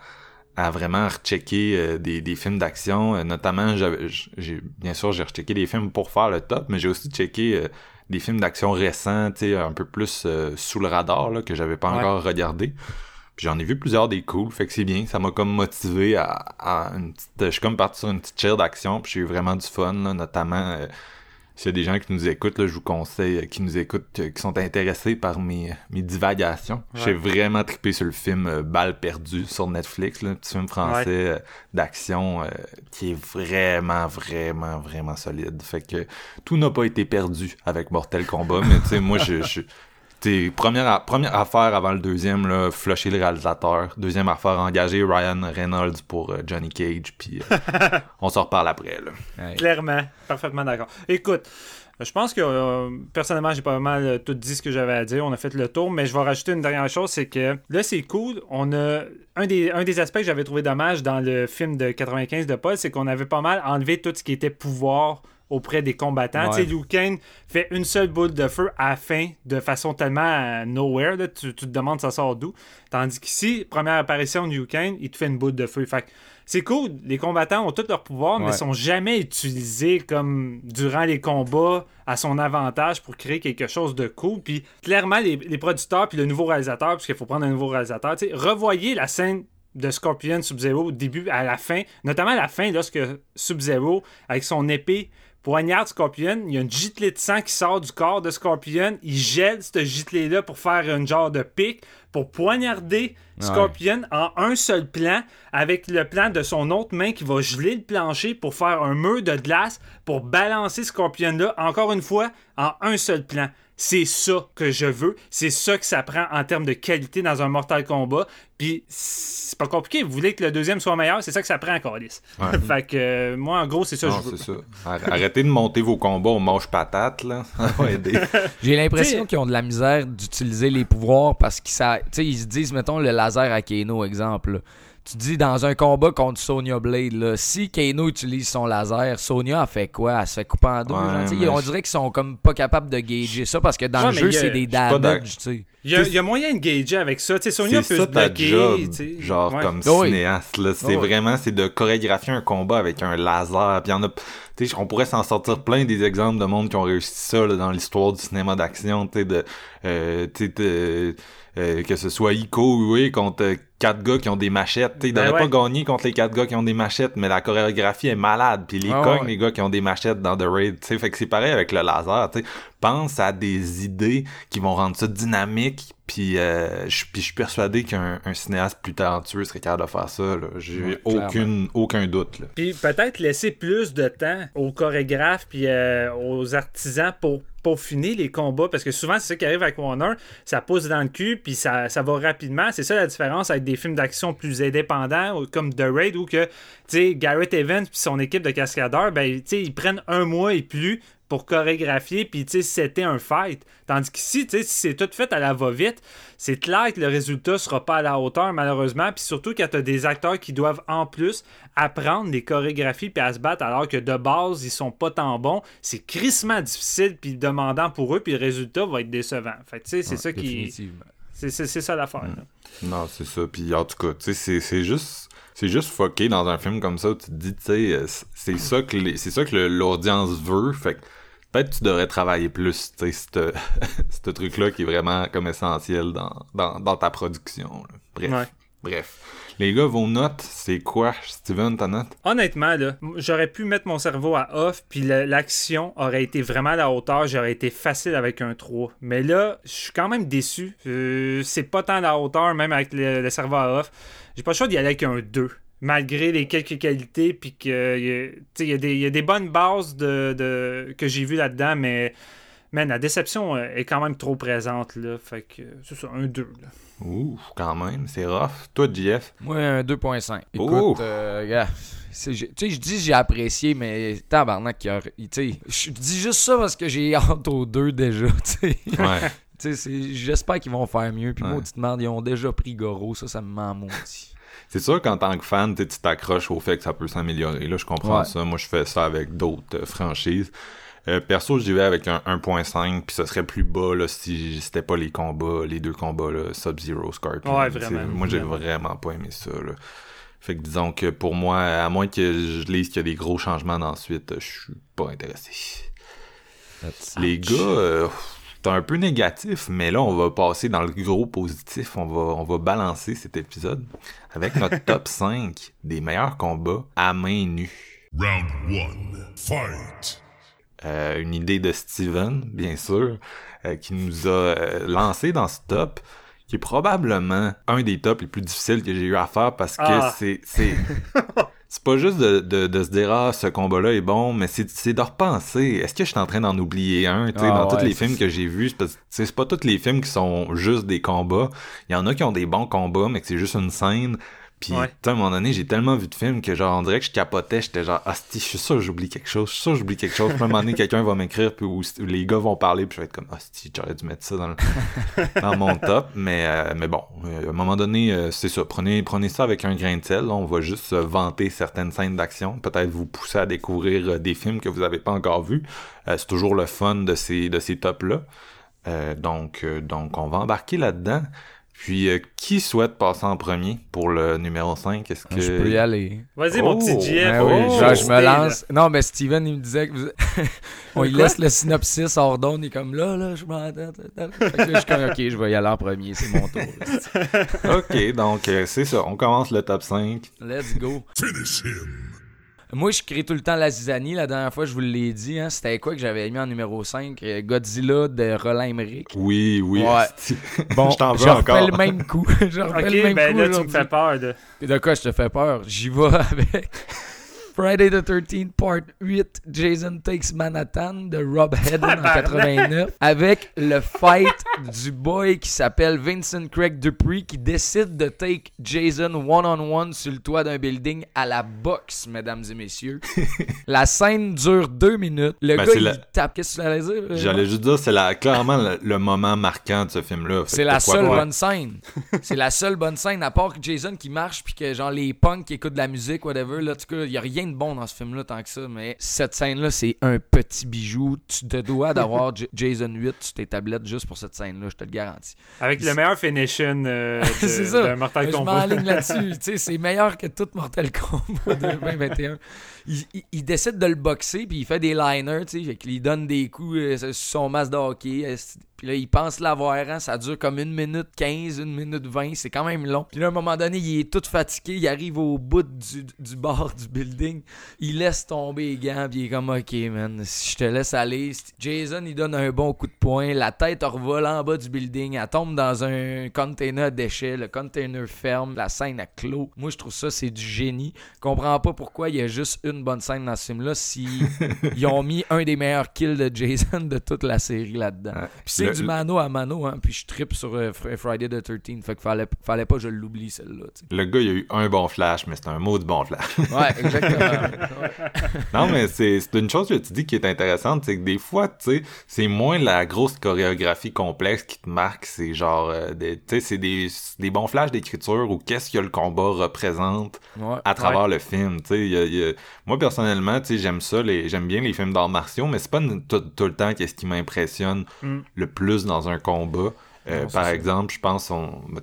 Speaker 1: à vraiment rechecker euh, des, des films d'action. Euh, notamment, j'ai, bien sûr, j'ai rechecké des films pour faire le top, mais j'ai aussi checké euh, des films d'action récents, un peu plus sous le radar, là, que j'avais pas
Speaker 2: Ouais.
Speaker 1: encore regardé. Puis j'en ai vu plusieurs des cool, fait que c'est bien. Ça m'a comme motivé à, à une petite... Je suis comme parti sur une petite chaire d'action, puis j'ai eu vraiment du fun, là, notamment... euh, s'il y a des gens qui nous écoutent, là, je vous conseille, euh, qui nous écoutent, euh, qui sont intéressés par mes, mes divagations. J'ai vraiment trippé sur le film euh, Balle perdue sur Netflix, là, un petit film français euh, d'action euh, qui est vraiment, vraiment, vraiment solide. Fait que tout n'a pas été perdu avec Mortal Kombat, mais tu sais, moi, je... je T'sais, première, première affaire avant le deuxième, là, flusher le réalisateur. Deuxième affaire, engager Ryan Reynolds pour euh, Johnny Cage, puis euh, on s'en reparle après. Là.
Speaker 2: Clairement, parfaitement d'accord. Écoute, je pense que euh, personnellement, j'ai pas mal tout dit ce que j'avais à dire. On a fait le tour, mais je vais rajouter une dernière chose, c'est que là, c'est cool. On a un des, un des aspects que j'avais trouvé dommage dans le film de 95 de Paul, c'est qu'on avait pas mal enlevé tout ce qui était pouvoir auprès des combattants.
Speaker 3: Ouais.
Speaker 2: Tu sais, Liu Kang fait une seule boule de feu à la fin de façon tellement nowhere. là. Tu, tu te demandes ça sort d'où. Tandis qu'ici, première apparition de Liu Kang, il te fait une boule de feu. Fait c'est cool. Les combattants ont tout leur pouvoir, mais
Speaker 3: Ouais.
Speaker 2: sont jamais utilisés comme durant les combats à son avantage pour créer quelque chose de cool. Puis clairement, les, les producteurs puis le nouveau réalisateur, parce qu'il faut prendre un nouveau réalisateur, tu sais, revoyez la scène de Scorpion Sub-Zero au début à la fin, notamment à la fin lorsque Sub-Zero avec son épée poignarde Scorpion, il y a une giclée de sang qui sort du corps de Scorpion, il gèle cette giclée-là pour faire un genre de pic, pour poignarder Scorpion en un seul plan, avec le plan de son autre main qui va geler le plancher pour faire un mur de glace, pour balancer Scorpion-là, encore une fois, en un seul plan. C'est ça que je veux. C'est ça que ça prend en termes de qualité dans un Mortal Kombat. Puis c'est pas compliqué. Vous voulez que le deuxième soit meilleur, c'est ça que ça prend encore, Alice. fait que euh, moi, en gros, c'est ça que je veux.
Speaker 1: ça. Arrêtez de monter vos combats au manche-patate, là. Ça va aider.
Speaker 3: J'ai l'impression qu'ils ont de la misère d'utiliser les pouvoirs parce qu'ils ils se disent, mettons, le laser à Kano, exemple. là. Tu dis dans un combat contre Sonya Blade, là, si Kano utilise son laser, Sonya a fait quoi? Elle se fait couper en deux.
Speaker 1: Ouais,
Speaker 3: genre, t'sais,
Speaker 1: mais
Speaker 3: on dirait qu'ils sont comme pas capables de gager ça parce que dans
Speaker 2: Ouais,
Speaker 3: le jeu, c'est des damage.
Speaker 2: Il y, a, il y a moyen de gager avec ça. Tu sais, Sonya
Speaker 1: C'est
Speaker 2: peut
Speaker 1: ça
Speaker 2: se bloquer.
Speaker 1: job, genre
Speaker 2: Ouais.
Speaker 1: comme
Speaker 3: Oh
Speaker 1: cinéaste là. C'est
Speaker 3: Oh
Speaker 1: vraiment c'est de chorégraphier un combat avec un laser. Puis y en a, on pourrait s'en sortir plein des exemples de monde qui ont réussi ça là, dans l'histoire du cinéma d'action, tu sais, de, euh, de- euh, que ce soit Iko oui, contre euh, quatre gars qui ont des machettes. Tu sais, il
Speaker 2: Ben
Speaker 1: pas gagner contre les quatre gars qui ont des machettes, mais la chorégraphie est malade. Puis les
Speaker 3: Ah ouais.
Speaker 1: les gars qui ont des machettes dans The Raid. Tu sais, fait que c'est pareil avec le laser. Tu sais, pense à des idées qui vont rendre ça dynamique. Puis euh, je suis persuadé qu'un un cinéaste plus talentueux serait capable de faire ça. J'ai
Speaker 3: Ouais,
Speaker 1: aucune aucun doute. Là.
Speaker 2: Puis peut-être laisser plus de temps aux chorégraphes puis euh, aux artisans pour peaufiner les combats parce que souvent c'est ça qui arrive avec Warner ça pousse dans le cul puis ça, ça va rapidement. C'est ça la différence avec des films d'action plus indépendants comme The Raid où que tu sais Garrett Evans puis son équipe de cascadeurs ben tu sais ils prennent un mois et plus pour chorégraphier puis tu sais c'était un fight tandis qu'ici tu sais si c'est tout fait à la va-vite c'est clair que le résultat sera pas à la hauteur malheureusement puis surtout quand tu as des acteurs qui doivent en plus apprendre des chorégraphies puis à se battre alors que de base ils sont pas tant bons c'est crissement difficile puis demandant pour eux puis le résultat va être décevant fait que, tu sais c'est ça qui c'est c'est- c'est ça l'affaire là.
Speaker 1: Non, c'est ça. Puis en tout cas, tu sais, c'est- c'est juste. C'est juste fucké dans un film comme ça où tu te dis, tu sais, euh, c'est ça que les- c'est ça que le- l'audience veut. Fait que, peut-être que tu devrais travailler plus, tu sais, ce truc-là qui est vraiment comme essentiel dans, dans, dans ta production. là. Bref.
Speaker 2: Ouais.
Speaker 1: Bref. Les gars, vos notes, c'est quoi? Steven, ta note?
Speaker 2: Honnêtement, là, j'aurais pu mettre mon cerveau à off, puis l'action aurait été vraiment à la hauteur, j'aurais été facile avec un 3. Mais là, je suis quand même déçu. Euh, c'est pas tant à la hauteur, même avec le, le cerveau à off. J'ai pas le choix d'y aller avec un 2. Malgré les quelques qualités, puis que euh, tu sais, il y, a des- il y a des bonnes bases de, de- que j'ai vues là-dedans, mais man, la déception euh, est quand même trop présente. Là, fait que c'est ça, un 2. Là.
Speaker 1: Ouh, quand même, c'est rough. Toi, JF?
Speaker 3: Moi, un 2.5. Écoute, euh, tu sais, je dis j'ai apprécié, mais tabarnak, tu je dis juste ça parce que j'ai hâte aux deux déjà, tu sais.
Speaker 1: Ouais.
Speaker 3: Tu j'espère qu'ils vont faire mieux. Puis,
Speaker 1: Ouais.
Speaker 3: maudite merde, ils ont déjà pris Goro. Ça, ça me ment maudit.
Speaker 1: C'est sûr qu'en tant que fan, tu t'accroches au fait que ça peut s'améliorer. Là, je comprends
Speaker 3: Ouais.
Speaker 1: ça. Moi, je fais ça avec d'autres euh, franchises. Euh, perso, j'y vais avec un 1.5, puis ce serait plus bas là, si c'était pas les combats, les deux combats, là, Sub-Zero, Scorpion.
Speaker 2: Ouais, vraiment,
Speaker 1: Moi, j'ai
Speaker 2: vraiment.
Speaker 1: pas aimé ça. Là. Fait que disons que pour moi, à moins que je lise qu'il y a des gros changements ensuite, je suis pas intéressé. Les gars, euh, c'est un peu négatif, mais là, on va passer dans le gros positif. On va, on va balancer cet épisode avec notre top 5 des meilleurs combats à main nue.
Speaker 6: Round one. Fight.
Speaker 1: Euh, une idée de Steven, bien sûr, euh, qui nous a euh, lancé dans ce top, qui est probablement un des tops les plus difficiles que j'ai eu à faire parce que
Speaker 2: Ah.
Speaker 1: c'est c'est pas juste de, de, de se dire ah ce combat-là est bon, mais c'est c'est de repenser. Est-ce que je suis en train d'en oublier un Tu sais,
Speaker 3: Ah
Speaker 1: dans tous les films que j'ai vus, c'est pas tous les films qui sont juste des combats. Il y en a qui ont des bons combats, mais que c'est juste une scène. Puis,
Speaker 2: Ouais.
Speaker 1: à un moment donné, j'ai tellement vu de films que, genre, on dirait que je capotais. J'étais genre, ah, je suis sûr que j'oublie quelque chose. Je suis sûr que j'oublie quelque chose. Puis, à un moment donné, quelqu'un va m'écrire, puis les gars vont parler, puis je vais être comme, ah, j'aurais dû mettre ça dans, le- dans mon top. Mais, euh, mais bon, euh, à un moment donné, euh, c'est ça. Prenez, prenez ça avec un grain de sel. là. On va juste vanter certaines scènes d'action. Peut-être vous pousser à découvrir des films que vous n'avez pas encore vus. C'est toujours le fun de ces, de ces tops-là. Donc, donc, on va embarquer là-dedans. Puis, euh, qui souhaite passer en premier pour le numéro 5? Est-ce que...
Speaker 3: Je peux y aller.
Speaker 2: Vas-y,
Speaker 1: Oh,
Speaker 2: mon petit.
Speaker 3: Ben
Speaker 1: oh,
Speaker 3: oui,
Speaker 2: oh,
Speaker 3: genre, je me
Speaker 2: là.
Speaker 3: lance. Non, mais Steven, il me disait que vous... on lui laisse le synopsis hors d'onde. Il est comme là, là, je là, je suis comme, ok, je vais y aller en premier. C'est mon tour. là.
Speaker 1: OK, donc, euh, c'est ça. On commence le top 5.
Speaker 3: Let's go.
Speaker 6: Finish him.
Speaker 3: Moi, je crée tout le temps la zizanie. La dernière fois, je vous l'ai dit. Hein, C'était quoi que j'avais mis en numéro 5 Euh, Godzilla de Roland Emmerich.
Speaker 1: Oui, oui.
Speaker 3: Ouais. Bon,
Speaker 1: je t'en veux encore.
Speaker 3: le même coup. je refais
Speaker 2: Ok,
Speaker 3: le même
Speaker 2: ben
Speaker 3: coup
Speaker 2: là, tu me fais peur. De...
Speaker 3: De quoi je te fais peur? J'y vais avec Friday the 13th Part 8 Jason Takes Manhattan de Rob Hedden en 89 avec le fight du boy qui s'appelle Vincent Craig Dupree qui décide de take Jason one-on-one sur le toit d'un building à la boxe, mesdames et messieurs. la scène dure deux minutes. Le
Speaker 1: Ben,
Speaker 3: gars, il
Speaker 1: la-
Speaker 3: tape. Qu'est-ce que tu allais dire?
Speaker 1: J'allais juste dire, c'est la, clairement le, le moment marquant de ce film-là.
Speaker 3: C'est la seule bonne scène. C'est la seule bonne scène, à part que Jason qui marche, puis que genre les punks qui écoutent de la musique, whatever, là, en tout cas, il y a rien de bon dans ce film-là tant que ça, mais cette scène-là, c'est un petit bijou. Tu te dois d'avoir Jason 8 sur tes tablettes juste pour cette scène-là, je te le garantis.
Speaker 2: Avec le meilleur finishing euh, de,
Speaker 3: c'est ça.
Speaker 2: de Mortal
Speaker 3: je
Speaker 2: Kombat.
Speaker 3: m'enligne là-dessus. C'est meilleur que tout Mortal Kombat 2021. Il, il- il décide de le boxer, puis il fait des liners, tu sais, lui donne des coups euh, sur son masque de hockey. euh, Puis là, il pense l'avoir, hein, ça dure comme une minute 15, une minute 20, c'est quand même long. Puis là, à un moment donné, il est tout fatigué, il arrive au bout du, bord du building, il laisse tomber les gants, puis il est comme, ok, man, si je te laisse aller. Jason, il donne un bon coup de poing, la tête revole en bas du building, elle tombe dans un container à déchets, le container ferme, la scène a clos. Moi, je trouve ça, c'est du génie. Je comprends pas pourquoi il y a juste une bonne scène dans ce film-là si ils ont mis un des meilleurs kills de Jason de toute la série là-dedans. Puis c'est du mano à mano, hein, puis je tripe sur euh, Fr- Friday the 13th, fait que fallait, fallait pas que je l'oublie celle-là.
Speaker 1: Le gars, il a eu un bon flash, mais c'est un mot de bon flash.
Speaker 3: Ouais, exactement.
Speaker 1: non, mais c'est c'est une chose que tu dis qui est intéressante, c'est que des fois, tu sais, c'est moins la grosse chorégraphie complexe qui te marque, c'est genre, euh, des- tu sais, c'est des, des bons flashs d'écriture ou qu'est-ce que le combat représente
Speaker 3: Ouais.
Speaker 1: à travers le film, tu sais, moi personnellement, tu sais, j'aime ça, les... j'aime bien les films d'arts martiaux, mais c'est pas tout, tout le temps qu'est-ce qui m'impressionne
Speaker 2: Mm.
Speaker 1: le plus dans un combat. Euh,
Speaker 3: Non,
Speaker 1: par
Speaker 3: ça.
Speaker 1: exemple, je pense, on, ben,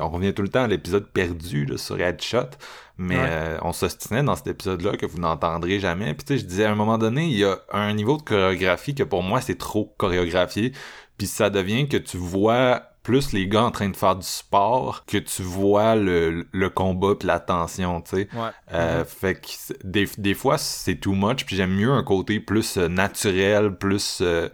Speaker 1: on revient tout le temps à l'épisode perdu là, sur Headshot, mais
Speaker 2: Ouais.
Speaker 1: euh, on s'ostinait dans cet épisode-là que vous n'entendrez jamais. Puis tu sais, je disais à un moment donné, il y a un niveau de chorégraphie que pour moi c'est trop chorégraphié, puis ça devient que tu vois plus les gars en train de faire du sport que tu vois le, le combat puis la tension, tu sais.
Speaker 3: Ouais.
Speaker 1: Euh, Fait que des, des fois, c'est too much, puis j'aime mieux un côté plus euh, naturel, plus euh,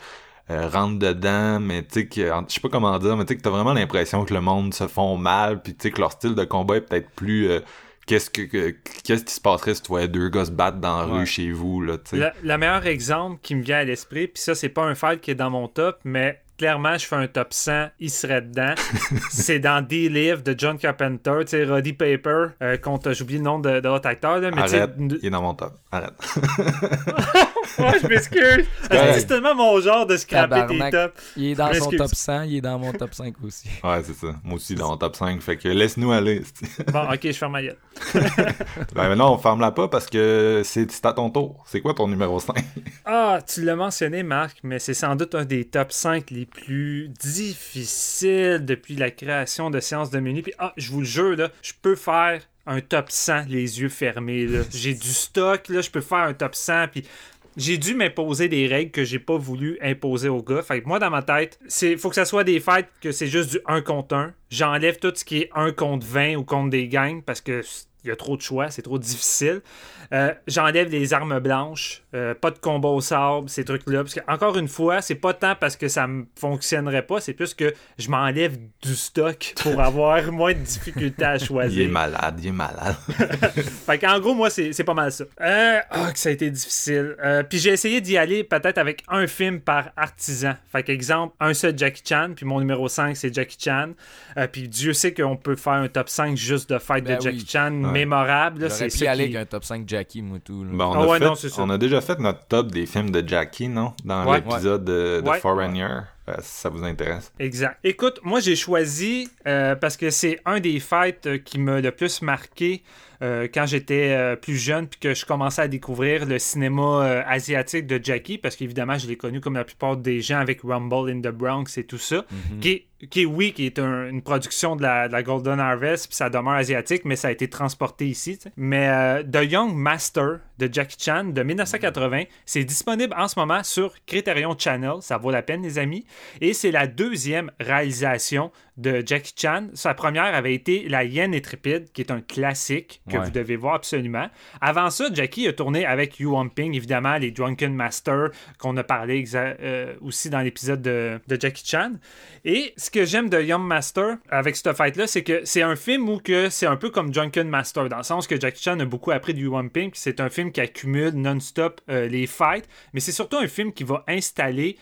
Speaker 1: euh, rentre dedans, mais tu sais, que- je sais pas comment dire, mais tu sais que t'as vraiment l'impression que le monde se font mal, puis tu sais que leur style de combat est peut-être plus... euh, Qu'est-ce que, que- qu'est-ce qui se passerait si tu voyais deux gars se battre dans la
Speaker 3: Ouais.
Speaker 1: rue chez vous, là, tu sais.
Speaker 2: Le, le meilleur exemple qui me vient à l'esprit, puis ça, c'est pas un fight qui est dans mon top, mais clairement, je fais un top 100, il serait dedans. c'est dans D-Live de John Carpenter, tu sais, Roddy Paper, euh, contre, j'ai oublié le nom de, de l'autre acteur, là, mais
Speaker 1: Arrête,
Speaker 2: n-
Speaker 1: il est dans mon top. Arrête.
Speaker 2: Ouais, je m'excuse. c'est tellement mon genre de scraper
Speaker 3: Tabarnak.
Speaker 2: tops.
Speaker 3: Il est dans son top 100, il est dans mon top 5 aussi.
Speaker 1: Ouais, c'est ça. Moi aussi, dans mon top 5. Fait que laisse-nous aller.
Speaker 2: Bon, ok, je ferme ma gueule.
Speaker 1: ben maintenant, on ferme-la pas parce que c'est c'est à ton tour. C'est quoi ton numéro 5?
Speaker 2: Ah, tu l'as mentionné, Marc, mais c'est sans doute un des top 5 les plus difficiles depuis la création de séances de menu. Puis, ah, je vous le jure, là, je peux faire un top 100 les yeux fermés. là. J'ai du stock, là, je peux faire un top 100. Puis, j'ai dû m'imposer des règles que j'ai pas voulu imposer aux gars. Fait que moi, dans ma tête, c'est faut que ça soit des fights que c'est juste du 1 contre 1. J'enlève tout ce qui est 1 contre 20 ou contre des gangs parce que il y a trop de choix, c'est trop difficile. Euh, J'enlève les armes blanches, euh, pas de combat au sable, ces trucs-là. Parce que, encore une fois, c'est pas tant parce que ça me fonctionnerait pas, c'est plus que je m'enlève du stock pour avoir moins de difficultés à
Speaker 1: Il est
Speaker 2: choisir.
Speaker 1: malade, il est malade.
Speaker 2: Fait qu'en gros, moi, c'est pas mal ça. Euh, ah, que ça a été difficile. Euh, puis j'ai essayé d'y aller peut-être avec un film par artisan. Fait qu'exemple, un seul Jackie Chan, puis mon numéro 5, c'est Jackie Chan. Puis Dieu sait qu'on peut faire un top 5 juste de fight
Speaker 3: Ben
Speaker 2: de Jackie
Speaker 3: oui.
Speaker 2: Chan mémorable. là,
Speaker 3: J'aurais
Speaker 2: C'est
Speaker 3: pu y aller
Speaker 2: qui-
Speaker 3: avec un top 5 Jackie, là.
Speaker 1: Ben, on,
Speaker 2: Ah
Speaker 1: a
Speaker 2: ouais,
Speaker 1: fait-
Speaker 2: non,
Speaker 1: on a déjà fait notre top des films de Jackie, non? Dans
Speaker 2: Ouais.
Speaker 1: l'épisode de, de
Speaker 2: Ouais.
Speaker 1: Foreigner. Euh, si ça vous intéresse.
Speaker 2: Exact. Écoute, moi j'ai choisi euh, parce que c'est un des fights euh, qui m'a le plus marqué euh, quand j'étais euh, plus jeune puis que je commençais à découvrir le cinéma euh, asiatique de Jackie parce qu'évidemment je l'ai connu comme la plupart des gens avec Rumble in the Bronx et tout ça qui, est, qui est, oui qui est un- une production de la, de la Golden Harvest puis ça demeure asiatique mais ça a été transporté ici mais The Young Master de Jackie Chan de 1980 c'est disponible en ce moment sur Criterion Channel. Ça vaut la peine les amis. Et c'est la deuxième réalisation de Jackie Chan. Sa première avait été La Hyène Intrépide, qui est un classique que
Speaker 3: Ouais.
Speaker 2: vous devez voir absolument. Avant ça, Jackie a tourné avec Yu Ping, évidemment, les Drunken Master, qu'on a parlé euh, aussi dans l'épisode de, de Jackie Chan. Et ce que j'aime de Young Master avec ce fight-là, c'est que c'est un film où que c'est un peu comme Drunken Master, dans le sens que Jackie Chan a beaucoup appris de Yu Ping, c'est un film qui accumule non-stop euh, les fights, mais c'est surtout un film qui va installer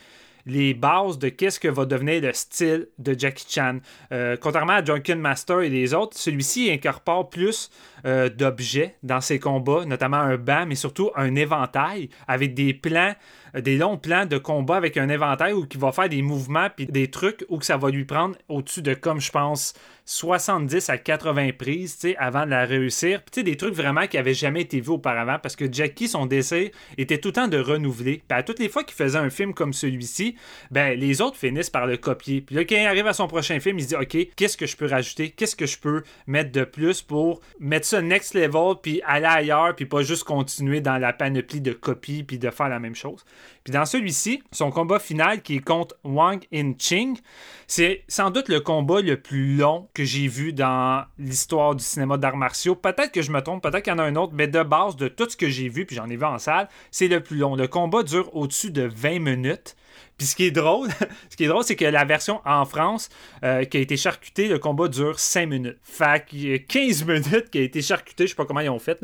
Speaker 2: les bases de qu'est-ce que va devenir le style de Jackie Chan. Euh, contrairement à Drunken Master et les autres, celui-ci incorpore plus euh, d'objets dans ses combats, notamment un banc, mais surtout un éventail avec des plans, des longs plans de combat avec un éventail où il va faire des mouvements puis des trucs que ça va lui prendre au-dessus de, comme je pense, 70 à 80 prises, avant de la réussir. Puis, des trucs vraiment qui n'avaient jamais été vus auparavant parce que Jackie, son désir était tout le temps de renouveler. Toutes les fois qu'il faisait un film comme celui-ci, ben, les autres finissent par le copier. Puis là, quand il arrive à son prochain film, il se dit, OK, qu'est-ce que je peux rajouter? Qu'est-ce que je peux mettre de plus pour mettre ça next level puis aller ailleurs puis pas juste continuer dans la panoplie de copies puis de faire la même chose? Puis dans celui-ci, son combat final qui est contre Wang In-ching, c'est sans doute le combat le plus long que j'ai vu dans l'histoire du cinéma d'arts martiaux. Peut-être que je me trompe, peut-être qu'il y en a un autre, mais de base, de tout ce que j'ai vu, puis j'en ai vu en salle, c'est le plus long. Le combat dure au-dessus de 20 minutes. Puis ce qui est drôle, ce qui est drôle, c'est que la version en France euh, qui a été charcutée, le combat dure 5 minutes. Fait qu'il y a 15 minutes qui a été charcutée, je sais pas comment ils ont fait.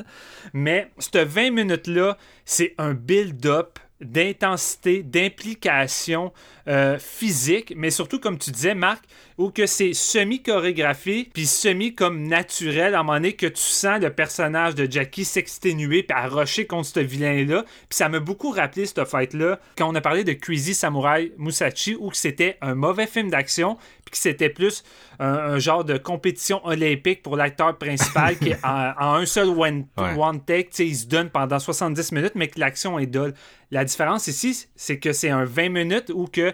Speaker 2: Mais cette 20 minutes-là, c'est un build-up d'intensité, d'implication euh, physique, mais surtout, comme tu disais, Marc, où que c'est semi-chorégraphié, puis semi comme naturel, à un moment donné que tu sens le personnage de Jackie s'exténuer, puis arrocher contre ce vilain-là. Puis ça m'a beaucoup rappelé cette fight-là, quand on a parlé de Crazy Samurai Musashi, où que c'était un mauvais film d'action, puis que c'était plus un, un genre de compétition olympique pour l'acteur principal qui en, en un seul one,
Speaker 1: Ouais.
Speaker 2: one take, il se donne pendant 70 minutes, mais que l'action est dull. La différence ici, c'est que c'est un 20 minutes où que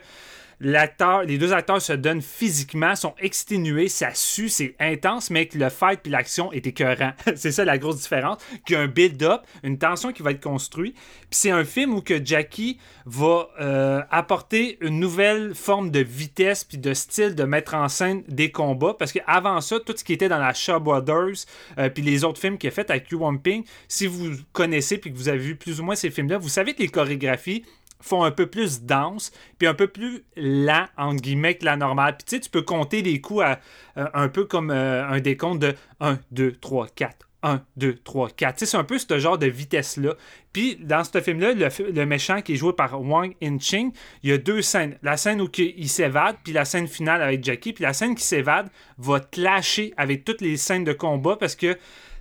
Speaker 2: les deux acteurs se donnent physiquement, sont exténués, ça sue, c'est intense, mais que le fight puis l'action est écœurant. c'est ça la grosse différence. Qu'il y a un build-up, une tension qui va être construite. Puis c'est un film où que Jackie va euh, apporter une nouvelle forme de vitesse puis de style de mettre en scène des combats. Parce qu'avant ça, tout ce qui était dans la Shaw Brothers euh, puis les autres films qu'il a fait avec Yu Ping, si vous connaissez puis que vous avez vu plus ou moins ces films-là, vous savez que les chorégraphies font un peu plus dense, puis un peu plus lent, entre guillemets, que la normale. Puis tu sais, tu peux compter les coups à, euh, un peu comme euh, un décompte de 1, 2, 3, 4. 1, 2, 3, 4. Tu sais, c'est un peu ce genre de vitesse-là. Puis, dans ce film-là, le, le méchant qui est joué par Wang In-ching, il y a deux scènes. La scène où il s'évade, puis la scène finale avec Jackie. Puis la scène qui s'évade va clasher avec toutes les scènes de combat parce que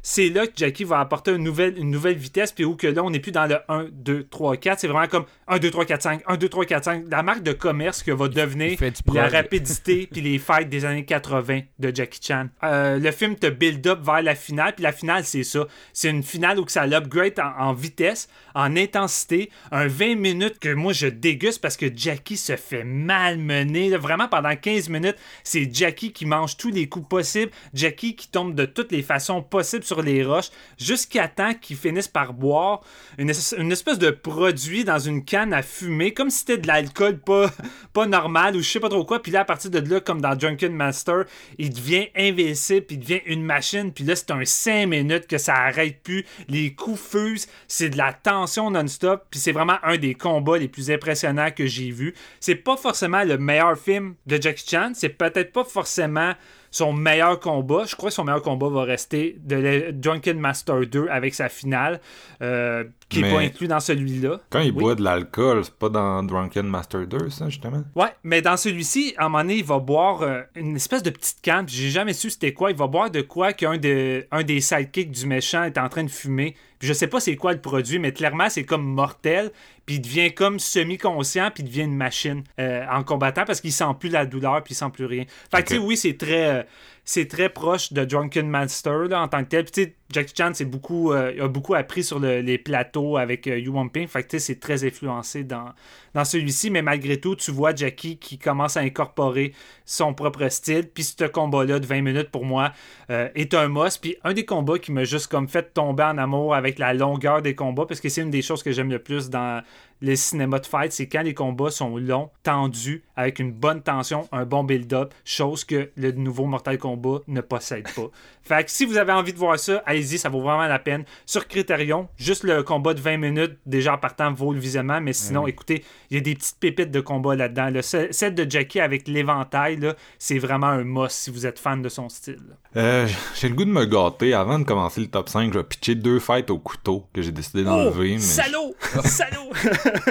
Speaker 2: c'est là que Jackie va apporter une nouvelle, une nouvelle vitesse, puis où que là, on n'est plus dans le 1, 2, 3, 4. C'est vraiment comme 1, 2, 3, 4, 5, 1, 2, 3, 4, 5. La marque de commerce que va devenir la rapidité puis les fights des années 80 de Jackie Chan. Euh, le film te build up vers la finale, puis la finale, c'est ça. C'est une finale où ça l'upgrade en, en, vitesse, en intensité, un 20 minutes que moi je déguste parce que Jackie se fait malmener. Là, vraiment, pendant 15 minutes, c'est Jackie qui mange tous les coups possibles, Jackie qui tombe de toutes les façons possibles sur les roches, jusqu'à temps qu'ils finissent par boire une, espèce de produit dans une canne à fumer, comme si c'était de l'alcool pas, pas normal ou je sais pas trop quoi. Puis là, à partir de là, comme dans Drunken Master, il devient invincible, puis il devient une machine. Puis là, c'est un 5 minutes que ça arrête plus. Les coups fusent, c'est de la tension non-stop. Puis c'est vraiment un des combats les plus impressionnants que j'ai vu. C'est pas forcément le meilleur film de Jackie Chan, c'est peut-être pas forcément son meilleur combat, je crois que son meilleur combat va rester de Drunken Master 2 avec sa finale, euh, qui n'est pas inclus dans celui-là.
Speaker 1: Quand il boit de l'alcool, c'est pas dans Drunken Master 2, ça, justement?
Speaker 2: Ouais, mais dans celui-ci, à un moment donné, il va boire euh, une espèce de petite canne, j'ai jamais su c'était quoi. Il va boire de quoi qu'un de, un des sidekicks du méchant est en train de fumer. Puis je sais pas c'est quoi le produit, mais clairement, c'est comme mortel. Puis il devient comme semi-conscient, puis il devient une machine euh, en combattant parce qu'il sent plus la douleur, puis il sent plus rien. Fait que, tu sais, oui, c'est très. Euh, c'est très proche de Drunken Master en tant que tel. Puis, Jackie Chan beaucoup, euh, a beaucoup appris sur les plateaux avec euh, Yu Ping. Fait que c'est très influencé dans, dans celui-ci. Mais malgré tout, tu vois Jackie qui commence à incorporer son propre style. Puis ce combat-là de 20 minutes, pour moi, euh, est un must. Puis un des combats qui m'a juste comme fait tomber en amour avec la longueur des combats, parce que c'est une des choses que j'aime le plus dans les cinémas de fight, c'est quand les combats sont longs, tendus, avec une bonne tension, un bon build-up, chose que le nouveau Mortal Kombat ne possède pas. fait que si vous avez envie de voir ça, allez-y, ça vaut vraiment la peine. Sur Criterion, juste le combat de 20 minutes, déjà en partant, vaut le visionnement, mais sinon, écoutez, il y a des petites pépites de combat là-dedans. Le set de Jackie avec l'éventail, c'est vraiment un must si vous êtes fan de son style.
Speaker 1: Euh, j'ai le goût de me gâter. Avant de commencer le top 5, je vais pitcher deux fights au couteau que j'ai décidé d'enlever.
Speaker 2: Oh, salaud! salaud!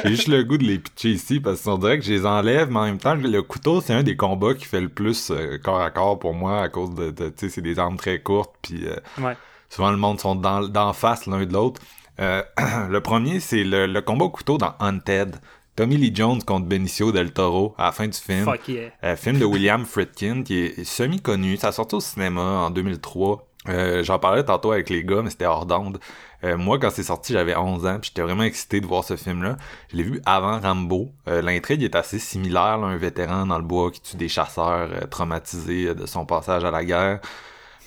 Speaker 1: J'ai juste le goût de les pitcher ici parce qu'on dirait que je les enlève, mais en même temps, le couteau, c'est un des combats qui fait le plus euh, corps à corps pour moi à cause de, tu sais, c'est des armes très courtes, puis euh, souvent le monde sont d'en face l'un de l'autre. le premier, c'est le, le, combat au couteau dans Hunted. Tommy Lee Jones contre Benicio del Toro à la fin du film.
Speaker 2: Fuck yeah.
Speaker 1: Euh, film de William Friedkin qui est semi-connu. Ça a sorti au cinéma en 2003. Euh, J'en parlais tantôt avec les gars, mais c'était hors d'onde. Euh, moi, quand c'est sorti, j'avais 11 ans, puis j'étais vraiment excité de voir ce film-là. Je l'ai vu avant Rambo. Euh, l'intrigue est assez similaire, là, un vétéran dans le bois qui tue des chasseurs euh, traumatisés de son passage à la guerre.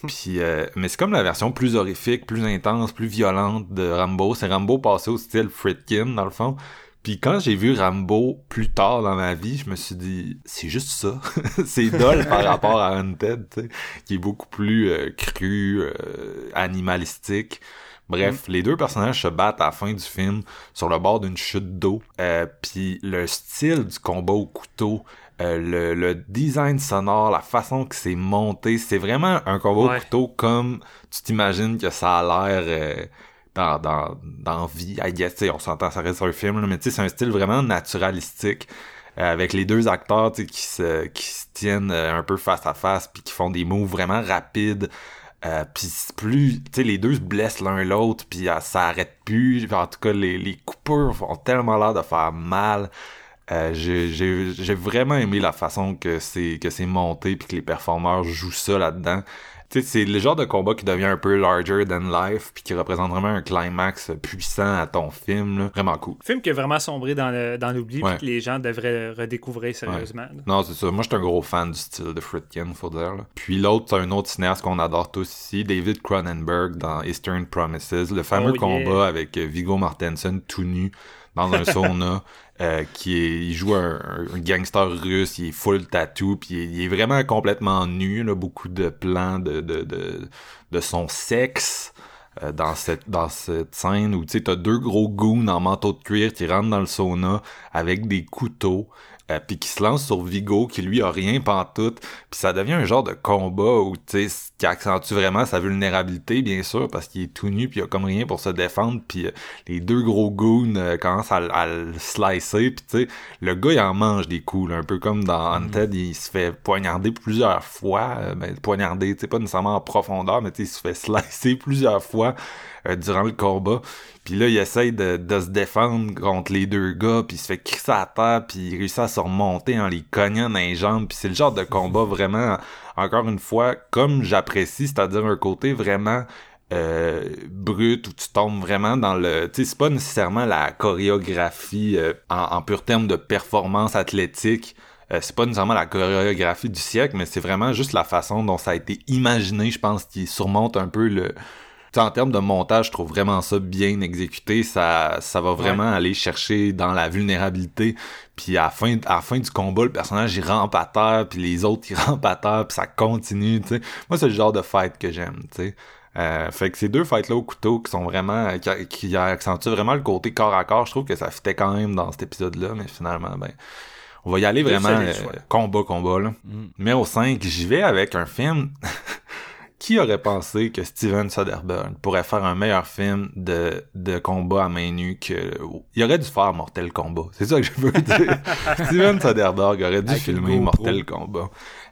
Speaker 1: Puis, mais c'est comme la version plus horrifique, plus intense, plus violente de Rambo. C'est Rambo passé au style Friedkin, dans le fond. Puis quand j'ai vu Rambo plus tard dans ma vie, je me suis dit, c'est juste ça. c'est dole par rapport à sais, qui est beaucoup plus euh, cru, euh, animalistique. Bref, mm. les deux personnages se battent à la fin du film sur le bord d'une chute d'eau. Euh, Puis le style du combat au couteau, euh, le, le, design sonore, la façon que c'est monté, c'est vraiment un combat au couteau comme tu t'imagines que ça a l'air dans, dans, dans vie, I guess, on s'entend, ça reste un film, là, mais c'est un style vraiment naturalistique, euh, avec les deux acteurs qui se, qui se tiennent euh, un peu face à face, puis qui font des moves vraiment rapides, euh, puis plus, tu sais, les deux se blessent l'un l'autre, puis euh, ça arrête plus, en tout cas, les, les coupures ont tellement l'air de faire mal, j'ai vraiment aimé la façon que c'est monté puis que les performeurs jouent ça là-dedans. Tu sais, c'est le genre de combat qui devient un peu larger than life, puis qui représente vraiment un climax puissant à ton film, là. Vraiment cool.
Speaker 2: Film qui est vraiment sombré dans le- dans l'oubli,
Speaker 1: Ouais.
Speaker 2: puis que les gens devraient redécouvrir sérieusement.
Speaker 1: Non, c'est ça. Moi, je suis un gros fan du style de Friedkin, faut dire. là. Puis l'autre, c'est un autre cinéaste qu'on adore tous ici, David Cronenberg dans Eastern Promises, le fameux
Speaker 2: Oh, yeah.
Speaker 1: combat avec Viggo Mortensen tout nu dans un sauna. euh, qui il joue un, gangster russe, il est full tattoo, puis il, est- vraiment complètement nu, là, beaucoup de plans de, de, de, de son sexe euh, dans cette dans cette scène où tu sais t'as deux gros goons en manteau de cuir qui rentrent dans le sauna avec des couteaux euh, puis qui se lancent sur Vigo qui lui a rien pantoute. Puis ça devient un genre de combat où tu sais qui accentue vraiment sa vulnérabilité bien sûr parce qu'il est tout nu puis il a comme rien pour se défendre puis euh, les deux gros goons euh, commencent à, le slicer puis tu sais le gars il en mange des coups là, un peu comme dans Hunted il se fait poignarder plusieurs fois euh, ben, poignarder tu sais pas nécessairement en profondeur mais tu sais il se fait slicer plusieurs fois euh, durant le combat. Puis là il essaye de, se défendre contre les deux gars puis il se fait crisser à terre puis il réussit à se remonter en les cognant dans les jambes. Puis c'est le genre de combat vraiment encore une fois comme j'apprécie c'est-à-dire un côté vraiment euh, brut où tu tombes vraiment dans le tu sais c'est pas nécessairement la chorégraphie euh, en, pur terme de performance athlétique c'est pas nécessairement la chorégraphie du siècle mais c'est vraiment juste la façon dont ça a été imaginé je pense qui surmonte un peu le en termes de montage, je trouve vraiment ça bien exécuté. Ça, ça va vraiment aller chercher dans la vulnérabilité. Puis à la fin, à la fin du combat, le personnage il rampe à terre, puis les autres ils rampent à terre, puis ça continue. Tu sais, moi c'est le genre de fight que j'aime. Tu sais, euh, fait que ces deux fights là au couteau qui sont vraiment, qui, qui accentuent vraiment le côté corps à corps, je trouve que ça fitait quand même dans cet épisode là, mais finalement ben. On va y aller vraiment euh, combat combat là. Numéro 5, j'y vais avec un film qui aurait pensé que Steven Soderbergh pourrait faire un meilleur film de, de combat à main nue que... Il aurait dû faire Mortel Kombat. C'est ça que je veux dire. Steven Soderbergh aurait dû
Speaker 3: Avec
Speaker 1: filmer. Mortel Kombat.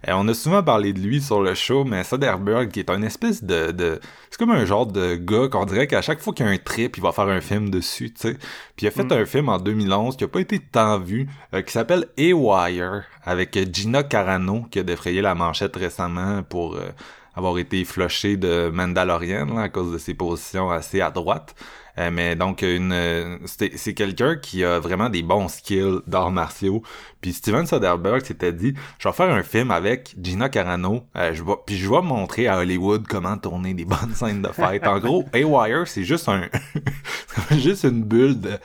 Speaker 1: Et on a souvent parlé de lui sur le show, mais Soderbergh, qui est un espèce de... de c'est comme un genre de gars qu'on dirait qu'à chaque fois qu'il y a un trip, il va faire un film dessus, tu sais. Puis il a fait un film en 2011 qui a pas été tant vu, euh, qui s'appelle A-Wire, avec Gina Carano, qui a défrayé la manchette récemment pour... euh, avoir été flushé de Mandalorian là, à cause de ses positions assez à droite. Euh, mais donc une euh, c'est quelqu'un qui a vraiment des bons skills d'arts martiaux. Puis Steven Soderbergh s'était dit je vais faire un film avec Gina Carano, euh, je vais puis je vais montrer à Hollywood comment tourner des bonnes scènes de fight. En gros, A-Wire, c'est juste un c'est juste une bulle de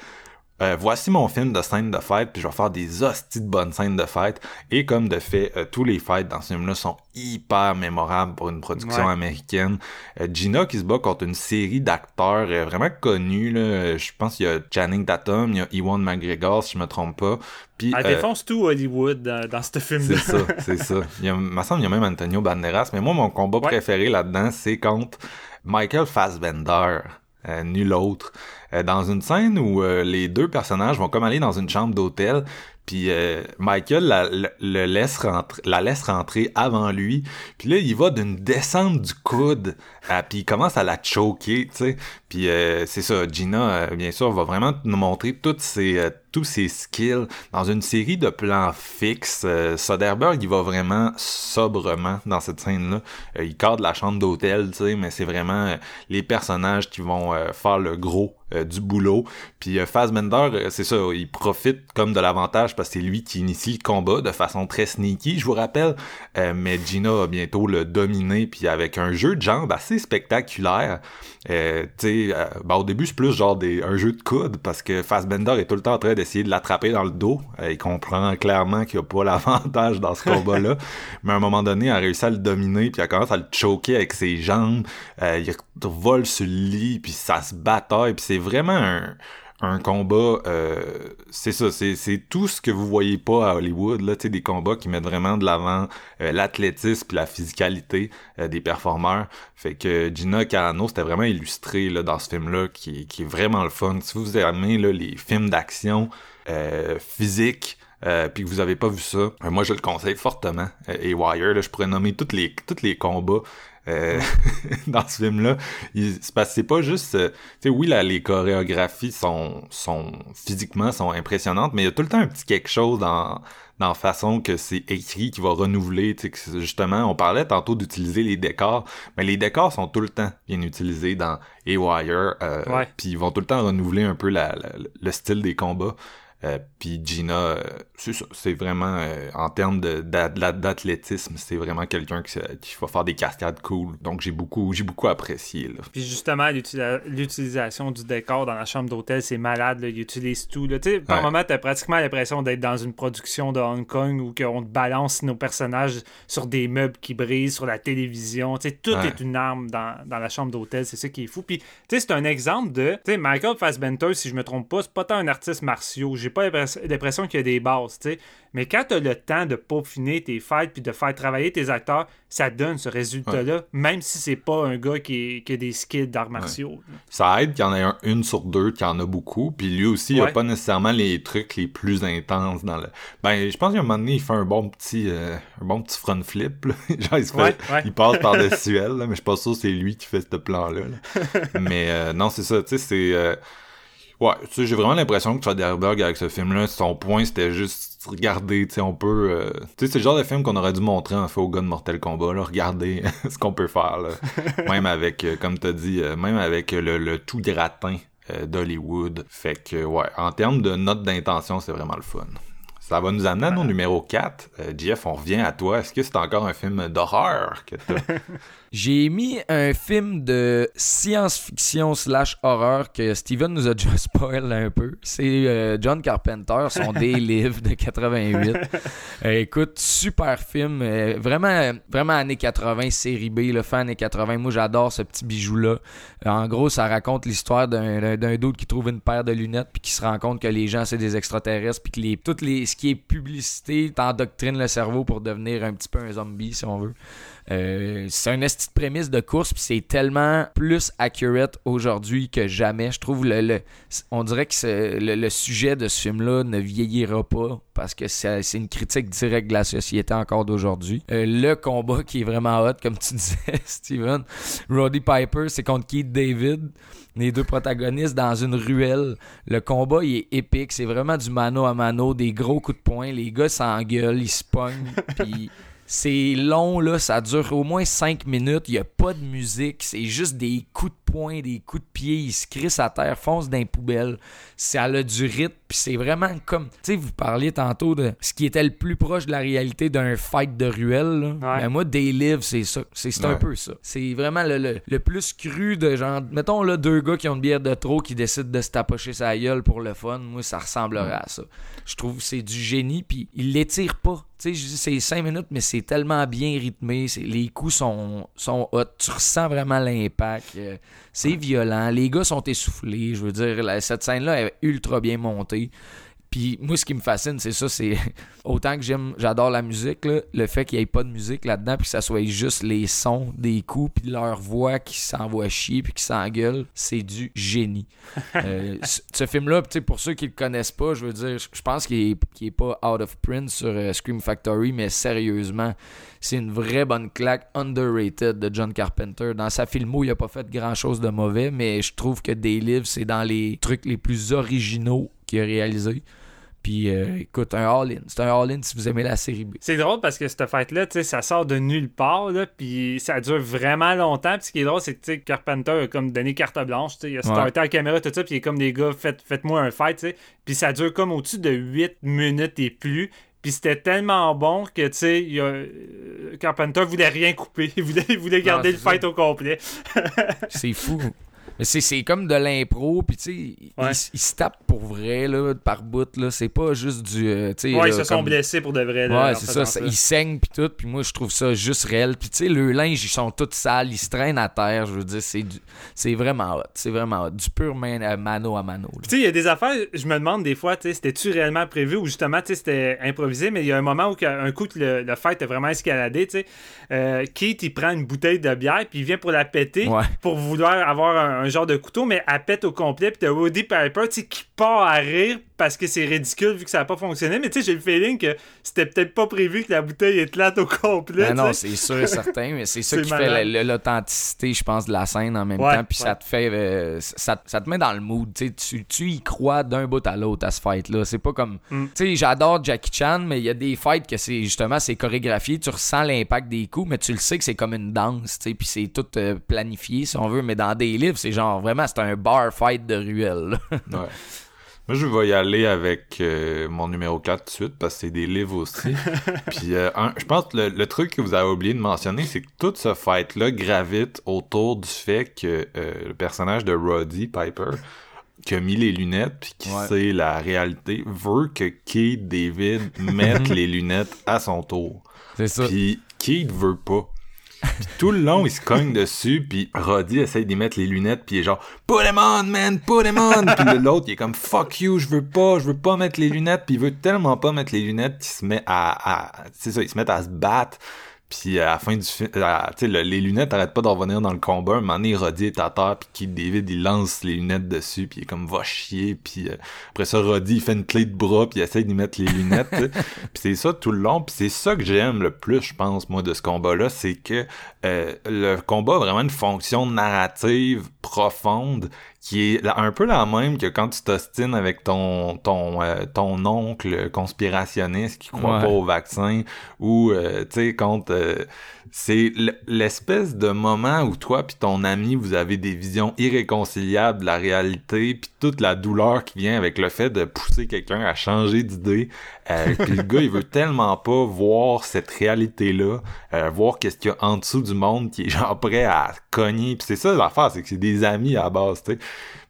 Speaker 1: euh, voici mon film de scène de fête, puis je vais faire des hosties de bonnes scènes de fête. Et comme de fait, euh, tous les fights dans ce film-là sont hyper mémorables pour une production
Speaker 2: Ouais.
Speaker 1: américaine. Euh, Gina qui se bat contre une série d'acteurs vraiment connus. Là. Je pense qu'il y a Channing Tatum, il y a Ewan McGregor, si je me trompe pas. Puis,
Speaker 2: Elle défonce tout Hollywood dans, ce
Speaker 1: c'est
Speaker 2: film-là.
Speaker 1: ça, c'est ça. Il y a, me semble qu'il y a même Antonio Banderas, mais moi, mon combat
Speaker 2: Ouais.
Speaker 1: préféré là-dedans, c'est contre Michael Fassbender, nul autre. Euh, dans une scène où euh, les deux personnages vont comme aller dans une chambre d'hôtel, puis euh, Michael la, le, laisse rentrer, la laisse rentrer avant lui, puis là, il va d'une descente du coude, à- puis il commence à la choquer, tu sais. Puis euh, c'est ça, Gina, euh, bien sûr, va vraiment nous montrer toutes ses, euh, tous ses skills dans une série de plans fixes. Euh, Soderbergh, il va vraiment sobrement dans cette scène-là. Euh, il cadre la chambre d'hôtel, tu sais, mais c'est vraiment euh, les personnages qui vont faire le gros du boulot. Puis Fassbender, c'est ça, il profite comme de l'avantage parce que c'est lui qui initie le combat de façon très sneaky, je vous rappelle. Mais Gina va bientôt le dominer, puis avec un jeu de jambes assez spectaculaire. Euh, tu sais, euh, ben, au début, c'est plus genre des, un jeu de coude parce que Fassbender est tout le temps en train d'essayer de l'attraper dans le dos. Euh, il comprend clairement qu'il a pas l'avantage dans ce combat-là. Mais à un moment donné, il a réussi à le dominer, puis il a commencé à le choquer avec ses jambes. Il vole sur le lit, puis ça se bataille, puis c'est vraiment un un combat, euh, c'est ça, c'est, tout ce que vous voyez pas à Hollywood, là, des combats qui mettent vraiment de l'avant euh, l'athlétisme puis la physicalité euh, des performeurs. Fait que Gina Carano, c'était vraiment illustré là, dans ce film-là, qui, qui est vraiment le fun. Si vous aimez là, les films d'action euh, physique, euh, puis que vous avez pas vu ça, moi je le conseille fortement. Et Wire, là, je pourrais nommer tous les tous les combats euh, dans ce film-là. Il- C'est parce que c'est pas juste, euh, tu sais, oui, là, les chorégraphies sont sont physiquement sont impressionnantes, mais il y a tout le temps un petit quelque chose dans dans la façon que c'est écrit qui va renouveler, tu sais, que justement, on parlait tantôt d'utiliser les décors, mais les décors sont tout le temps bien utilisés dans A-Wire, euh, puis ils vont tout le temps renouveler un peu la, la- le style des combats. Euh, puis Gina, euh, c'est ça, c'est vraiment euh, en termes d'athlétisme, c'est vraiment quelqu'un qui, qui va faire des cascades cool. Donc j'ai beaucoup, j'ai beaucoup apprécié. Là.
Speaker 2: Puis justement, l'utilisation du décor dans la chambre d'hôtel, c'est malade. Là. Ils utilisent tout. Là. Par
Speaker 1: Ouais.
Speaker 2: moment, t'as pratiquement l'impression d'être dans une production de Hong Kong où on te balance nos personnages sur des meubles qui brisent, sur la télévision. Tu sais, tout
Speaker 1: Ouais.
Speaker 2: est une arme dans, dans la chambre d'hôtel. C'est ça qui est fou. Puis, tu sais, c'est un exemple de... Tu sais, Michael Fassbender, si je me trompe pas, c'est pas tant un artiste martiaux. J'ai pas l'impress- l'impression qu'il y a des tu sais. Mais quand t'as le temps de peaufiner tes fights puis de faire travailler tes acteurs, ça donne ce résultat-là, même si c'est pas un gars qui, a des skills d'arts martiaux.
Speaker 1: Ça aide qu'il y en ait un- une sur deux qui en a beaucoup. Puis lui aussi, il a
Speaker 2: Ouais.
Speaker 1: pas nécessairement les trucs les plus intenses dans le. Ben, je pense qu'à un moment donné, il fait un bon petit, euh, un bon petit front flip. là. Genre, il se fait,
Speaker 2: Ouais, ouais.
Speaker 1: il passe par dessus elle, là, mais je suis pas sûr que c'est lui qui fait ce plan-là. là. mais euh, non, c'est ça. Tu sais, c'est. euh, Ouais, tu sais, j'ai vraiment l'impression que Soderbergh avec ce film-là, son point c'était juste regarder, tu sais, on peut, euh, tu sais, c'est le genre de film qu'on aurait dû montrer en fait au gars de Mortal Kombat, là, regarder ce qu'on peut faire, là. même avec, euh, comme t'as dit, euh, même avec le, le tout gratin d'Hollywood. Fait que, ouais, en termes de note d'intention, c'est vraiment le fun. Ça va nous amener à nos numéro 4. Euh, Jeff, on revient à toi. Est-ce que c'est encore un film d'horreur que t'as?
Speaker 3: J'ai mis un film de science-fiction slash horreur que Steven nous a déjà spoil un peu. C'est euh, John Carpenter, son Day Live de 88. Euh, écoute, super film. euh, vraiment, vraiment années 80, série B, le fan années 80. Moi, j'adore ce petit bijou-là. En gros, ça raconte l'histoire d'un dude qui trouve une paire de lunettes puis qui se rend compte que les gens, c'est des extraterrestres puis que les, toutes les, ce qui est publicité t'endoctrine le cerveau pour devenir un petit peu un zombie, si on veut. Euh, c'est une petite prémisse de course, puis c'est tellement plus accurate aujourd'hui que jamais. Je trouve le, le- on dirait que le, le sujet de ce film-là ne vieillira pas parce que c'est c'est une critique directe de la société encore d'aujourd'hui. Euh, le combat qui est vraiment hot, comme tu disais, Steven, Roddy Piper, c'est contre Keith David. Les deux protagonistes dans une ruelle. Le combat, il est épique. C'est vraiment du mano à mano, des gros coups de poing. Les gars s'engueulent, ils se pognent, puis c'est long, là, ça dure au moins 5 minutes. Il n'y a pas de musique, c'est juste des coups de poing, des coups de pied. Ils se crissent à terre, foncent dans les poubelles. Ça a du rythme, puis c'est vraiment comme. Tu sais, vous parliez tantôt de ce qui était le plus proche de la réalité d'un fight de ruelle. là.
Speaker 2: Ouais.
Speaker 3: Ben, moi, Day Live, c'est ça. C'est un peu ça. C'est vraiment le, le- le plus cru de genre. Mettons là, deux gars qui ont une bière de trop qui décident de se tapocher sa gueule pour le fun. Moi, ça ressemblerait à ça. Je trouve que c'est du génie, puis il l'étire pas. Tu sais, je dis c'est 5 minutes, mais c'est tellement bien rythmé. Les coups sont, sont hot. Tu ressens vraiment l'impact. C'est violent. Les gars sont essoufflés. Je veux dire, cette scène-là est ultra bien montée. Puis moi, ce qui me fascine, c'est ça, c'est autant que j'aime, j'adore la musique, là, le fait qu'il n'y ait pas de musique là-dedans, puis que ça soit juste les sons des coups, puis leur voix qui s'envoie chier, puis qui s'engueule, c'est du génie. Euh, ce ce film-là, pour ceux qui le connaissent pas, je veux dire, je pense qu'il est, qu'il est pas out of print sur euh, Scream Factory, mais sérieusement, c'est une vraie bonne claque underrated de John Carpenter. Dans sa filmo, il a pas fait grand-chose de mauvais, mais je trouve que Day Live, c'est dans les trucs les plus originaux qu'il a réalisé. Puis euh, écoute, un all-in. C'est un all-in si vous aimez la série B.
Speaker 2: C'est drôle parce que cette fête-là, tu sais, ça sort de nulle part, là, puis ça dure vraiment longtemps. Puis ce qui est drôle, c'est que tu sais, Carpenter a comme donné carte blanche, tu sais, il a starté la caméra, tout ça, puis il est comme des gars, faites, faites-moi un fight, tu sais. Puis ça dure comme au-dessus de 8 minutes et plus. Puis c'était tellement bon que, tu sais, a- euh, Carpenter voulait rien couper. Il voulait, il voulait garder le fight au complet.
Speaker 3: C'est fou. Mais c'est, c'est comme de l'impro, puis tu sais, il-
Speaker 2: Ouais.
Speaker 3: il, il se tape pour vrai, là, par bout, là. C'est pas juste du. euh, tu sais,
Speaker 2: Ouais,
Speaker 3: là,
Speaker 2: ils se sont blessés pour de vrai. là,
Speaker 3: Ouais, c'est ça, ça- Ils saignent puis tout, puis moi je trouve ça juste réel. Puis tu sais, le linge, ils sont tous sales, ils se traînent à terre. Je veux dire, c'est du- vraiment hot, c'est vraiment hot. Du pur man- euh, mano à mano.
Speaker 2: Tu sais, il y a des affaires, je me demande des fois, tu sais, c'était-tu réellement prévu ou justement, tu sais, c'était improvisé, mais il y a un moment où, un coup, que le, le fight a vraiment escaladé, tu sais, euh, Keith, il prend une bouteille de bière, puis il vient pour la péter,
Speaker 3: Ouais.
Speaker 2: pour vouloir avoir un, un genre de couteau, mais elle pète au complet, puis t'as Woody Piper, tu sais, qui pars à rire parce que c'est ridicule vu que ça n'a pas fonctionné. Mais tu sais, j'ai le feeling que c'était peut-être pas prévu que la bouteille éclate au complet.
Speaker 3: Ben non,
Speaker 2: sais.
Speaker 3: c'est sûr et certain, mais c'est ça
Speaker 2: C'est
Speaker 3: qui
Speaker 2: malade.
Speaker 3: fait la- l'authenticité, je pense, de la scène en même
Speaker 2: Ouais,
Speaker 3: temps. Puis
Speaker 2: ouais.
Speaker 3: ça te fait. euh, ça, ça te met dans le mood. tu sais, Tu, tu y crois d'un bout à l'autre à ce fight-là. C'est pas comme.
Speaker 2: Mm.
Speaker 3: Tu sais, j'adore Jackie Chan, mais il y a des fights que c'est justement c'est chorégraphié. Tu ressens l'impact des coups, mais tu le sais que c'est comme une danse. tu sais, Puis c'est tout euh, planifié, si on veut. Mais dans des livres, c'est genre vraiment, c'est un bar fight de ruelle. là.
Speaker 1: Ouais. Moi, je vais y aller avec euh, mon numéro 4 tout de suite parce que c'est des livres aussi. Puis, euh, un- je pense que le, le truc que vous avez oublié de mentionner, c'est que tout ce fight-là gravite autour du fait que euh, le personnage de Roddy Piper, qui a mis les lunettes puis qui
Speaker 3: Ouais.
Speaker 1: sait la réalité, veut que Keith David mette les lunettes à son tour.
Speaker 3: c'est ça.
Speaker 1: Puis Keith veut pas. Puis tout le long, il se cogne dessus, puis Roddy essaye d'y mettre les lunettes, puis il est genre « Put them on, man! Put them on! » Puis l'autre, il est comme « Fuck you, je veux pas, je veux pas mettre les lunettes. » Puis il veut tellement pas mettre les lunettes qu'il se met à... à c'est ça, il se met à se battre. Puis à la fin du film, tu sais, le- les lunettes arrêtent pas de revenir dans le combat. Un moment donné, Roddy est à terre, puis David, il lance les lunettes dessus, puis il est comme va chier. Puis euh, après ça, Roddy, il fait une clé de bras, puis il essaye d'y mettre les lunettes. puis c'est ça tout le long. Puis c'est ça que j'aime le plus, je pense, moi, de ce combat-là, c'est que euh, le combat a vraiment une fonction narrative profonde qui est un peu la même que quand tu t'ostines avec ton ton euh, ton oncle conspirationniste qui croit
Speaker 3: Ouais.
Speaker 1: pas au vaccin ou euh, tu sais quand euh, c'est l'espèce de moment où toi puis ton ami vous avez des visions irréconciliables de la réalité puis toute la douleur qui vient avec le fait de pousser quelqu'un à changer d'idée euh, puis le gars il veut tellement pas voir cette réalité là voir qu'est-ce qu'il y a en dessous du monde qui est genre prêt à cogner puis c'est ça l'affaire c'est que c'est des amis à la base tu sais.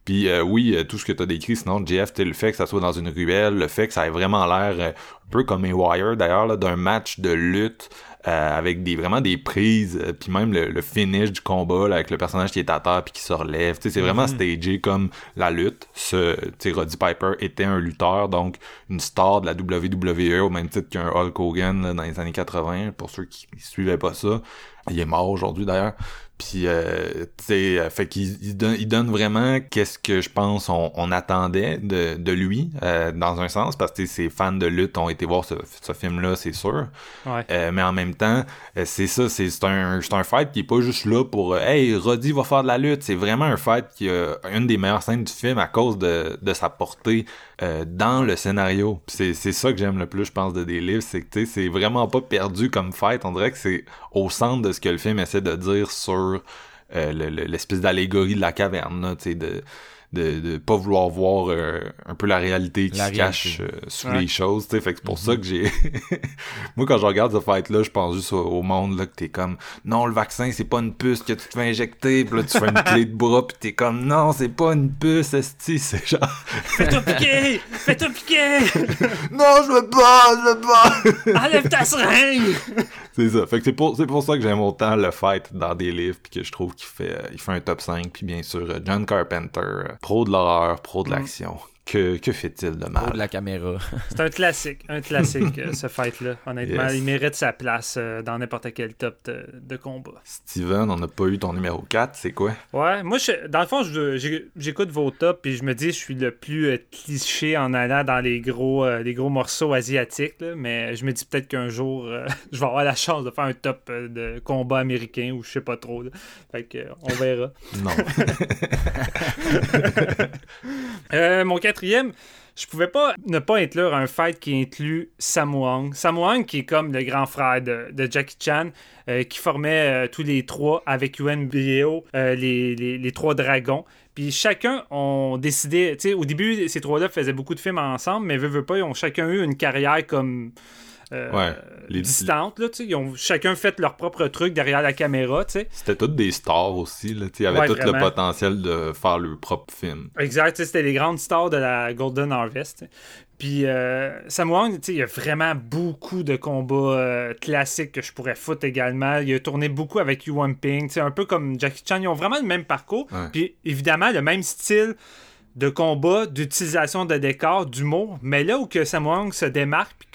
Speaker 1: Puis euh, oui, euh, tout ce que tu as décrit, sinon, Jeff, t'sais, le fait que ça soit dans une ruelle, le fait que ça ait vraiment l'air euh, un peu comme un Wire d'ailleurs, là, d'un match de lutte euh, avec des vraiment des prises, euh, puis même le, le finish du combat là, avec le personnage qui est à terre puis qui se relève. C'est vraiment stagé comme la lutte. Ce, Roddy Piper était un lutteur, donc une star de la WWE au même titre qu'un Hulk Hogan là, dans les années 80, pour ceux qui suivaient pas ça. Il est mort aujourd'hui d'ailleurs. Puis, euh, tu sais, euh, fait qu'il il donne, il donne vraiment qu'est-ce que je pense on, on attendait de, de lui, euh, dans un sens, parce que ses fans de lutte ont été voir ce, ce film-là, c'est sûr.
Speaker 2: Ouais.
Speaker 1: Euh, mais en même temps, euh, c'est ça, c'est c'est un, c'est un fight qui est pas juste là pour euh, Hey, Roddy va faire de la lutte. C'est vraiment un fight qui a une des meilleures scènes du film à cause de, de sa portée euh, dans le scénario. C'est ça que j'aime le plus, je pense, de des livres, c'est que tu sais, c'est vraiment pas perdu comme fight. On dirait que c'est au centre de ce que le film essaie de dire sur euh, le- le- l'espèce d'allégorie de la caverne, là, tu sais, de de, de pas vouloir voir euh, un peu la réalité qui
Speaker 3: La
Speaker 1: se cache euh, sous
Speaker 2: Ouais.
Speaker 1: les choses, tu sais, fait que c'est pour ça que j'ai moi quand je regarde ce fight là, je pense juste au, au monde là que t'es comme non le vaccin c'est pas une puce que tu te fais injecter, puis là tu fais une clé de bras puis t'es comme non c'est pas une puce esti, c'est genre
Speaker 2: Fais-toi piquer! Fais-toi piquer!
Speaker 1: non je veux pas, je veux pas.
Speaker 2: Enlève ta seringue!
Speaker 1: c'est ça, fait que c'est pour pour ça que j'aime autant le fight dans des livres puis que je trouve qu'il fait euh, il fait un top 5 puis bien sûr euh, John Carpenter, pro de l'horreur, pro de l'action. Que, que fait-il de mal?
Speaker 3: De la caméra.
Speaker 2: C'est un classique, un classique, euh, ce fight-là. Honnêtement,
Speaker 1: Yes.
Speaker 2: il mérite sa place euh, dans n'importe quel top de, de combat.
Speaker 1: Steven, on n'a pas eu ton numéro 4, c'est quoi?
Speaker 2: Ouais, moi, je- dans le fond, j'écoute vos tops puis je me dis, je suis le plus euh, cliché en allant dans les gros, euh, les gros morceaux asiatiques, là, mais je me dis peut-être qu'un jour, euh, je vais avoir la chance de faire un top euh, de combat américain ou je sais pas trop. là. Fait que, euh, on verra.
Speaker 1: Non.
Speaker 2: Euh, mon quatrième, je pouvais pas ne pas inclure un fight qui inclut Sammo Hung, qui est comme le grand frère de, Jackie Chan, euh, qui formait euh, tous les trois avec Yuen Bio, euh, les trois dragons. Puis chacun ont décidé, tu sais, au début, ces trois-là faisaient beaucoup de films ensemble, mais veut, veut pas, ils ont chacun eu une carrière comme. Euh,
Speaker 1: Ouais, les-
Speaker 2: distante, là. Ils ont chacun fait leur propre truc derrière la caméra, tu sais.
Speaker 1: C'était toutes des stars aussi, là. tu sais, Ils avaient
Speaker 2: Ouais,
Speaker 1: tout le potentiel de faire leur propre film.
Speaker 2: Exact, c'était les grandes stars de la Golden Harvest. Puis euh, tu sais, il y a vraiment beaucoup de combats euh, classiques que je pourrais foutre également. Il a tourné beaucoup avec Yu Ping, tu sais, un peu comme Jackie Chan. Ils ont vraiment le même parcours. Puis évidemment, le même style de combat, d'utilisation de décors, d'humour. Mais là où que Sammo Hung se démarque,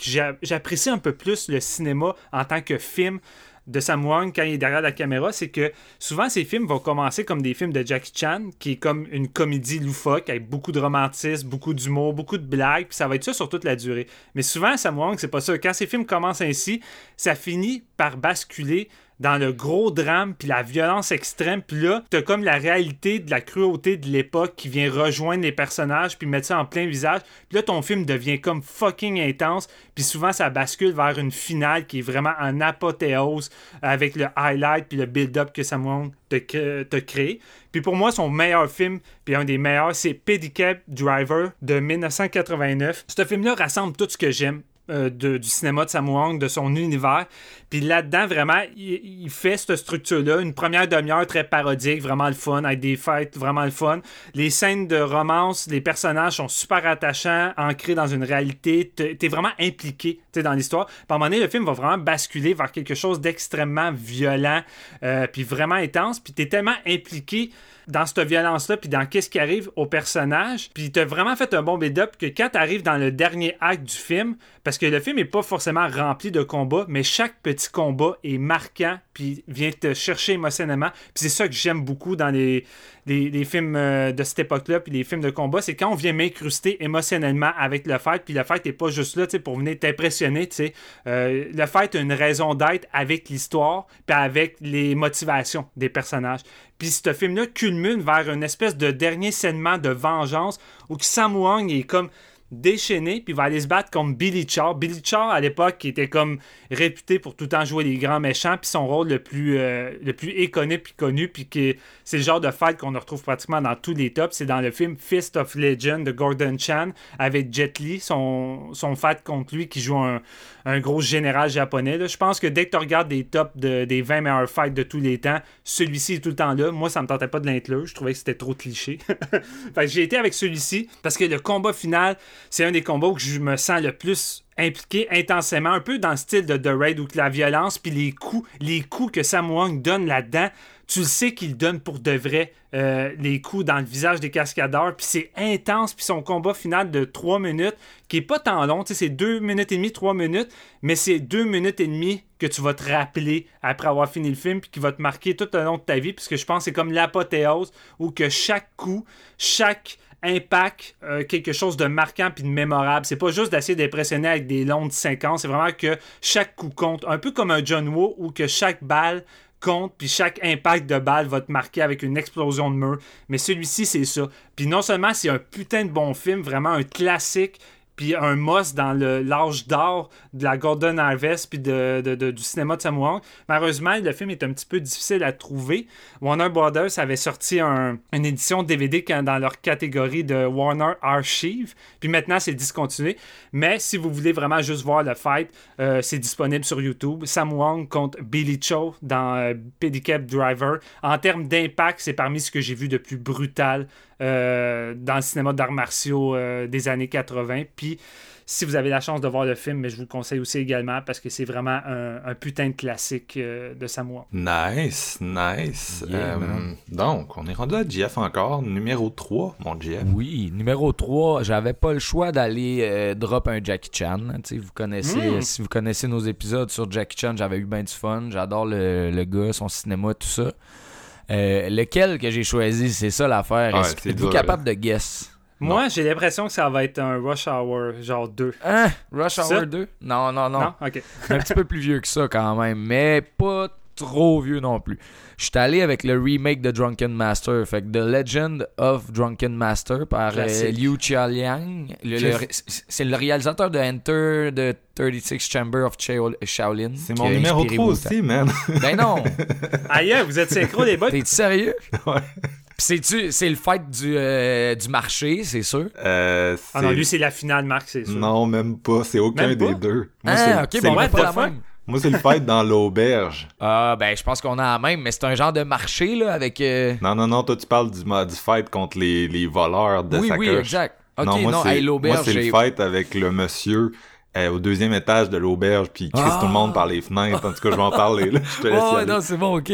Speaker 2: j'apprécie un peu plus le cinéma en tant que film de Sam Wong quand il est derrière la caméra, c'est que souvent ces films vont commencer comme des films de Jackie Chan, qui est comme une comédie loufoque avec beaucoup de romantisme, beaucoup d'humour, beaucoup de blagues, puis ça va être ça sur toute la durée. Mais souvent, Sam Wong, c'est pas ça. Quand ces films commencent ainsi, ça finit par basculer dans le gros drame puis la violence extrême puis là t'as comme la réalité de la cruauté de l'époque qui vient rejoindre les personnages puis mettre ça en plein visage. Puis là ton film devient comme fucking intense puis souvent ça bascule vers une finale qui est vraiment en apothéose avec le highlight puis le build-up que Sam Wong te, cré- te crée puis pour moi son meilleur film puis un des meilleurs c'est Pedicab Driver de 1989 ce film là rassemble tout ce que j'aime euh, de- du cinéma de Sam de son univers. Puis là-dedans, vraiment, il, fait cette structure-là. Une première demi-heure très parodique, vraiment le fun, avec des fêtes, vraiment le fun. Les scènes de romance, les personnages sont super attachants, ancrés dans une réalité. T'es vraiment impliqué dans l'histoire. À un moment donné, le film va vraiment basculer vers quelque chose d'extrêmement violent, euh, puis vraiment intense. Puis t'es tellement impliqué dans cette violence-là, puis dans qu'est-ce qui arrive au personnage. Puis t'as vraiment fait un bon build-up que quand t'arrives dans le dernier acte du film, parce que le film est pas forcément rempli de combats, mais chaque petit combat est marquant, puis vient te chercher émotionnellement. Puis c'est ça que j'aime beaucoup dans les, films euh, de cette époque-là, puis les films de combat, c'est quand on vient m'incruster émotionnellement avec le fight, puis le fight n'est pas juste là pour venir t'impressionner. Euh, le fight a une raison d'être avec l'histoire, puis avec les motivations des personnages. Puis ce film-là culmine vers une espèce de dernier scènement de vengeance où Sam est comme déchaîné, puis va aller se battre contre Billy Char. Billy Char, à l'époque, était comme réputé pour tout le temps jouer les grands méchants, puis son rôle le plus, euh, le plus éconné puis connu, puis que c'est le genre de fight qu'on retrouve pratiquement dans tous les tops. C'est dans le film Fist of Legend de Gordon Chan avec Jet Li, son, son fight contre lui qui joue un, un gros général japonais. Je pense que dès que tu regardes des tops de- des 20 meilleurs fights de tous les temps, celui-ci est tout le temps là. Moi, ça me tentait pas de l'inclure. Je trouvais que c'était trop cliché. j'ai été avec celui-ci parce que le combat final, c'est un des combats où je me sens le plus impliqué intensément, un peu dans le style de The Raid où la violence puis les coups, les coups que Sam Wong donne là-dedans, tu le sais qu'il donne pour de vrai euh, les coups dans le visage des cascadeurs, puis c'est intense, puis son combat final de 3 minutes, qui est pas tant long, c'est 2 minutes et demie, 3 minutes, mais c'est 2 minutes et demie que tu vas te rappeler après avoir fini le film, puis qui va te marquer tout le long de ta vie, puisque je pense que c'est comme l'apothéose, où que chaque coup, chaque impact euh, quelque chose de marquant puis de mémorable. C'est pas juste d'essayer d'impressionner avec des longues séquences, c'est vraiment que chaque coup compte. Un peu comme un John Woo où que chaque balle compte puis chaque impact de balle va te marquer avec une explosion de mur. Mais celui-ci, c'est ça. Puis non seulement c'est un putain de bon film, vraiment un classique, puis un must dans l'âge d'or de la Golden Harvest puis de, du cinéma de Sam Wong. Malheureusement, le film est un petit peu difficile à trouver. Warner Brothers avait sorti un- une édition DVD dans leur catégorie de Warner Archive, puis maintenant c'est discontinué. Mais si vous voulez vraiment juste voir le fight, euh, c'est disponible sur YouTube. Sam Wong contre Billy Cho dans euh, Pedicab Driver. En termes d'impact, c'est parmi ce que j'ai vu de plus brutal euh, dans le cinéma d'arts martiaux euh, des années 80. Puis, si vous avez la chance de voir le film, mais je vous le conseille aussi également parce que c'est vraiment un, un putain de classique euh, de Sam Wong.
Speaker 1: Nice, nice.
Speaker 3: Yeah,
Speaker 1: Euh, donc, on est rendu à Jeff encore, numéro 3, mon Jeff.
Speaker 3: Oui, numéro 3, j'avais pas le choix d'aller euh, drop un Jackie Chan. Sais, vous connaissez,
Speaker 2: Mm.
Speaker 3: Si vous connaissez nos épisodes sur Jackie Chan, j'avais eu bien du fun. J'adore le, le gars, son cinéma, tout ça. Euh, lequel que j'ai choisi, c'est ça l'affaire.
Speaker 1: Ouais,
Speaker 3: Est-ce- Êtes-vous
Speaker 1: dur,
Speaker 3: capable de guess?
Speaker 2: Moi, j'ai l'impression que ça va être un Rush Hour, genre 2.
Speaker 3: Hein? Rush Hour
Speaker 2: Ça?
Speaker 3: 2? Non, non, non.
Speaker 2: Non? Ok.
Speaker 3: un petit peu plus vieux que ça quand même, mais pas trop vieux non plus. Je suis allé avec le remake de Drunken Master, fait que The Legend of Drunken Master par euh. Liu
Speaker 2: Classique.
Speaker 3: c'est le réalisateur de Enter the 36 Chamber of Shaolin.
Speaker 1: C'est mon numéro
Speaker 3: inspiré
Speaker 1: 3
Speaker 3: Wu-Tang.
Speaker 1: aussi, man.
Speaker 3: Ben non!
Speaker 2: Aïe, vous êtes synchro, les boys?
Speaker 3: T'es sérieux?
Speaker 1: Ouais.
Speaker 3: C'est le fight du, euh, du marché, c'est sûr?
Speaker 1: Euh,
Speaker 2: Ah non, lui, c'est la finale, Marc, c'est sûr.
Speaker 1: Non, même pas. C'est aucun
Speaker 2: Même pas?
Speaker 1: des deux. Moi,
Speaker 3: Ah,
Speaker 1: c'est-
Speaker 3: ok,
Speaker 1: c'est
Speaker 3: bon,
Speaker 2: what
Speaker 3: pas la même.
Speaker 1: Moi, c'est le fight dans l'auberge.
Speaker 3: Ah, ben je pense qu'on a la même, mais c'est un genre de marché, là, avec... euh,
Speaker 1: Non, non, non, toi, tu parles du, du fight contre les, les voleurs de
Speaker 3: Oui,
Speaker 1: sacoche.
Speaker 3: oui, exact. Ok,
Speaker 1: non,
Speaker 3: non,
Speaker 1: moi,
Speaker 3: hey, l'auberge,
Speaker 1: moi, c'est le fight avec le monsieur euh, au deuxième étage de l'auberge, puis il crisse
Speaker 3: Ah!
Speaker 1: tout le monde par les fenêtres. En tout cas, je vais en parler, là. Je te laisse y
Speaker 3: Ouais,
Speaker 1: aller.
Speaker 3: non, c'est bon, ok.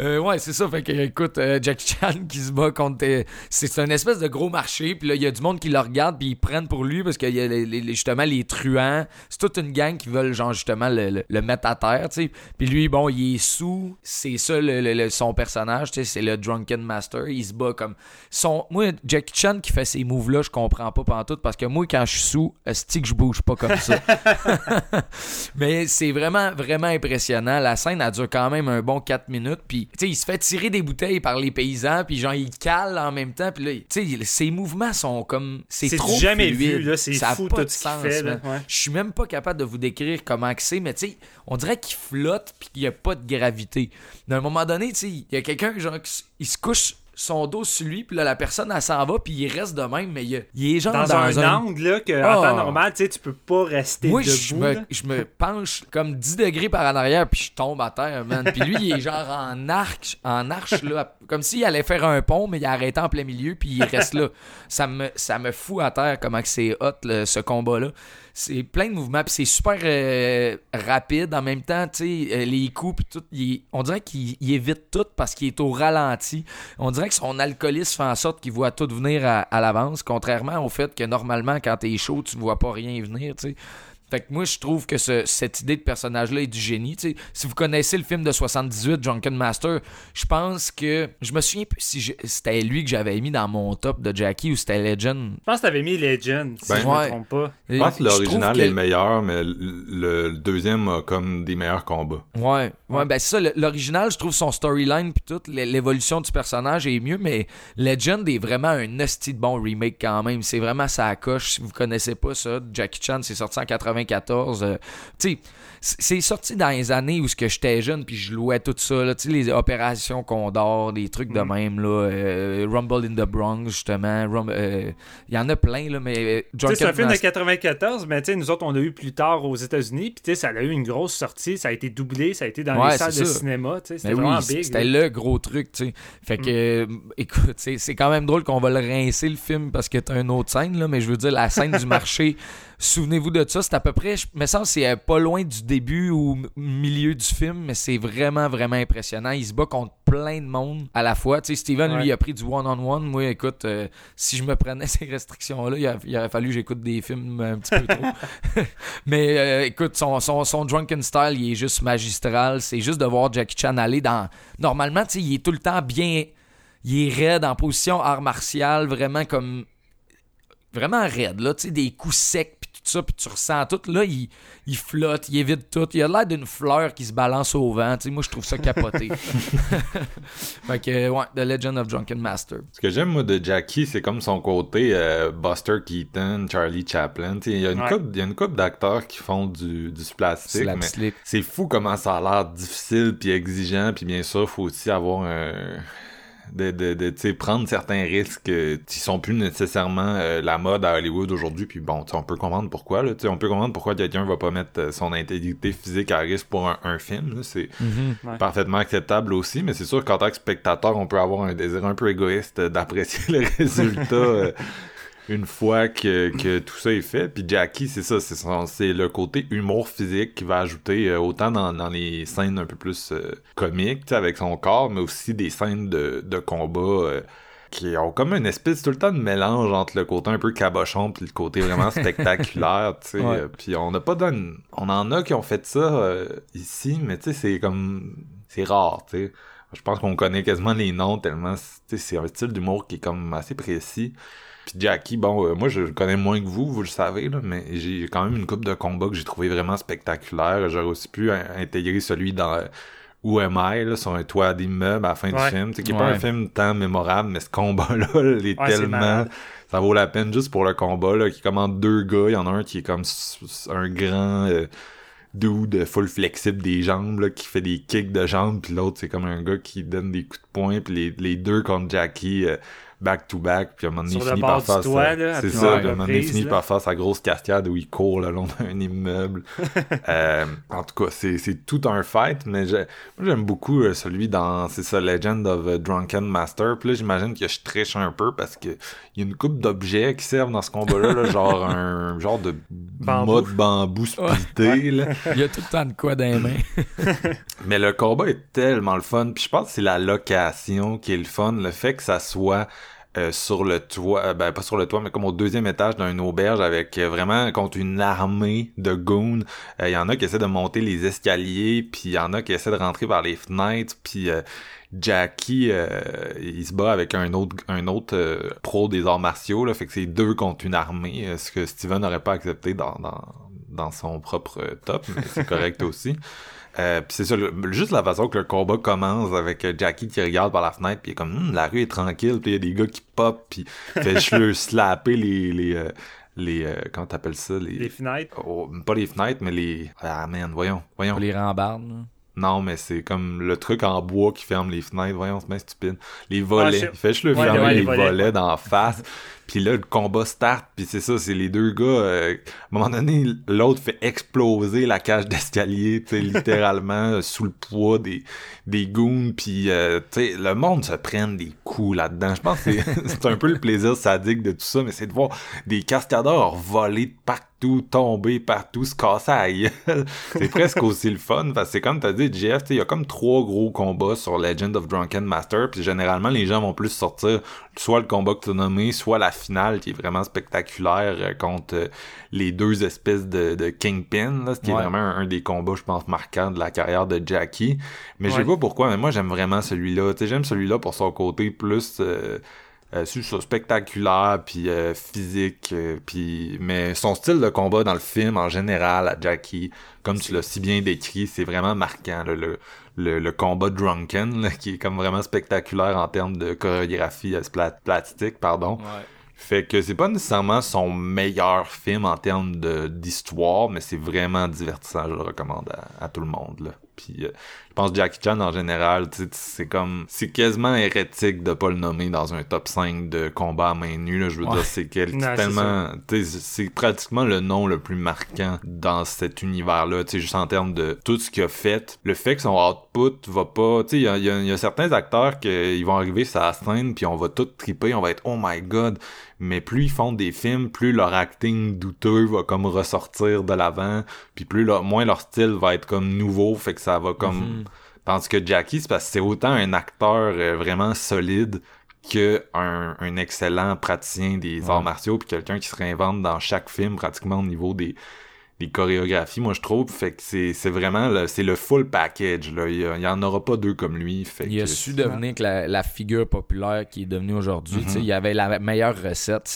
Speaker 3: Euh, ouais, c'est ça. Fait que, écoute, euh, Jackie Chan qui se bat contre. c'est une espèce de gros marché, puis là, il y a du monde qui le regarde, puis ils prennent pour lui parce qu'il y a les- justement les truands. C'est toute une gang qui veulent, genre, justement, le, mettre à terre. Puis lui, bon, il est sous. C'est ça, le- son personnage, c'est le Drunken Master. Il se bat comme. Son... Moi, Jackie Chan qui fait ces moves-là, je comprends pas pantoute parce que moi, quand je suis sous, stick, je bouge pas comme ça. Mais c'est vraiment, vraiment impressionnant. La scène, elle dure quand même un bon 4 minutes. Puis, sais, il se fait tirer des bouteilles par les paysans. Puis, genre, il cale en même temps. Puis là, tu sais, ses mouvements sont comme. C'est
Speaker 2: C'est
Speaker 3: trop
Speaker 2: jamais
Speaker 3: fluide.
Speaker 2: vu, là. C'est fou
Speaker 3: pas
Speaker 2: tout
Speaker 3: de
Speaker 2: ce qu'il
Speaker 3: sens,
Speaker 2: fait. Ouais.
Speaker 3: Je suis même pas capable de vous décrire comment c'est, mais tu sais, on dirait qu'il flotte puis qu'il y a pas de gravité. À un moment donné, tu sais, il y a quelqu'un, genre, qui il se couche son dos sur lui, puis là, la personne, elle s'en va, puis il reste de même, mais il, est genre
Speaker 2: Dans,
Speaker 3: dans,
Speaker 2: un, angle, là, que,
Speaker 3: Ah.
Speaker 2: en temps normal, tu sais, tu peux pas rester
Speaker 3: moi,
Speaker 2: debout.
Speaker 3: je me,
Speaker 2: là.
Speaker 3: je me penche comme 10 degrés par en arrière, puis je tombe à terre, man. Puis lui, il est genre en arc, en arche, là, comme s'il allait faire un pont, mais il arrêté en plein milieu, puis il reste là. Ça me, ça me fout à terre comment c'est hot, le- ce combat-là. C'est plein de mouvements, puis c'est super euh, rapide en même temps, tu sais, euh, les coups, puis tout. il on dirait qu'il il évite tout parce qu'il est au ralenti. On dirait que son alcoolisme fait en sorte qu'il voit tout venir à, à l'avance, contrairement au fait que normalement, quand t'es chaud, tu vois pas rien venir, tu sais. Fait que moi, je trouve que ce- cette idée de personnage-là est du génie. Si vous connaissez le film de 78, Drunken Master, je pense que. Je me souviens plus si c'était lui que j'avais mis dans mon top de Jackie ou c'était Legend.
Speaker 2: Je pense que t'avais mis Legend, si
Speaker 1: Ben,
Speaker 2: je
Speaker 3: ouais.
Speaker 2: me trompe pas.
Speaker 1: Je pense que l'original est
Speaker 3: que-
Speaker 1: le meilleur, mais le, le deuxième a comme des meilleurs combats.
Speaker 3: Ouais, ouais, ben c'est ça. L'original, je trouve son storyline puis toute l'é- l'évolution du personnage est mieux, mais Legend est vraiment un hostie de bon remake quand même. C'est vraiment ça coche. Si vous connaissez pas ça, Jackie Chan, c'est sorti en 94. euh, tu sais, c- c'est sorti dans les années où ce que j'étais jeune puis je louais tout ça. là. Tu sais, les opérations Condor, des trucs de même là, euh, Rumble in the Bronx justement. Rum- euh, Il y en a plein là, mais euh,
Speaker 2: c'est un film de
Speaker 3: Master-
Speaker 2: 94, mais tu sais, nous autres, on l'a eu plus tard aux États-Unis, puis tu sais, ça a eu une grosse sortie, ça a été doublé, ça a été dans
Speaker 3: Ouais,
Speaker 2: les salles de
Speaker 3: ça.
Speaker 2: cinéma, tu sais, c'était vraiment
Speaker 3: oui,
Speaker 2: big.
Speaker 3: C'était le gros truc, tu sais. Fait que, euh, écoute, c'est c'est quand même drôle qu'on va le rincer, le film, parce que t'as une autre scène, là, mais je veux dire, la scène du marché, souvenez-vous de ça, c'est à peu près, je me c'est euh, pas loin du début ou milieu du film, mais c'est vraiment, vraiment impressionnant. Il se bat contre plein de monde à la fois. Tu sais, Steven,
Speaker 2: Ouais.
Speaker 3: lui, il a pris du one-on-one. Moi, écoute, euh, si je me prenais ces restrictions-là, il, aurait fallu que j'écoute des films un petit peu trop. Mais euh, écoute, son, son, son drunken style, il est juste magistral. C'est juste de voir Jackie Chan aller dans. Normalement, tu sais, il est tout le temps bien. Il est raide en position art martial, vraiment comme. Vraiment raide, là. Tu sais, des coups secs, ça, puis tu ressens tout. Là, il, il flotte, il évite tout. Il a l'air d'une fleur qui se balance au vent. Tu sais, moi, je trouve ça capoté. fait que, ouais, The Legend of Drunken Master.
Speaker 1: Ce que j'aime, moi, de Jackie, c'est comme son côté euh, Buster Keaton, Charlie Chaplin. Tu sais, Il y a une
Speaker 2: Ouais.
Speaker 1: couple, d'acteurs qui font du, du plastique, mais c'est fou comment ça a l'air difficile puis exigeant. Puis bien sûr, faut aussi avoir un... de, de, de tu sais, prendre certains risques euh, qui sont plus nécessairement euh, la mode à Hollywood aujourd'hui. Puis bon, on peut comprendre pourquoi. Là, Tu sais, on peut comprendre pourquoi quelqu'un va pas mettre euh, son intégrité physique à risque pour un, un film. C'est
Speaker 2: Ouais.
Speaker 1: parfaitement acceptable aussi. Mais c'est sûr qu'en tant que spectateur, on peut avoir un désir un peu égoïste d'apprécier le résultat. euh, une fois que, que tout ça est fait. Puis Jackie, c'est ça, c'est le côté humour physique qui va ajouter euh, autant dans, dans les scènes un peu plus euh, comiques, avec son corps, mais aussi des scènes de, de combat euh, qui ont comme une espèce tout le temps de mélange entre le côté un peu cabochon puis le côté vraiment spectaculaire, tu sais.
Speaker 3: Ouais.
Speaker 1: Euh, Puis on n'a pas donné... On en a qui ont fait ça euh, ici, mais tu sais, c'est comme... C'est rare, tu sais. Je pense qu'on connaît quasiment les noms tellement, tu sais, c'est un style d'humour qui est comme assez précis. Puis Jackie, bon, euh, moi je le connais moins que vous, vous le savez, là, mais j'ai quand même une coupe de combats que j'ai trouvé vraiment spectaculaire. J'aurais aussi pu in- intégrer celui dans euh, Où Am I, là, sur un toit d'immeuble à la fin
Speaker 2: Ouais.
Speaker 1: du film. C'est qui est pas un film tant mémorable, mais ce combat-là, il est
Speaker 2: Ouais,
Speaker 1: tellement... Ça vaut la peine juste pour le combat, là, qui commande deux gars. Il y en a un qui est comme un grand... euh, dude full flexible des jambes là, qui fait des kicks de jambes puis l'autre c'est comme un gars qui donne des coups de poing puis les, les deux contre Jackie euh, back to back puis à un moment donné il finit par faire
Speaker 2: toit,
Speaker 1: sa- c'est ça puis à un moment donné il
Speaker 2: reprises,
Speaker 1: finit
Speaker 2: là.
Speaker 1: par faire sa grosse cascade où il court le long d'un immeuble Euh, en tout cas c'est, c'est tout un fight mais moi j'aime beaucoup euh, celui dans c'est ça Legend of euh, Drunken Master puis là j'imagine que je triche un peu parce que il y a une coupe d'objets qui servent dans ce combat là, genre un genre de
Speaker 2: Bambou.
Speaker 1: mât de bambou splitté, là.
Speaker 3: Il y a tout le temps de quoi dans les mains.
Speaker 1: Mais le combat est tellement le fun. Puis je pense que c'est la location qui est le fun. Le fait que ça soit euh, sur le toit, euh, ben pas sur le toit, mais comme au deuxième étage d'une auberge avec euh, vraiment contre une armée de goons. Euh, Il y en a qui essaient de monter les escaliers, puis il y en a qui essaient de rentrer par les fenêtres, puis euh, Jackie, euh, il se bat avec un autre, un autre euh, pro des arts martiaux, là, fait que c'est deux contre une armée, euh, ce que Steven n'aurait pas accepté dans, dans, dans son propre euh, top, mais c'est correct aussi. Euh, puis c'est ça, le- juste la façon que le combat commence avec euh, Jackie qui regarde par la fenêtre, puis il est comme Hum, la rue est tranquille, puis il y a des gars qui pop, puis fait juste le slapper les les euh, les euh, comment t'appelles ça les,
Speaker 2: Les fenêtres.
Speaker 1: oh, pas les fenêtres mais les ah man voyons voyons
Speaker 3: les rambardes. là.
Speaker 1: non mais c'est comme le truc en bois qui ferme les fenêtres voyons c'est bien stupide les volets
Speaker 2: je-
Speaker 1: il fait juste le
Speaker 2: Ouais,
Speaker 1: fermer
Speaker 2: ouais,
Speaker 1: les,
Speaker 2: les volets,
Speaker 1: volets
Speaker 2: ouais.
Speaker 1: d'en face puis là le combat start puis c'est ça c'est les deux gars euh, à un moment donné l'autre fait exploser la cage d'escalier tu sais littéralement sous le poids des des goons puis euh, tu sais le monde se prenne des coups là-dedans. Je pense que c'est un peu le plaisir sadique de tout ça mais c'est de voir des cascadeurs voler de partout tomber partout se casser à c'est presque aussi le fun parce que c'est comme t'as dit Jeff il y a comme trois gros combats sur Legend of Drunken Master puis généralement les gens vont plus sortir soit le combat que tu as nommé soit la finale qui est vraiment spectaculaire euh, contre euh, les deux espèces de, de Kingpin là, ce qui
Speaker 3: Ouais.
Speaker 1: est vraiment un, un des combats je pense marquants de la carrière de Jackie mais je sais
Speaker 2: Ouais.
Speaker 1: pas pourquoi mais moi j'aime vraiment celui-là j'aime celui-là pour son côté plus euh, euh, spectaculaire puis euh, physique euh, puis mais son style de combat dans le film en général à Jackie comme tu l'as si bien décrit c'est vraiment marquant là, le, le le combat drunken là, qui est comme vraiment spectaculaire en termes de chorégraphie pla- plastique pardon fait que c'est pas nécessairement son meilleur film en termes de d'histoire, mais c'est vraiment divertissant, je le recommande à, à tout le monde là. Puis euh, je pense que Jackie Chan en général, c'est comme c'est quasiment hérétique de pas le nommer dans un top 5 de combat à main nue là, je veux
Speaker 3: Ouais.
Speaker 1: dire c'est tellement c'est pratiquement le nom le plus marquant dans cet univers là, tu sais juste en termes de tout ce qu'il a fait, le fait que son output va pas, tu sais il y a, il y a- y a certains acteurs qui vont arriver sur la scène puis on va tout triper, on va être oh my god mais plus ils font des films, plus leur acting douteux va comme ressortir de l'avant, puis plus leur, moins leur style va être comme nouveau, fait que ça va comme... Tandis que Jackie, c'est parce que c'est autant un acteur euh, vraiment solide que un, un excellent praticien des arts martiaux, puis quelqu'un qui se réinvente dans chaque film pratiquement au niveau des des chorégraphies, moi je trouve, fait que c'est c'est vraiment le, c'est le full package là, il y, a- il y en aura pas deux comme lui, fait
Speaker 3: Il a su devenir que la, la figure populaire qui est devenue aujourd'hui. sais, Il y avait la meilleure recette.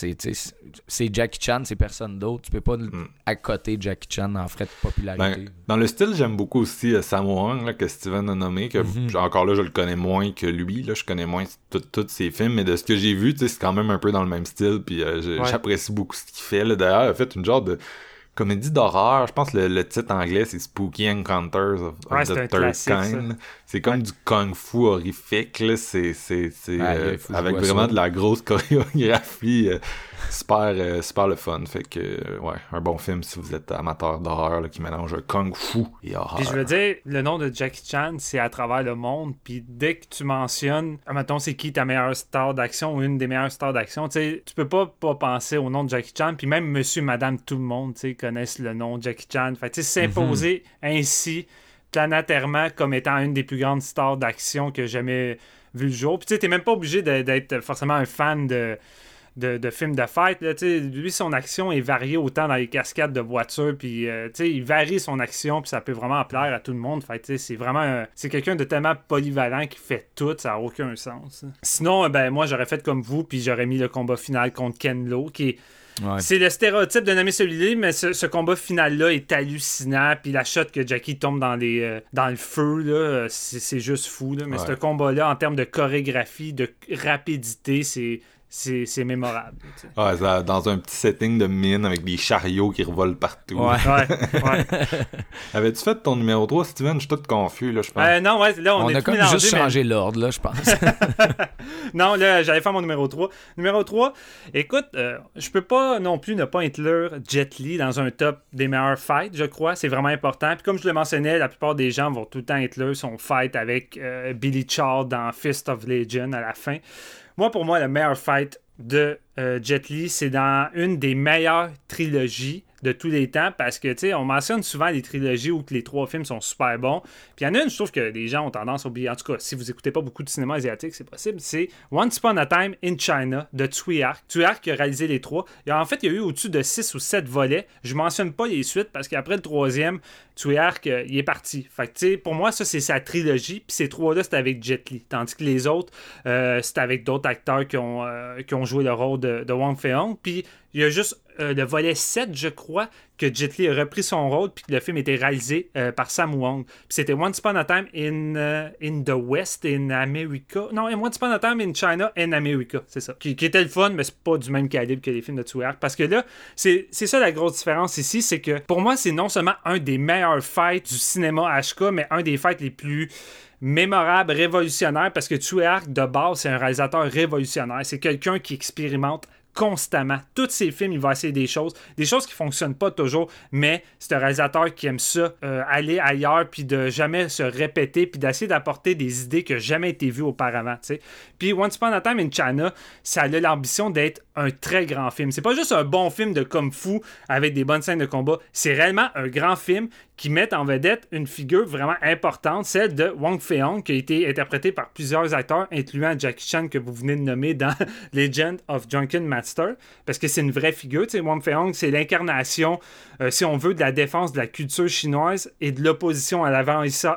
Speaker 3: C'est Jackie Chan, c'est personne d'autre. Tu peux pas à côté Jackie Chan en frais de popularité.
Speaker 1: Ben, dans le style, j'aime beaucoup aussi euh, Sammo Hung, là, que Steven a nommé, que j- encore là, je le connais moins que lui, là, je connais moins tous ses films, mais de ce que j'ai vu, c'est quand même un peu dans le même style, puis euh,
Speaker 2: Ouais.
Speaker 1: j'apprécie beaucoup ce qu'il fait. là. D'ailleurs, il a fait une genre de comédie d'horreur, je pense que le, le titre anglais, c'est Spooky Encounters of, of
Speaker 2: Ouais,
Speaker 1: the
Speaker 2: c'est un
Speaker 1: Third
Speaker 2: classique,
Speaker 1: Kind. C'est comme du kung-fu horrifique, là, c'est, c'est, c'est, euh, avec vraiment
Speaker 3: ça.
Speaker 1: de la grosse chorégraphie, euh, super, euh, super le fun. Fait que, euh, ouais, un bon film si vous êtes amateur d'horreur, qui mélange kung-fu et horreur.
Speaker 2: Puis je veux dire, le nom de Jackie Chan, c'est à travers le monde. Puis dès que tu mentionnes, mettons, c'est qui ta meilleure star d'action ou une des meilleures stars d'action, tu sais, tu peux pas, pas penser au nom de Jackie Chan. Puis même monsieur, madame, tout le monde, tu sais, connaissent le nom de Jackie Chan. Fait tu sais, s'imposer ainsi, planétairement, comme étant une des plus grandes stars d'action que j'ai jamais vu le jour. Puis tu sais, t'es même pas obligé d'être forcément un fan de de, de films de fight. Là, lui, son action est variée autant dans les cascades de voitures, puis euh, il varie son action, puis ça peut vraiment plaire à tout le monde. Fait, c'est vraiment c'est quelqu'un de tellement polyvalent qui fait tout, ça n'a aucun sens. Sinon, euh, ben moi, j'aurais fait comme vous, puis j'aurais mis le combat final contre Ken Lo, qui est
Speaker 3: Ouais.
Speaker 2: c'est le stéréotype de nommer celui-là, mais ce, ce combat final-là est hallucinant. Puis la shot que Jackie tombe dans, les, euh, dans le feu, là, c'est c'est juste fou. Là. Mais
Speaker 1: Ouais.
Speaker 2: ce combat-là, en termes de chorégraphie, de rapidité, c'est c'est mémorable. tu sais.
Speaker 1: Ouais, ça, dans un petit setting de mine avec des chariots qui revolent partout.
Speaker 3: Ouais.
Speaker 2: Ouais, ouais.
Speaker 1: Avais-tu fait ton numéro 3, Steven? Je suis tout confus, là, je pense.
Speaker 2: Euh, non, ouais, là, on,
Speaker 3: On,
Speaker 2: est
Speaker 3: a
Speaker 2: tout
Speaker 3: comme
Speaker 2: mélangé,
Speaker 3: juste
Speaker 2: mais-
Speaker 3: changé l'ordre, là, je pense.
Speaker 2: Non, là, j'allais faire mon numéro 3. Numéro 3, écoute, euh, je peux pas non plus ne pas inclure Jet Li dans un top des meilleurs fights, je crois. C'est vraiment important. Puis comme je le mentionnais, la plupart des gens vont tout le temps inclure son fight avec euh, Billy Chard dans Fist of Legend à la fin. Moi, pour moi, le meilleur fight de euh, Jet Li, c'est dans une des meilleures trilogies de tous les temps parce que, tu sais, on mentionne souvent les trilogies où les trois films sont super bons. Puis il y en a une, je trouve que les gens ont tendance à oublier. En tout cas, si vous écoutez pas beaucoup de cinéma asiatique, c'est possible. C'est Once Upon a Time in China de Tsui Hark. Tsui Hark a réalisé les trois. En fait, il y a eu au-dessus de 6 ou 7 volets. Je mentionne pas les suites parce qu'après le troisième, Tsui euh, il est parti. Fait que, tu sais, pour moi, ça, c'est sa trilogie. Puis ces trois-là, c'était avec Jet Li. Tandis que les autres, euh, c'était avec d'autres acteurs qui ont, euh, qui ont joué le rôle de, de Wang Fei-hong. Puis il y a juste euh, le volet 7, je crois, que Jet Li a repris son rôle puis que le film était réalisé euh, par Sam Wong. Puis c'était Once Upon a Time in, euh, in the West, in America. Non, Once Upon a Time in China, in America, c'est ça. Qui, était le fun, mais c'est pas du même calibre que les films de Tsui Hark. Parce que là, c'est ça la grosse différence ici, c'est que pour moi, c'est non seulement un des meilleurs fights du cinéma HK, mais un des fights les plus mémorables, révolutionnaires, parce que Tsui Hark, de base, c'est un réalisateur révolutionnaire. C'est quelqu'un qui expérimente constamment. Tous ses films, il va essayer des choses, des choses qui fonctionnent pas toujours, mais c'est un réalisateur qui aime ça, euh, aller ailleurs, puis de jamais se répéter, puis d'essayer d'apporter des idées qui n'ont jamais été vues auparavant. Puis Once Upon a Time in China, ça a l'ambition d'être un très grand film. C'est pas juste un bon film de kung fu avec des bonnes scènes de combat, c'est réellement un grand film qui met en vedette une figure vraiment importante, celle de Wang Fei-hong, qui a été interprétée par plusieurs acteurs, incluant Jackie Chan que vous venez de nommer dans Legend of Drunken Master, parce que c'est une vraie figure. Tu sais, Wang Fei-hong, c'est l'incarnation, euh, si on veut, de la défense de la culture chinoise et de l'opposition à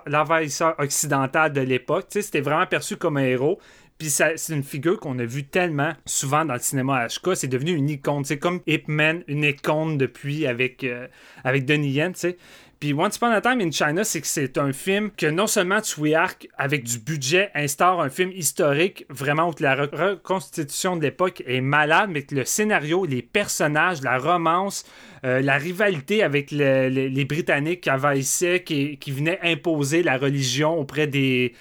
Speaker 2: l'envahisseur occidental de l'époque. Tu sais, C'était vraiment perçu comme un héros. Puis c'est une figure qu'on a vue tellement souvent dans le cinéma HK, c'est devenu une icône. C'est comme Ip Man, une icône depuis avec, euh, avec Donnie Yen, tu sais. Puis Once Upon a Time in China, c'est que c'est un film que non seulement Tsui Hark, avec du budget, instaure un film historique, vraiment où la re- reconstitution de l'époque est malade, mais que le scénario, les personnages, la romance, euh, la rivalité avec le- le- les Britanniques qui envahissaient, qui, qui venaient imposer la religion auprès des,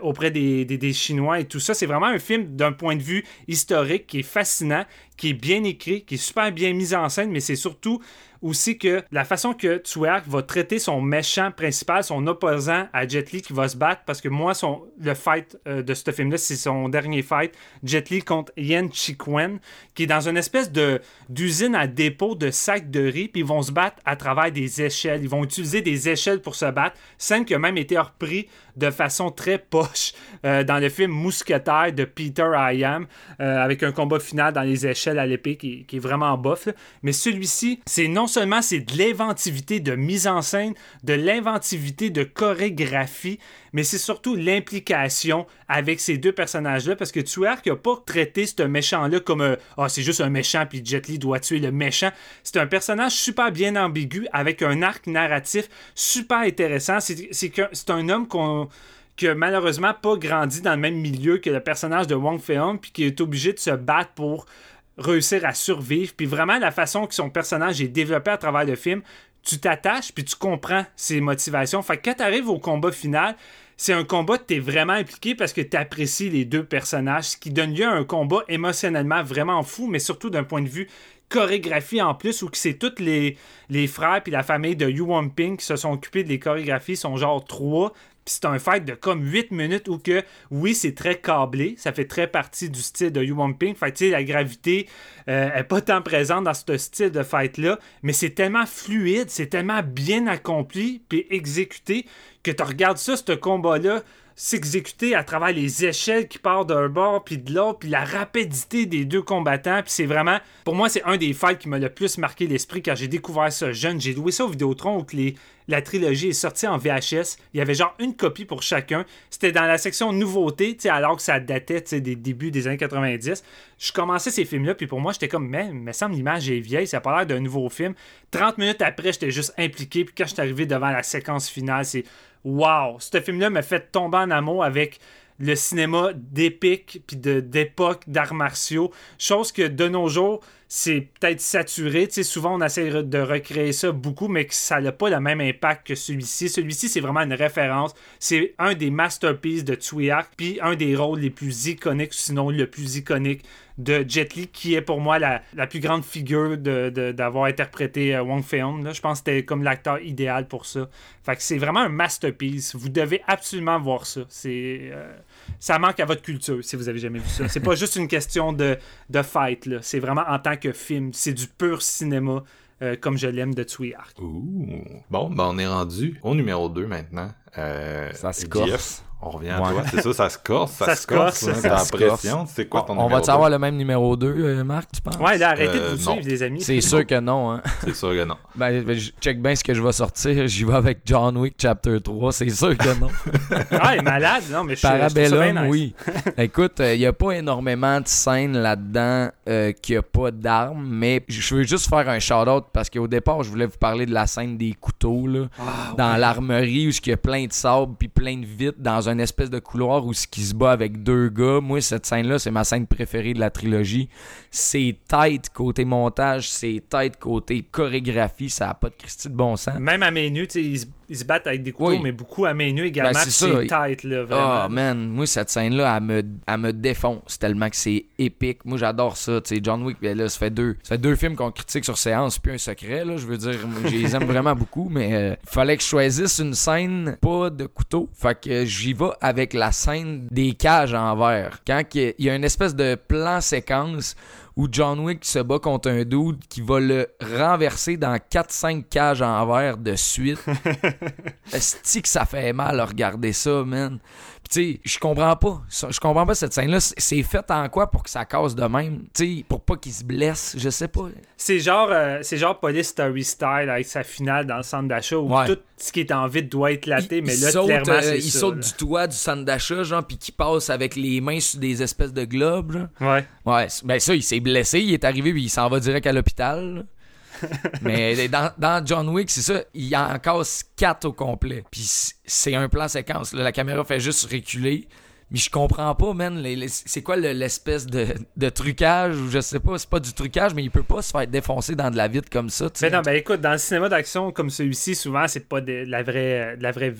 Speaker 2: auprès des- des Chinois et tout ça. C'est vraiment un film d'un point de vue historique qui est fascinant, qui est bien écrit, qui est super bien mis en scène, mais c'est surtout aussi que la façon que Tsuak va traiter son méchant principal, son opposant à Jet Li qui va se battre, parce que moi, son, le fight euh, de ce film-là, c'est son dernier fight, Jet Li contre Yen Chikwen, qui est dans une espèce de d'usine à dépôt de sacs de riz, puis ils vont se battre à travers des échelles. Ils vont utiliser des échelles pour se battre, scène qui a même été repris de façon très poche euh, dans le film Mousquetaire de Peter Iam, euh, avec un combat final dans les échelles à l'épée qui, est vraiment bof. Mais celui-ci, c'est non seulement c'est de l'inventivité de mise en scène, de l'inventivité de chorégraphie, mais c'est surtout l'implication avec ces deux personnages-là, parce que Tsuark n'a pas traité ce méchant-là comme un Ah, c'est juste un méchant, puis Jet Li doit tuer le méchant. C'est un personnage super bien ambigu, avec un arc narratif super intéressant. C'est un homme qui a malheureusement pas grandi dans le même milieu que le personnage de Wong Fei-hung, puis qui est obligé de se battre pour réussir à survivre. Puis vraiment, la façon que son personnage est développé à travers le film, tu t'attaches, puis tu comprends ses motivations. Fait que quand tu arrives au combat final, c'est un combat que tu es vraiment impliqué parce que tu apprécies les deux personnages, ce qui donne lieu à un combat émotionnellement vraiment fou, mais surtout d'un point de vue chorégraphie en plus, où c'est tous les, les frères puis la famille de Yu Ping qui se sont occupés de les chorégraphies, sont genre trois. Puis c'est un fight de comme 8 minutes où que, oui, c'est très câblé. Ça fait très partie du style de Yu Ping. Fait que, la gravité euh, est pas tant présente dans ce style de fight-là. Mais c'est tellement fluide, c'est tellement bien accompli puis exécuté que tu regardes ça, ce combat-là, s'exécuter à travers les échelles qui partent d'un bord puis de l'autre, puis la rapidité des deux combattants. Puis c'est vraiment, pour moi, c'est un des fights qui m'a le plus marqué l'esprit quand j'ai découvert ça jeune. J'ai loué ça au Vidéotron où la trilogie est sortie en VHS. Il y avait genre une copie pour chacun. C'était dans la section nouveauté, tu sais, alors que ça datait des débuts des années 90. Je commençais ces films-là, puis pour moi, j'étais comme, mais, me semble l'image est vieille, ça a pas l'air d'un nouveau film. 30 minutes après, j'étais juste impliqué, puis quand je suis arrivé devant la séquence finale, c'est wow! Ce film-là m'a fait tomber en amour avec le cinéma d'épique puis d'époque d'arts martiaux. Chose que de nos jours, c'est peut-être saturé. Souvent, on essaie de recréer ça beaucoup, mais que ça n'a pas le même impact que celui-ci. Celui-ci, c'est vraiment une référence. C'est un des masterpieces de Tsui Hark, puis un des rôles les plus iconiques, sinon le plus iconique de Jet Li, qui est pour moi la, la plus grande figure de- de- d'avoir interprété euh, Wong Fei-hung. là. Je pense que c'était comme l'acteur idéal pour ça. Fait que c'est vraiment un masterpiece. Vous devez absolument voir ça. C'est... euh, ça manque à votre culture si vous avez jamais vu ça. C'est pas juste une question de, de fight, là. C'est vraiment en tant que film. C'est du pur cinéma. euh, comme je l'aime de Tsui.
Speaker 1: Bon, ben on est rendu au numéro 2 maintenant. Euh,
Speaker 3: Ça se corse.
Speaker 1: On revient à
Speaker 3: Ouais.
Speaker 1: toi, c'est ça, ça se corse. Ça,
Speaker 2: Ça
Speaker 1: se
Speaker 2: se
Speaker 1: corse.
Speaker 2: corse.
Speaker 1: hein,
Speaker 3: Ça
Speaker 1: pression. C'est quoi ton
Speaker 3: On
Speaker 1: numéro
Speaker 3: va-tu avoir le même numéro 2, Marc, tu penses?
Speaker 2: Ouais, là, arrêtez
Speaker 1: Euh,
Speaker 2: de vous
Speaker 1: non.
Speaker 2: suivre, les amis.
Speaker 3: C'est sûr que non, hein.
Speaker 1: C'est sûr que non.
Speaker 3: Ben, ben, je check bien ce que je vais sortir. J'y vais avec John Wick Chapter 3. C'est sûr que non.
Speaker 2: Ah, il est malade. Non, mais je, ça
Speaker 3: Parabellum,
Speaker 2: bien nice.
Speaker 3: oui. Écoute, il n'y a pas énormément de scènes là-dedans euh, qui a pas d'armes, mais je veux juste faire un shout-out parce qu'au départ, je voulais vous parler de la scène des couteaux là,
Speaker 2: Ah,
Speaker 3: dans l'armerie où il y a plein de sable puis plein de vitres dans espèce de couloir où ce qui se bat avec deux gars. Moi, cette scène-là, c'est ma scène préférée de la trilogie. C'est tight côté montage, c'est tight côté chorégraphie, ça n'a pas de Christy de bon sens.
Speaker 2: Même à main nue, tu sais, ils, ils se battent avec des couteaux,
Speaker 3: Oui.
Speaker 2: mais beaucoup à main nue également.
Speaker 3: Ben, c'est
Speaker 2: tight, là, vraiment.
Speaker 3: Oh man, moi cette scène-là, elle me, elle me défonce tellement que c'est épique. Moi j'adore ça. Tu sais, John Wick, ben là, ça fait deux, ça fait deux films qu'on critique sur séance, puis un secret. Là, je veux dire, je les aime vraiment beaucoup, mais euh, fallait que je choisisse une scène pas de couteau. Fait que j'y vais avec la scène des cages en verre. Quand il y a- il y a une espèce de plan séquence où John Wick se bat contre un dude qui va le renverser dans 4-5 cages en verre de suite. Est-ce que ça fait mal à regarder ça, man? Tu sais, je comprends pas. Je comprends pas cette scène-là. C'est- fait en quoi pour que ça casse de même? Tu sais, pour pas qu'il se blesse, je sais pas.
Speaker 2: C'est genre, euh, c'est genre Police Story Style avec sa finale dans le centre d'achat où
Speaker 3: Ouais.
Speaker 2: tout ce qui est en vide doit éclater,
Speaker 3: Il-
Speaker 2: mais là,
Speaker 3: saute,
Speaker 2: clairement,
Speaker 3: euh, il
Speaker 2: ça,
Speaker 3: saute
Speaker 2: là.
Speaker 3: du toit du centre d'achat, genre, puis qui passe avec les mains sur des espèces de globes, là.
Speaker 2: Ouais.
Speaker 3: Ouais, ben ça, il s'est blessé, il est arrivé, puis il s'en va direct à l'hôpital. Mais dans, dans John Wick, c'est ça, il en casse quatre au complet. Puis c'est un plan séquence. là. La caméra fait juste reculer. Mais je comprends pas, man. c'est quoi le- l'espèce de, de trucage ou je sais pas. C'est pas du trucage, mais il peut pas se faire défoncer dans de la vitre comme ça. tu sais.
Speaker 2: Mais non, ben écoute, dans le cinéma d'action comme celui-ci, souvent, c'est pas de la vraie, de la vraie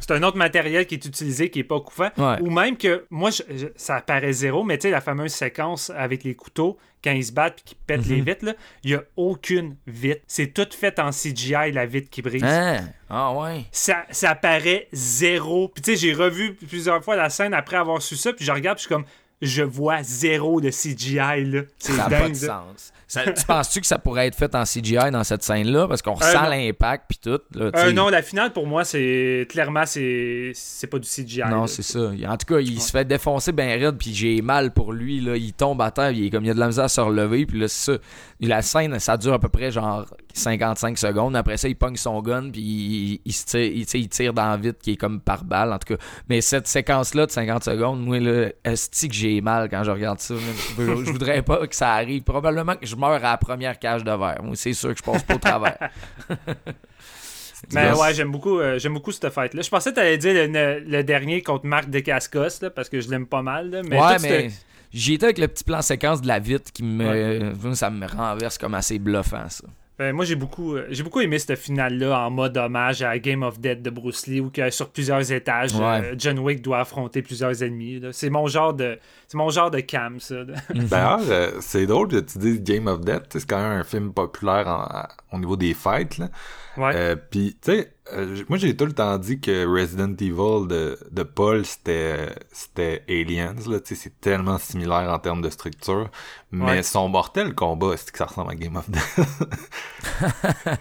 Speaker 2: C'est un autre matériel qui est utilisé, qui est pas couvert.
Speaker 3: Ouais.
Speaker 2: Ou même que, moi, je- je- ça paraît zéro, mais tu sais, la fameuse séquence avec les couteaux, quand ils se battent puis qu'ils pètent
Speaker 3: Mhm.
Speaker 2: les vitres, là, il y a aucune vitre. C'est tout fait en CGI, la vitre qui brise.
Speaker 3: Hein? Ah ouais.
Speaker 2: ça, ça paraît zéro. Puis tu sais, j'ai revu plusieurs fois la scène après avoir su ça, puis je regarde, puis je suis comme, je vois zéro de CGI, là. C'est
Speaker 3: Ça n'a pas
Speaker 2: dingue,
Speaker 3: de sens. Ça- tu penses-tu que ça pourrait être fait en CGI dans cette scène-là? Parce qu'on ressent l'impact puis tout. Là,
Speaker 2: Euh, non, la finale, pour moi, c'est... Clairement, c'est... C'est pas du CGI.
Speaker 3: Non, c'est ça. En tout cas, il se fait défoncer ben raide, puis j'ai mal pour lui. Là. Il tombe à terre, il est comme il a de la misère à se relever, puis là, c'est ça. La scène, ça dure à peu près genre 55 secondes. Après ça, il pogne son gun, puis il, il se tire, il, il tire dans le vide, qui est comme par balle, en tout cas. Mais cette séquence-là de 50 secondes, moi, là, est que j'ai mal quand je regarde ça. Je, je voudrais pas que ça arrive. Probablement que je meurs à la première cage de verre. Moi, c'est sûr que je passe pas au travers.
Speaker 2: Mais ouais, j'aime beaucoup, euh, j'aime beaucoup cette fight-là. Je pensais que t'allais dire le, le dernier contre Marc Descascos, là, parce que je l'aime pas mal. là, Mais
Speaker 3: ouais,
Speaker 2: tout
Speaker 3: mais
Speaker 2: ce-
Speaker 3: j'y étais avec le petit plan séquence de la vitre qui me. Ça me renverse comme assez bluffant, ça.
Speaker 2: Ben, moi, j'ai beaucoup, euh, j'ai beaucoup aimé cette finale-là en mode hommage à Game of Dead de Bruce Lee, où que, sur plusieurs étages,
Speaker 3: Ouais.
Speaker 2: euh, John Wick doit affronter plusieurs ennemis. C'est mon genre de, c'est mon genre de cam, ça.
Speaker 1: D'ailleurs, euh, c'est drôle que tu dises Game of Death. C'est quand même un film populaire en- au niveau des. Là.
Speaker 2: Ouais.
Speaker 1: Euh, Puis, tu sais, euh, moi j'ai tout le temps dit que Resident Evil de, de Paul c'était c'était Aliens. Là, tu sais, c'est tellement similaire en termes de structure. Mais
Speaker 2: Ouais.
Speaker 1: son mortel combat, c'est que ça ressemble à Game of Death.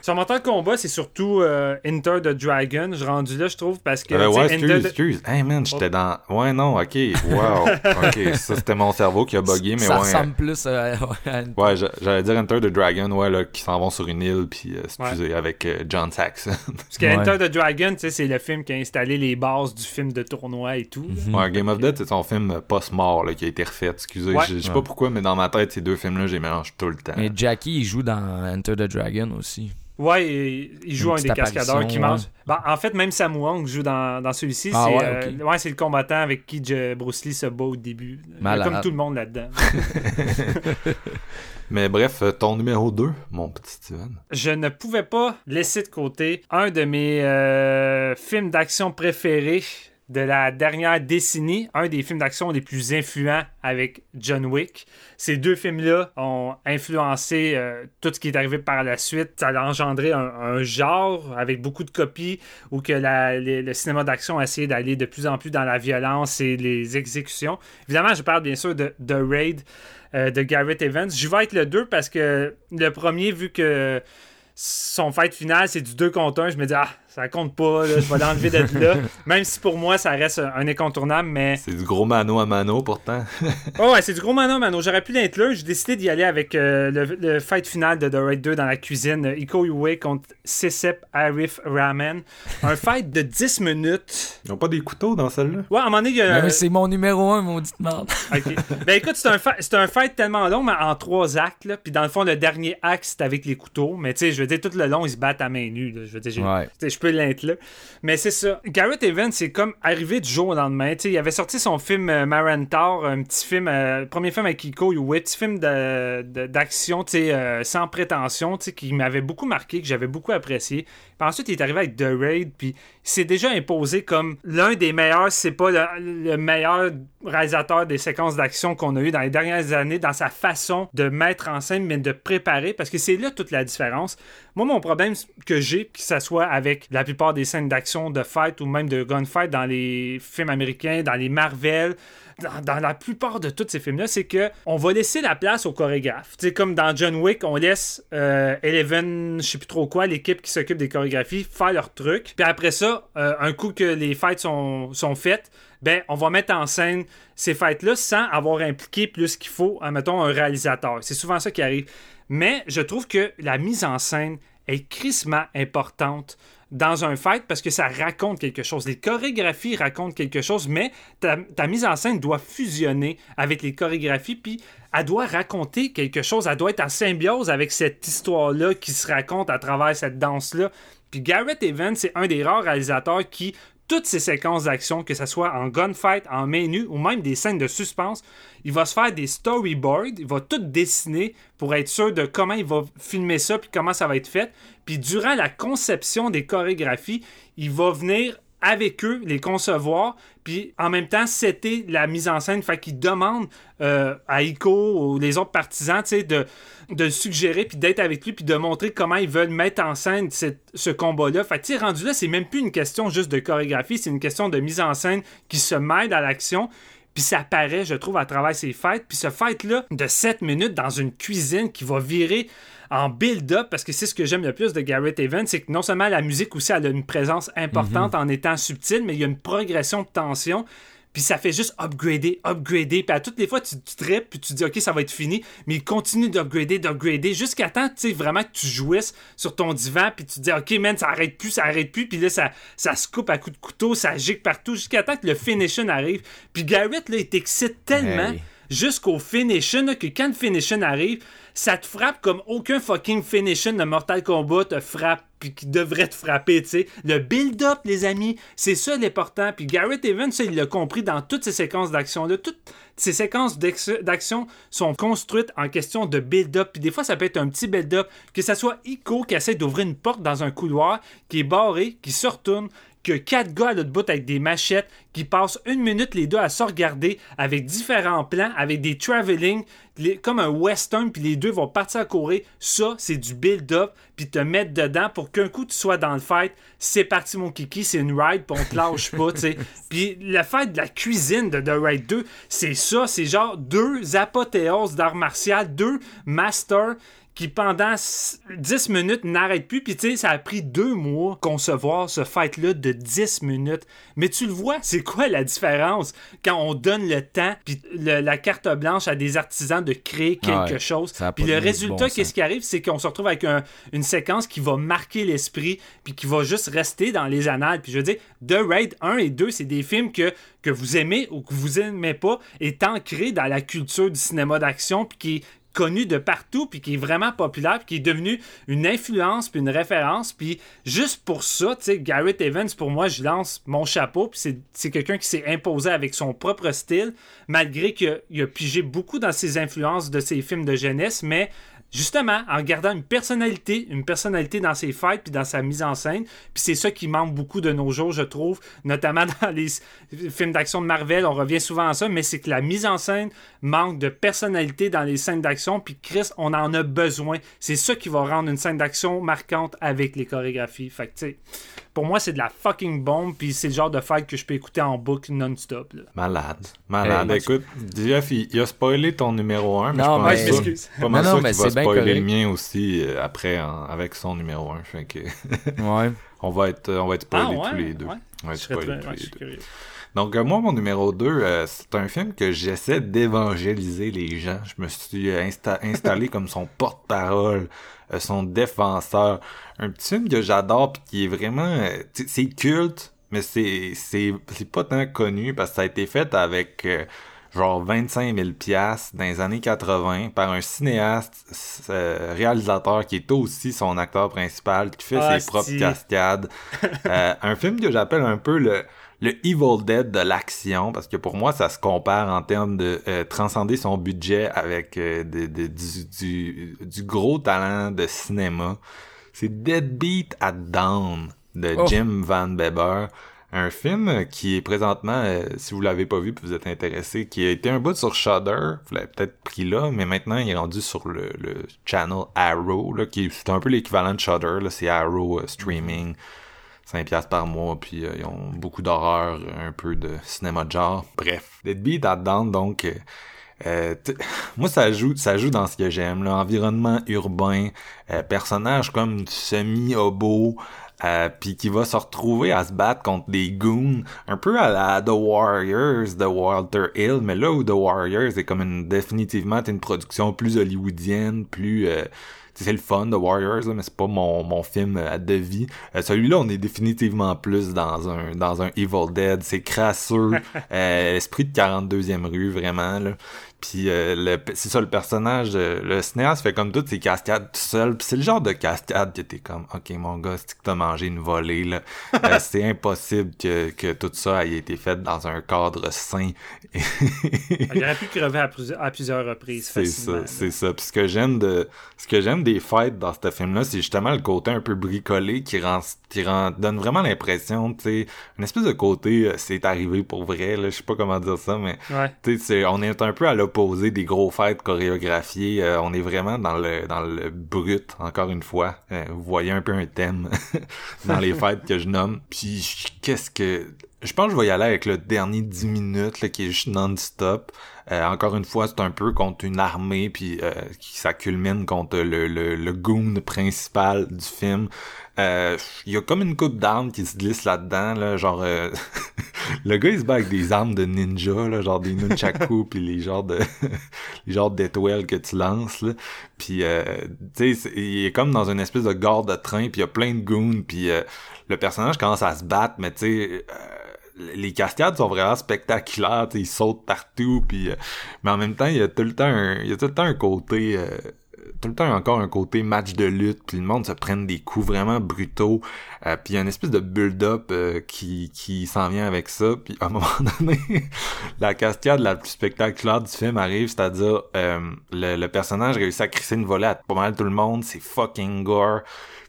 Speaker 2: Sur mon temps de combat, c'est surtout euh, Enter the Dragon. Je suis rendu là, je trouve, parce que.
Speaker 1: Euh, ouais,
Speaker 2: Enter
Speaker 1: excuse,
Speaker 2: the-
Speaker 1: excuse. Hey man, j'étais dans. Ouais, non, ok. Wow. ok, ça c'était mon cerveau qui a bugué, mais
Speaker 3: ça
Speaker 1: ouais.
Speaker 3: ressemble plus à.
Speaker 1: Ouais, j'a- j'allais dire Enter the Dragon, ouais, là, qui s'en vont sur une île, puis, euh, excusez, avec euh, John Saxon.
Speaker 2: Parce que
Speaker 3: Ouais.
Speaker 2: Enter the Dragon, c'est le film qui a installé les bases du film de tournoi et tout.
Speaker 1: ouais, Game of Death, c'est son film post-mort, qui a été refait. Excusez,
Speaker 2: Ouais.
Speaker 1: je sais
Speaker 3: Ouais.
Speaker 1: pas pourquoi, mais dans ma tête, ces deux films-là, je les mélange tout le temps.
Speaker 3: Mais Jackie, il joue dans Enter the Dragon aussi.
Speaker 2: Ouais, et- il joue
Speaker 3: Une
Speaker 2: un des cascadeurs qui mange.
Speaker 3: ouais.
Speaker 2: Ben, en fait, même Sam Wong joue dans, dans celui-ci.
Speaker 3: Ah
Speaker 2: c'est
Speaker 3: ouais,
Speaker 2: euh,
Speaker 3: ok.
Speaker 2: ouais, c'est le combattant avec qui Je- Bruce Lee se bat au début.
Speaker 3: Malade.
Speaker 2: Comme tout le monde là-dedans.
Speaker 1: Mais bref, euh, ton numéro 2, mon petit Steven.
Speaker 2: Je ne pouvais pas laisser de côté un de mes euh, films d'action préférés de la dernière décennie, un des films d'action les plus influents avec John Wick. Ces deux films-là ont influencé euh, tout ce qui est arrivé par la suite. Ça a engendré un, genre avec beaucoup de copies où que le cinéma d'action a essayé d'aller de plus en plus dans la violence et les exécutions. Évidemment, je parle bien sûr de, de Raid euh, de Garrett Evans. Je vais être le 2 parce que le premier, vu que son fight final, c'est du 2 contre 1, je me dis, ah, ça compte pas, là, je vais l'enlever d'être là. Même si pour moi, ça reste un incontournable, mais.
Speaker 1: C'est du gros mano à mano pourtant.
Speaker 2: Oh ouais, c'est du gros mano mano. J'aurais pu l'inclure. J'ai décidé d'y aller avec euh, le, le fight final de The Raid 2 dans la cuisine. euh, Iko Uwe contre Sisep Arif Ramen. Un fight de 10 minutes.
Speaker 1: Ils ont pas des couteaux dans celle-là?
Speaker 2: Ouais, à un moment donné, il y a.
Speaker 3: Ben, c'est mon numéro un, maudite merde.
Speaker 2: Ok. Ben écoute, c'est un, fa- c'est un fight tellement long, mais en trois actes. Là. Puis dans le fond, le dernier acte, c'est avec les couteaux. Mais tu sais, je veux dire, tout le long, ils se battent à main nue. là. Je veux dire, j'ai-
Speaker 3: Ouais.
Speaker 2: je l'inclure. Mais c'est ça. Garrett Evans, c'est comme arrivé du jour au lendemain. Tu sais, il avait sorti son film euh, Marantar, un petit film, euh, premier film avec Iko Uwe, petit film d'action, euh, sans prétention, qui m'avait beaucoup marqué, que j'avais beaucoup apprécié. Ensuite, il est arrivé avec The Raid, puis il s'est déjà imposé comme l'un des meilleurs, c'est pas le, le meilleur réalisateur des séquences d'action qu'on a eu dans les dernières années, dans sa façon de mettre en scène, mais de préparer, parce que c'est là toute la différence. Moi, mon problème que j'ai, que ça soit avec la plupart des scènes d'action, de fight ou même de gunfight dans les films américains, dans les Marvel, dans, la plupart de tous ces films-là, c'est que on va laisser la place aux chorégraphes. Tu sais, comme dans John Wick, on laisse euh, Eleven, je sais plus trop quoi, l'équipe qui s'occupe des chorégraphies, faire leur truc. Puis après ça, euh, un coup que les fights sont, sont faites, ben, on va mettre en scène ces fights-là sans avoir impliqué plus qu'il faut, mettons, un réalisateur. C'est souvent ça qui arrive. Mais je trouve que la mise en scène est crissement importante dans un fight parce que ça raconte quelque chose. Les chorégraphies racontent quelque chose, mais ta, mise en scène doit fusionner avec les chorégraphies, puis elle doit raconter quelque chose. Elle doit être en symbiose avec cette histoire-là qui se raconte à travers cette danse-là. Puis Garrett Evans, c'est un des rares réalisateurs qui, toutes ces séquences d'action, que ce soit en gunfight, en nue ou même des scènes de suspense, il va se faire des storyboards, il va tout dessiner pour être sûr de comment il va filmer ça puis comment ça va être fait. Puis durant la conception des chorégraphies, il va venir avec eux, les concevoir, puis en même temps, c'était la mise en scène. Fait qu'il demande euh, à Ico ou les autres partisans, de, de suggérer, puis d'être avec lui, puis de montrer comment ils veulent mettre en scène ce combat-là. Fait que, rendu là, c'est même plus une question juste de chorégraphie, c'est une question de mise en scène qui se mêle à l'action. Puis ça apparaît, je trouve, à travers ces fêtes. Puis ce fight-là de 7 minutes dans une cuisine qui va virer en build-up, parce que c'est ce que j'aime le plus de Garrett Evans, c'est que non seulement la musique aussi, elle a une présence importante en étant subtile, mais il y a une progression de tension. Puis ça fait juste upgrader, upgrader. Puis à toutes les fois, tu, tu tripes, puis tu dis, OK, ça va être fini. Mais il continue d'upgrader, d'upgrader, jusqu'à temps, tu sais, vraiment que tu jouisses sur ton divan, puis tu te dis, OK, man, ça arrête plus, ça arrête plus. Puis là, ça, ça se coupe à coups de couteau, ça gicle partout, jusqu'à temps que le finishing arrive. Puis Garrett, là, il t'excite tellement
Speaker 3: Hey.
Speaker 2: Jusqu'au là, que quand le finishing arrive, ça te frappe comme aucun fucking finishing de Mortal Kombat te frappe puis qui devrait te frapper, tu sais. Le build-up, les amis, c'est ça l'important. Puis Garrett Evans, ça, il l'a compris dans toutes ces séquences d'action-là. Toutes ces séquences d'action sont construites en question de build-up. Puis des fois, ça peut être un petit build-up. Que ça soit Ico qui essaie d'ouvrir une porte dans un couloir, qui est barré, qui se retourne, que quatre gars à l'autre bout avec des machettes qui passent une minute les deux à se regarder avec différents plans, avec des travelling, comme un western, puis les deux vont partir à courir. Ça, c'est du build-up, puis te mettre dedans pour qu'un coup tu sois dans le fight. C'est parti, mon kiki, c'est une ride, puis on te lâche pas, tu sais. Puis le fight de la cuisine de The Raid 2, c'est ça, c'est genre deux apothéoses d'art martial, deux masters qui pendant s- 10 minutes n'arrête plus. Puis tu sais, ça a pris deux mois concevoir ce fight-là de 10 minutes. Mais tu le vois, c'est quoi la différence quand on donne le temps puis le- la carte blanche à des artisans de créer quelque
Speaker 3: Ouais,
Speaker 2: chose? Puis le
Speaker 3: bon
Speaker 2: résultat, qu'est-ce qui arrive, c'est qu'on se retrouve avec un- une séquence qui va marquer l'esprit puis qui va juste rester dans les annales. Puis je veux dire, The Raid 1 et 2, c'est des films que, que vous aimez ou que vous aimez pas, est ancré dans la culture du cinéma d'action puis qui connu de partout puis qui est vraiment populaire puis qui est devenu une influence puis une référence. Puis juste pour ça tu sais Garrett Evans pour moi je lance mon chapeau puis c'est- quelqu'un qui s'est imposé avec son propre style malgré qu'il a, a pigé beaucoup dans ses influences de ses films de jeunesse mais justement, en gardant une personnalité, une personnalité dans ses fights puis dans sa mise en scène. Puis c'est ça qui manque beaucoup de nos jours, je trouve, notamment dans les films d'action de Marvel, on revient souvent à ça, mais c'est que la mise en scène manque de personnalité dans les scènes d'action, puis Chris, on en a besoin. C'est ça qui va rendre une scène d'action marquante avec les chorégraphies. Fait pour moi, c'est de la fucking bombe, puis c'est le genre de fight que je peux écouter en boucle non-stop. là.
Speaker 1: Malade. Malade.
Speaker 3: Hey,
Speaker 1: Écoute, Jeff, il, il a spoilé ton numéro 1, mais
Speaker 3: Non,
Speaker 1: je
Speaker 3: mais-
Speaker 1: pense
Speaker 2: je
Speaker 1: pas-
Speaker 2: m'excuse.
Speaker 1: pas mal
Speaker 3: Non, non,
Speaker 1: sûr
Speaker 3: mais
Speaker 1: qu'il va spoiler
Speaker 3: correct.
Speaker 1: le mien aussi euh, après avec son numéro 1. Fait que
Speaker 3: Ouais.
Speaker 1: on va être, on va être
Speaker 2: Ah,
Speaker 1: spoilés
Speaker 2: ouais,
Speaker 1: tous les deux.
Speaker 2: ouais.
Speaker 1: On va être spoilés
Speaker 2: très-
Speaker 1: tous
Speaker 2: ouais,
Speaker 1: les deux. Donc, euh, moi, mon numéro 2, c'est un film que j'essaie d'évangéliser les gens. Je me suis insta- installé comme son porte-parole, euh, son défenseur. Un petit film que j'adore puis qui est vraiment... euh, c'est culte, mais c'est c'est c'est pas tant connu parce que ça a été fait avec... euh, genre 25 000 piastres dans les années 80 par un cinéaste euh, réalisateur qui est aussi son acteur principal qui fait
Speaker 2: Ah,
Speaker 1: ses propres cascades Euh, un film que j'appelle un peu le le Evil Dead de l'action, parce que pour moi, ça se compare en termes de euh, transcender son budget avec euh, de- de- du, du, du gros talent de cinéma. C'est Deadbeat at Dawn de
Speaker 3: Oh.
Speaker 1: Jim Van Beber. Un film qui est présentement, euh, si vous l'avez pas vu puis vous êtes intéressé, qui a été un bout sur Shudder, vous l'avez peut-être pris là, mais maintenant il est rendu sur le, le channel Arrow, là, qui est un peu l'équivalent de Shudder, c'est Arrow Streaming. 5 piastres par mois, puis euh, ils ont beaucoup d'horreur, un peu de cinéma de genre. Bref, Deadbeat at Dawn, donc... euh, euh, moi, ça joue, ça joue dans ce que j'aime, là. Environnement urbain, euh, personnage comme semi-hobo, euh, puis qui va se retrouver à se battre contre des goons, un peu à la The Warriors de Walter Hill, mais là où The Warriors est comme une, définitivement une production plus hollywoodienne, plus... c'est le fun de Warriors, là, mais c'est pas mon, mon film euh, de vie. Euh, Celui-là, on est définitivement plus dans un dans un Evil Dead. C'est crasseux. euh, esprit de 42e rue, vraiment. Là. Puis euh, le- c'est ça, le personnage, euh, le cinéaste fait comme toutes ses cascades tout seul. Puis c'est le genre de cascade que t'es comme, ok mon gars, c'est que t'as mangé une volée. là. Euh, c'est impossible que, que tout ça ait été fait dans un cadre sain.
Speaker 2: Il aurait pu crever à, plus- à plusieurs reprises.
Speaker 1: C'est ça, c'est ça. Puis ce que j'aime de, ce que j'aime des fights dans ce film-là, c'est justement le côté un peu bricolé qui rend, qui rend, donne vraiment l'impression, tu sais, une espèce de côté, euh, c'est arrivé pour vrai, là, je sais pas comment dire ça, mais
Speaker 2: Ouais.
Speaker 1: tu sais, on est un peu à l'opposé des gros fights chorégraphiés. euh, on est vraiment dans le dans le brut, encore une fois. Euh, vous voyez un peu un thème dans les fights que je nomme. Puis qu'est-ce que je pense que je vais y aller avec le dernier 10 minutes là, qui est juste non-stop. Euh, encore une fois, c'est un peu contre une armée, puis euh, qui ça culmine contre le, le, le goon principal du film. Euh, Il y a comme une coupe d'armes qui se glisse là-dedans, là, genre euh, le gars il se bat avec des armes de ninja, là, genre des nunchaku puis les genres de les genres d'étoiles que tu lances là. Puis euh, tu sais, il est comme dans une espèce de gare de train, puis il y a plein de goons, puis euh, le personnage commence à se battre, mais tu sais euh, les cascades sont vraiment spectaculaires, tu sais, ils sautent partout, puis euh, mais en même temps il y a tout le temps un, il y a tout le temps un côté euh, tout le temps encore un côté match de lutte, puis le monde se prenne des coups vraiment brutaux, euh, puis il y a une espèce de build-up euh, qui, qui s'en vient avec ça, puis à un moment donné, la cascade la plus spectaculaire du film arrive, c'est-à-dire euh, le, le personnage réussit à crisser une volée à pas mal tout le monde, c'est fucking gore,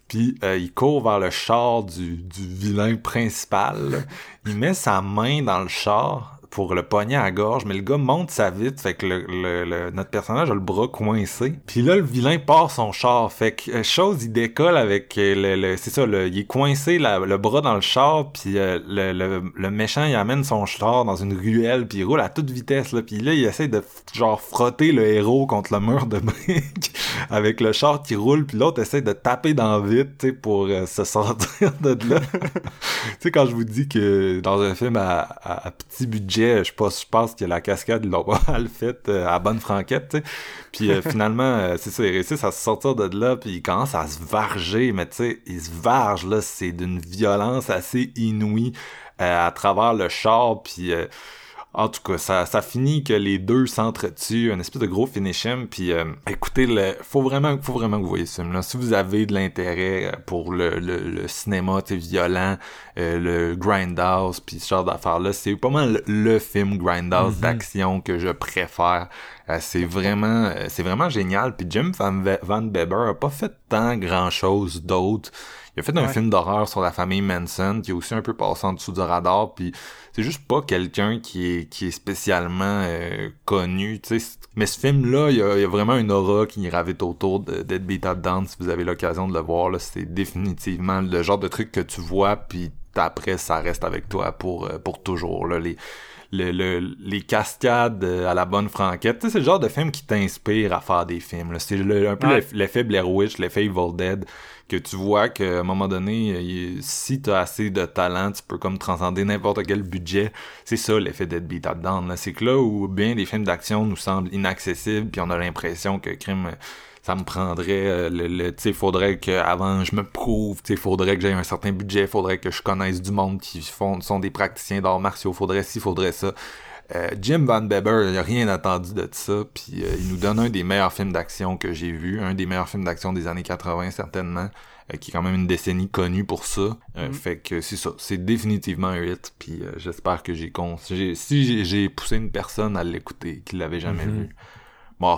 Speaker 1: puis euh, il court vers le char du, du vilain principal, il met sa main dans le char pour le pogner à la gorge, mais le gars monte sa vite, fait que notre personnage a le bras coincé. Puis là, le vilain part son char, fait que euh, chose, il décolle avec euh, le, c'est ça, il est coincé le bras dans le char, puis euh, le, méchant, il amène son char dans une ruelle, puis il roule à toute vitesse, là, puis là, il essaie de genre frotter le héros contre le mur de briques avec le char qui roule, puis l'autre essaie de taper dans le vide, tu sais, pour se sortir de là. tu sais, quand je vous dis que dans un film à petit budget, je pense, je pense que la cascade, ils l'ont pas mal faite euh, à bonne franquette. Puis euh, finalement, euh, c'est ça, ils réussissent à se sortir de là, puis ils commencent à se varger, mais tu sais, ils se vargent, là, c'est d'une violence assez inouïe à travers le char, puis... en tout cas, ça, ça finit que les deux s'entretuent, un espèce de gros finish him, puis euh, écoutez, le, faut vraiment, faut vraiment que vous voyez ce film-là. Si vous avez de l'intérêt euh, pour le, le, le cinéma, violent, euh, le grindhouse, puis ce genre d'affaires-là, c'est pas mal le, film grindhouse d'action que je préfère. Euh, c'est vraiment euh, c'est vraiment génial. Puis Jim Van, Van Beber a pas fait tant grand chose d'autre. Il a fait un
Speaker 2: Ouais.
Speaker 1: film d'horreur sur la famille Manson qui est aussi un peu passé en dessous du radar. Puis c'est juste pas quelqu'un qui est qui est spécialement euh, connu. tu sais. Mais ce film-là, il y a, il y a vraiment une aura qui gravite autour de Dead Beat Down. Si vous avez l'occasion de le voir, c'est définitivement le genre de truc que tu vois, puis après ça reste avec toi pour euh, pour toujours. Là, les le, le- les cascades euh, à la bonne franquette. Tu sais, c'est le genre de film qui t'inspire à faire des films. là. C'est le- un peu
Speaker 2: Ouais.
Speaker 1: l'effet Blair Witch, l'effet Evil Dead, que tu vois qu'à un moment donné, euh, il- si t'as assez de talent, tu peux comme transcender n'importe quel budget. C'est ça l'effet Dead Beat Up Down. là. C'est que là où bien des films d'action nous semblent inaccessibles, puis on a l'impression que crime... ça me prendrait euh, le, le tu sais faudrait que avant je me prouve tu sais faudrait que j'ai un certain budget faudrait que je connaisse du monde qui font sont des praticiens d'arts martiaux faudrait ci faudrait ça. Euh, Jim Van Beber il a rien attendu de ça puis euh, il nous donne un des meilleurs films d'action que j'ai vu un des meilleurs films d'action des années 80 certainement euh, qui est quand même une décennie connue pour ça. Euh, fait que c'est ça c'est définitivement un hit puis euh, j'espère que j'ai con si j'ai- j'ai poussé une personne à l'écouter qui l'avait jamais vu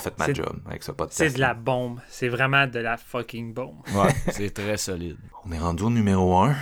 Speaker 1: fait ma
Speaker 2: C'est-
Speaker 1: job avec ce podcast
Speaker 2: C'est de la bombe. C'est vraiment de la fucking bombe.
Speaker 3: Ouais, c'est très solide.
Speaker 1: On est rendu au numéro 1.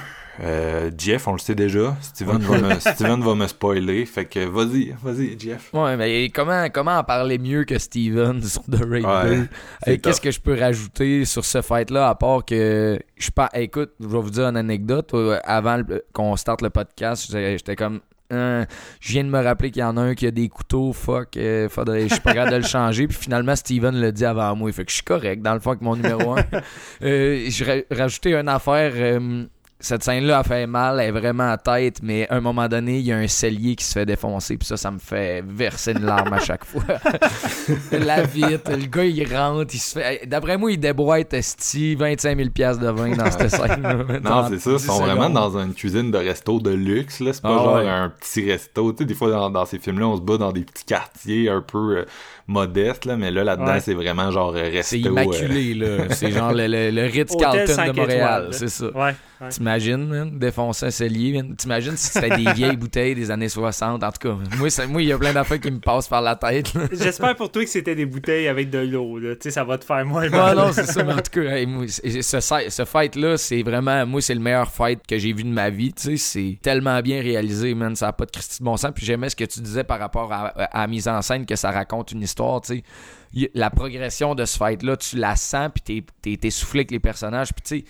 Speaker 1: Jeff, on le sait déjà. Steven va me, Steven va me spoiler. Fait que vas-y, vas-y, Jeff.
Speaker 3: Ouais, mais comment, comment en parler mieux que Steven sur The Raid
Speaker 1: Ouais,
Speaker 3: 2?
Speaker 1: c'est
Speaker 3: Euh, Qu'est-ce que je peux rajouter sur ce fight-là, à part que je pas Écoute, je vais vous dire une anecdote. Euh, Avant qu'on starte le podcast, j'étais comme. Hein, je viens de me rappeler qu'il y en a un qui a des couteaux, fuck, euh, faudrait, je suis pas capable de le changer. Puis finalement, Steven l'a dit avant moi. Fait que je suis correct dans le fond avec mon numéro 1. euh, je ra- rajouté une affaire. Cette scène-là a fait mal, elle est vraiment à tête, mais à un moment donné, il y a un cellier qui se fait défoncer, puis ça, ça me fait verser une larme à chaque fois. La vite, le gars, il rentre, il se fait. D'après moi, il déboîte esti 25 000 piastres de vin dans cette scène-là.
Speaker 1: Non,
Speaker 3: Dans
Speaker 1: c'est ça. Ils
Speaker 3: 10
Speaker 1: sont vraiment dans une cuisine de resto de luxe. là. C'est pas
Speaker 3: Ah
Speaker 1: genre
Speaker 3: ouais.
Speaker 1: un petit resto. Tu sais, des fois, dans, dans ces films-là, on se bat dans des petits quartiers un peu euh, modestes. Là, mais là, là-dedans,
Speaker 2: Ouais.
Speaker 1: c'est vraiment genre euh, resto.
Speaker 3: C'est
Speaker 1: euh,
Speaker 3: immaculé, là. C'est genre le, le, le Ritz-Carlton de Montréal. C'est ça.
Speaker 2: Ouais. ouais.
Speaker 3: T'imagines, défoncer un cellier. T'imagines si c'était des vieilles bouteilles des années 60. En tout cas, moi, ça- moi, il y a plein d'affaires qui me passent par la tête.
Speaker 2: J'espère pour toi que c'était des bouteilles avec de l'eau. là. Tu sais, ça va te faire moins mal.
Speaker 3: non, c'est ça. Mais en tout cas, hey, moi, c'est- ce, ce fight-là, c'est vraiment. Moi, c'est le meilleur fight que j'ai vu de ma vie. Tu sais, c'est tellement bien réalisé, man. Ça n'a pas de Christy de bon sens. Puis j'aimais ce que tu disais par rapport à, à la mise en scène, que ça raconte une histoire. Tu sais, Y- la progression de ce fight-là, tu la sens, puis t'es- t'es t'es soufflé avec les personnages. Puis tu sais,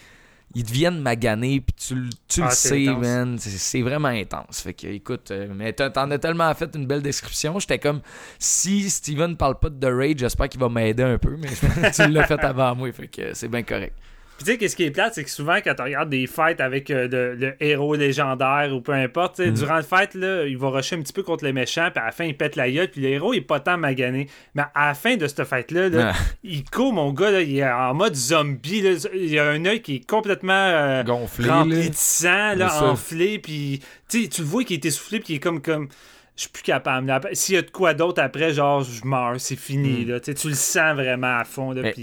Speaker 3: ils deviennent maganés, puis tu, le- tu
Speaker 2: Ah,
Speaker 3: le
Speaker 2: c'est
Speaker 3: sais,
Speaker 2: intense.
Speaker 3: man. C'est vraiment intense. Fait que, écoute, euh, mais t'en t'en as tellement fait une belle description. J'étais comme, si Steven parle pas de The Rage, j'espère qu'il va m'aider un peu, mais tu l'as fait avant moi, fait que c'est bien correct.
Speaker 2: Puis tu sais, qu'est-ce qui est plate, c'est que souvent, quand tu regardes des fights avec euh, le, le héros légendaire ou peu importe, sais, durant le fight, là, il va rusher un petit peu contre les méchants, puis à la fin, il pète la gueule, puis le héros, il est pas tant magané. Mais à la fin de ce fight-là, là,
Speaker 3: Ah.
Speaker 2: il court, mon gars, là, il est en mode zombie. Là, il a un œil qui est complètement euh,
Speaker 3: Gonflé,
Speaker 2: rempli
Speaker 3: là.
Speaker 2: de sang, là, enflé, puis tu le vois qui est essoufflé, puis il est comme... comme je suis plus capable. S'il y a de quoi d'autre après, genre, je meurs, c'est fini. Là. Tu le sens vraiment à fond.
Speaker 3: Hmm. Mais-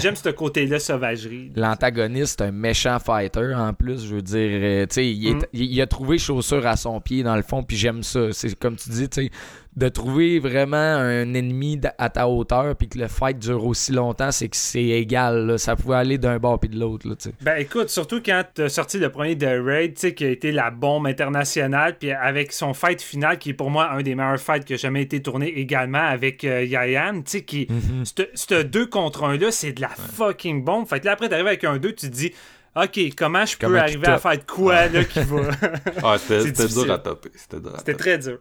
Speaker 2: J'aime ce côté-là, sauvagerie.
Speaker 3: L'antagoniste, un méchant fighter en plus, je veux dire, euh, sais, il, est-
Speaker 2: Mm.
Speaker 3: il- il a trouvé chaussure à son pied dans le fond, puis j'aime ça. C'est comme tu dis, tu sais, de trouver vraiment un ennemi à ta hauteur, puis que le fight dure aussi longtemps, c'est que c'est égal. là. Ça pouvait aller d'un bord puis de l'autre, là, tu sais.
Speaker 2: Ben écoute, surtout quand t'as sorti le premier de Raid, tu sais, qui a été la bombe internationale, puis avec son fight final, qui est pour moi un des meilleurs fights qui a jamais été tourné également avec euh, Yayan, tu sais, qui.
Speaker 3: Mm-hmm.
Speaker 2: Ce 2 contre 1 là, c'est de la fucking bombe. Fait que là, après, t'arrives avec un 2, tu te dis. Ok, comment je peux arriver à faire de quoi là qui va?
Speaker 1: Ah, c'était dur à topper. C'était dur à
Speaker 2: C'était
Speaker 1: topper.
Speaker 2: très dur.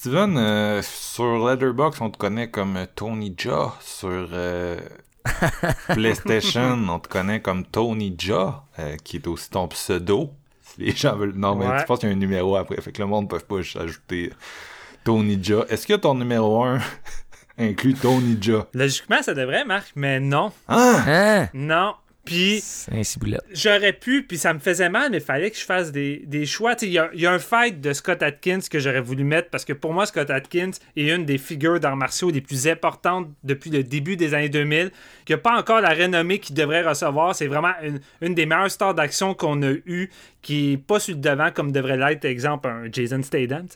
Speaker 1: Steven, euh, sur Letterboxd, on te connaît comme Tony Jaa. Sur euh, PlayStation, on te connaît comme Tony Jaa, euh, qui est aussi ton pseudo. Si les gens veulent. Non, mais
Speaker 2: Ouais.
Speaker 1: tu penses qu'il y a un numéro après. Fait que le monde ne peut pas juste ajouter Tony Jaa. Est-ce que ton numéro 1 inclut Tony Jaa?
Speaker 2: Logiquement, ça devrait, Marc, mais non.
Speaker 1: Ah!
Speaker 3: Hein?
Speaker 2: Non. Puis. J'aurais pu, puis ça me faisait mal, mais il fallait que je fasse des, des choix. Il y y a un fight de Scott Atkins que j'aurais voulu mettre parce que pour moi, Scott Atkins est une des figures d'arts martiaux les plus importantes depuis le début des années 2000, qui n'a pas encore la renommée qu'il devrait recevoir. C'est vraiment une, une des meilleures stars d'action qu'on a eues, qui est pas sur le devant comme devrait l'être, exemple, un Jason Statham.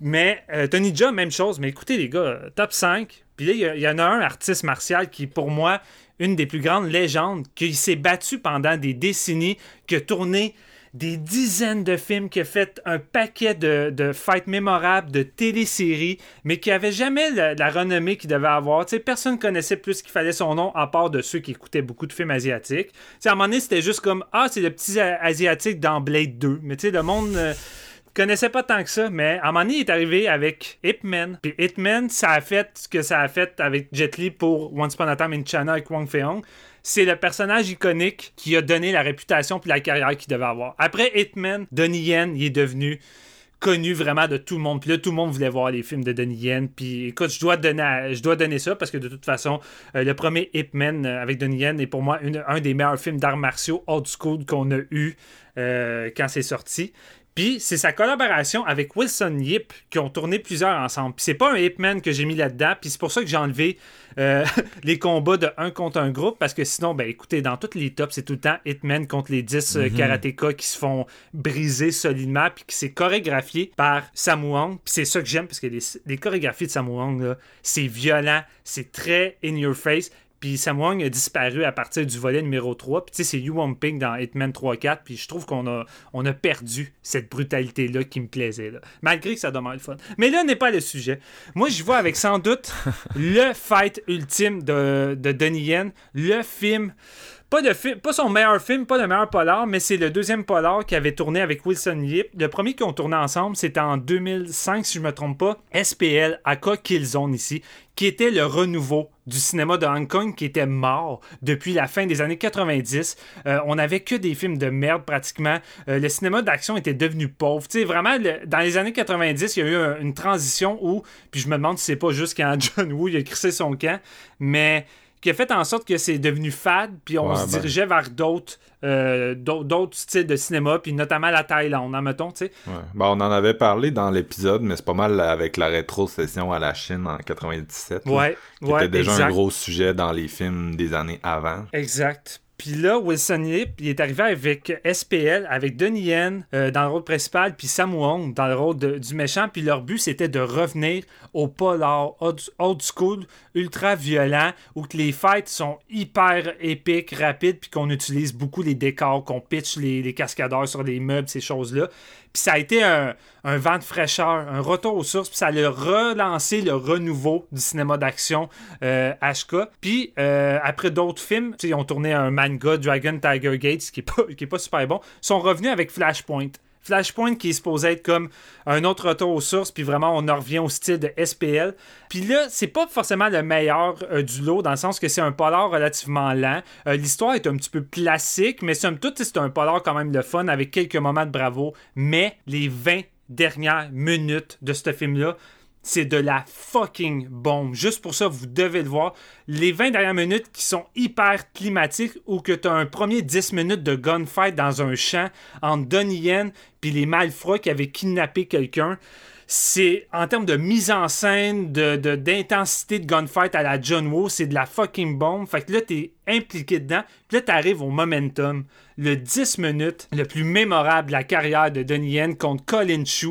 Speaker 2: Mais euh, Tony Jaa, même chose. Mais écoutez, les gars, top 5. Puis là, il y a- il y, en a un artiste martial qui, pour moi, une des plus grandes légendes, qui s'est battu pendant des décennies, qui a tourné des dizaines de films, qui a fait un paquet de, fights mémorables, de téléséries, mais qui avait jamais la, renommée qu'il devait avoir. Tu sais, personne connaissait plus qu'il fallait son nom, à part de ceux qui écoutaient beaucoup de films asiatiques. Tu sais, à un moment donné, c'était juste comme Ah, c'est le petit asiatique dans Blade 2. Mais tu sais, le monde. euh, connaissait pas tant que ça, mais à est arrivé avec Ip Man. Puis Ip Man, ça a fait ce que ça a fait avec Jet Li pour Once Upon a Time in China avec Wang Fei-hong. C'est le personnage iconique qui a donné la réputation puis la carrière qu'il devait avoir. Après Hitman, Donnie Yen, il est devenu connu vraiment de tout le monde. Puis là, tout le monde voulait voir les films de Donnie Yen. Puis écoute, je dois donner, je dois donner ça parce que de toute façon, euh, le premier Ip Man euh, avec Donnie Yen est pour moi un des meilleurs films d'arts martiaux old school qu'on a eu euh, quand c'est sorti. Puis c'est sa collaboration avec Wilson Yip qui ont tourné plusieurs ensemble. Puis c'est pas un Hitman que j'ai mis là-dedans. Puis c'est pour ça que j'ai enlevé euh, les combats de un contre un groupe. Parce que sinon, ben écoutez, dans tous les tops, c'est tout le temps Hitman contre les 10 euh, karatékas qui se font briser solidement. Puis qui c'est chorégraphié par Samu Hong. Puis c'est ça que j'aime parce que les, les chorégraphies de Samu Hong, là, c'est violent, c'est très in your face. Puis Sam Wong a disparu à partir du volet numéro 3. Puis tu sais, c'est Yu Wong Ping dans Hitman 3-4. Puis je trouve qu'on a, on a perdu cette brutalité-là qui me plaisait. Là. Malgré que ça demeure le fun. Mais là n'est pas le sujet. Moi, je vois avec sans doute le fight ultime de, de Donnie Yen. Le film. Pas, de fi- pas son meilleur film, pas le meilleur polar, mais c'est le deuxième polar qui avait tourné avec Wilson Yip. Le premier qu'ils ont tourné ensemble, c'était en 2005, si je me trompe pas. SPL, Aka Killzone ici, qui était le renouveau du cinéma de Hong Kong qui était mort depuis la fin des années 90. Euh, on n'avait que des films de merde pratiquement. Euh, le cinéma d'action était devenu pauvre. Tu sais, vraiment, dans les années 90, il y a eu un- une transition où, puis je me demande si c'est pas juste quand John Woo il a crissé son camp, mais qui a fait en sorte que c'est devenu fade, puis on
Speaker 1: Ouais,
Speaker 2: se
Speaker 1: ben.
Speaker 2: dirigeait vers d'autres euh, d'autres styles de cinéma, puis notamment la Thaïlande, hein, mettons, tu sais.
Speaker 1: Ouais. Ben, on en avait parlé dans l'épisode, mais c'est pas mal avec la rétrocession à la Chine en 97. là,
Speaker 2: Ouais,
Speaker 1: qui
Speaker 2: ouais,
Speaker 1: était déjà
Speaker 2: exact.
Speaker 1: un gros sujet dans les films des années avant.
Speaker 2: Exact. Puis là, Wilson Yip, est arrivé avec SPL, avec Donnie Yen euh, dans le rôle principal, puis Sam dans le rôle du méchant. Puis leur but, c'était de revenir au polar old, old school, ultra violent, où que les fights sont hyper épiques, rapides, puis qu'on utilise beaucoup les décors, qu'on pitch les, les cascadeurs sur les meubles, ces choses-là. Puis ça a été un, vent de fraîcheur, un retour aux sources, puis ça a relancé le renouveau du cinéma d'action euh, HK. Puis euh, après d'autres films, ils ont tourné un manga, Dragon Tiger Gates, qui est pas, pas super bon, sont revenus avec Flashpoint. Flashpoint qui est supposé être comme un autre retour aux sources, puis vraiment on en revient au style de SPL. Puis là, c'est pas forcément le meilleur euh, du lot, dans le sens que c'est un polar relativement lent. Euh, L'histoire est un petit peu classique, mais somme toute, c'est un polar quand même le fun, avec quelques moments de bravo. Mais les 20 dernières minutes de ce film-là, c'est de la fucking bombe. Juste pour ça, vous devez le voir. Les 20 dernières minutes qui sont hyper climatiques ou que tu as un premier 10 minutes de gunfight dans un champ entre Donnie Yen puis les malfrats qui avaient kidnappé quelqu'un. C'est en termes de mise en scène, de, de- d'intensité de gunfight à la John Woo, c'est de la fucking bombe. Fait que là, t'es impliqué dedans. Puis là, t'arrives au momentum. Le 10 minutes le plus mémorable de la carrière de Donnie Yen contre Colin Chu.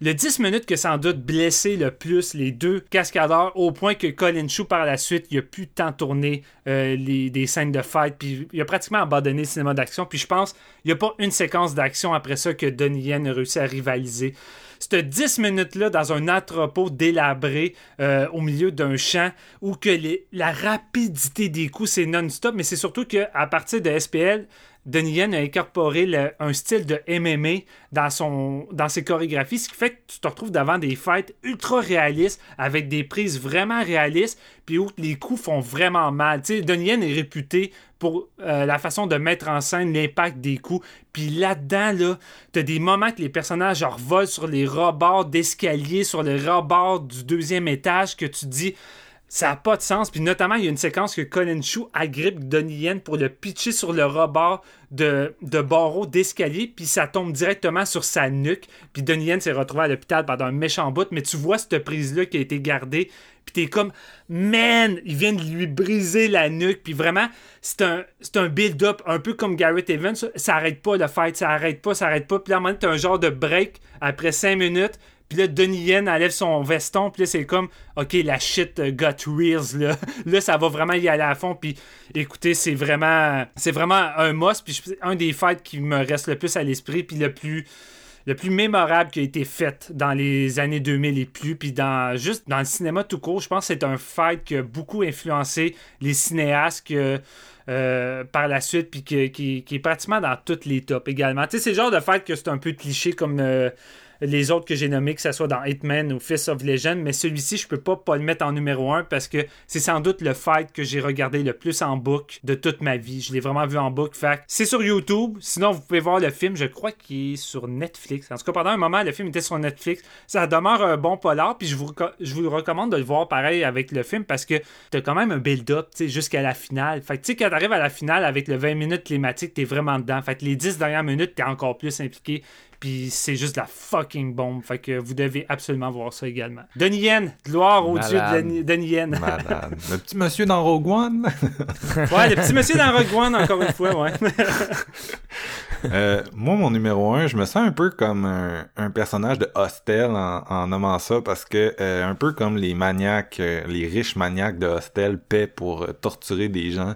Speaker 2: Le 10 minutes que sans doute blessé le plus les deux cascadeurs au point que Colin Chou par la suite, il a pu tant tourner euh, des scènes de fight puis il a pratiquement abandonné le cinéma d'action puis je pense il n'y a pas une séquence d'action après ça que Donnie Yen a réussi à rivaliser. Cette 10 minutes-là dans un entrepôt délabré euh, au milieu d'un champ où que la rapidité des coups c'est non-stop mais c'est surtout qu'à partir de SPL Donnie Yen a incorporé un style de MMA dans, son, dans ses chorégraphies, ce qui fait que tu te retrouves devant des fights ultra réalistes, avec des prises vraiment réalistes, puis où les coups font vraiment mal. Tu sais, Donnie Yen est réputé pour euh, la façon de mettre en scène l'impact des coups. Puis là-dedans, là, t'as des moments que les personnages genre, volent sur les rebords d'escalier, sur le rebord du deuxième étage, que tu dis ça n'a pas de sens. Puis notamment, il y a une séquence que Colin Chou agrippe Donnie Yen pour le pitcher sur le rebord de, barreau d'escalier, puis ça tombe directement sur sa nuque. Puis Donnie Yen s'est retrouvé à l'hôpital pendant un méchant bout, mais tu vois cette prise-là qui a été gardée, puis t'es comme, man, il vient de lui briser la nuque, puis vraiment, c'est un, build-up, un peu comme Garrett Evans, ça, arrête pas le fight, ça arrête pas, ça arrête pas, puis à un moment donné, t'as un genre de break après 5 minutes, Puis là, Donnie Yen enlève son veston, puis là, c'est comme, OK, la shit got reels, là. là, ça va vraiment y aller à fond, puis écoutez, c'est vraiment, c'est vraiment un must, puis un des fights qui me reste le plus à l'esprit, puis le plus le plus mémorable qui a été fait dans les années 2000 et plus, puis dans juste dans le cinéma tout court, je pense que c'est un fight qui a beaucoup influencé les cinéastes euh, par la suite, puis qui est pratiquement dans toutes les tops également. Tu sais, c'est le genre de fight que c'est un peu cliché comme euh, les autres que j'ai nommés, que ce soit dans Hitman ou Fist of Legend, mais celui-ci, je peux pas, pas le mettre en numéro 1 parce que c'est sans doute le fight que j'ai regardé le plus en boucle de toute ma vie. Je l'ai vraiment vu en boucle. Fait c'est sur YouTube. Sinon, vous pouvez voir le film. Je crois qu'il est sur Netflix. En tout cas, pendant un moment, le film était sur Netflix. Ça demeure un bon polar. Puis je vous, je vous recommande de le voir pareil avec le film parce que t'as quand même un build-up jusqu'à la finale. Fait tu sais, quand t'arrives à la finale avec le 20 minutes climatique, t'es vraiment dedans. Fait que les 10 dernières minutes, t'es encore plus impliqué. Puis c'est juste de la fucking bombe. Fait que vous devez absolument voir ça également. Donnie Yen, gloire au dieu de Donnie Yen.
Speaker 1: Le petit monsieur dans Rogue One.
Speaker 2: ouais, le petit monsieur dans Rogue One, encore une fois, ouais.
Speaker 1: Euh, moi, mon numéro un, je me sens un peu comme un, un personnage de Hostel en, en nommant ça parce que euh, un peu comme les maniaques, euh, les riches maniaques de Hostel paient pour torturer des gens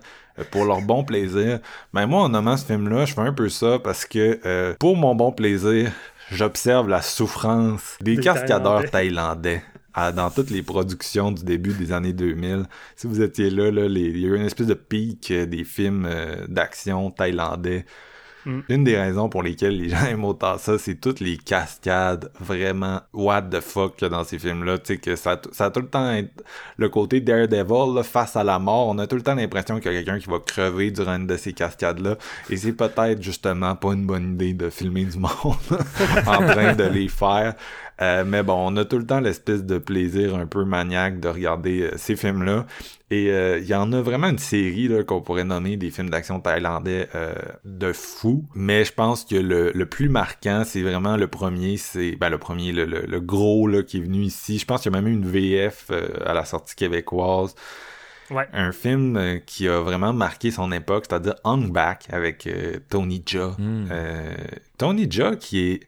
Speaker 1: pour leur bon plaisir. Ben moi, en nommant ce film-là, je fais un peu ça parce que euh, pour mon bon plaisir, j'observe la souffrance des,
Speaker 2: Des
Speaker 1: cascadeurs
Speaker 2: Thaïlandais.
Speaker 1: thaïlandais. à- dans toutes les productions du début des années 2000. Si vous étiez là, là les- il y a eu une espèce de pic euh, des films euh, d'action thaïlandais.
Speaker 2: Mm.
Speaker 1: Une des raisons pour lesquelles les gens aiment autant ça, c'est toutes les cascades vraiment what the fuck a dans ces films-là. Tu sais, que ça, ça a tout le temps le côté Daredevil là, face à la mort. On a tout le temps l'impression qu'il y a quelqu'un qui va crever durant une de ces cascades-là. Et c'est peut-être justement pas une bonne idée de filmer du monde en train de les faire. Euh, mais bon, on a tout le temps l'espèce de plaisir un peu maniaque de regarder euh, ces films-là. Et euh, il y en a vraiment une série là, qu'on pourrait nommer des films d'action thaïlandais euh, de fou. Mais je pense que le, le plus marquant, c'est vraiment le premier. C'est ben, le premier, le, le, le gros là, qui est venu ici. Je pense qu'il y a même eu une VF euh, à la sortie québécoise.
Speaker 2: Ouais.
Speaker 1: Un film qui a vraiment marqué son époque, c'est-à-dire Hung Back avec Tony Jaa.
Speaker 3: Mm.
Speaker 1: Euh, Tony Jaa qui est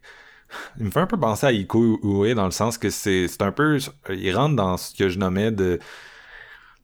Speaker 1: il me fait un peu penser à Iko Uwe dans le sens que c'est un peu il rentre dans ce que je nommais de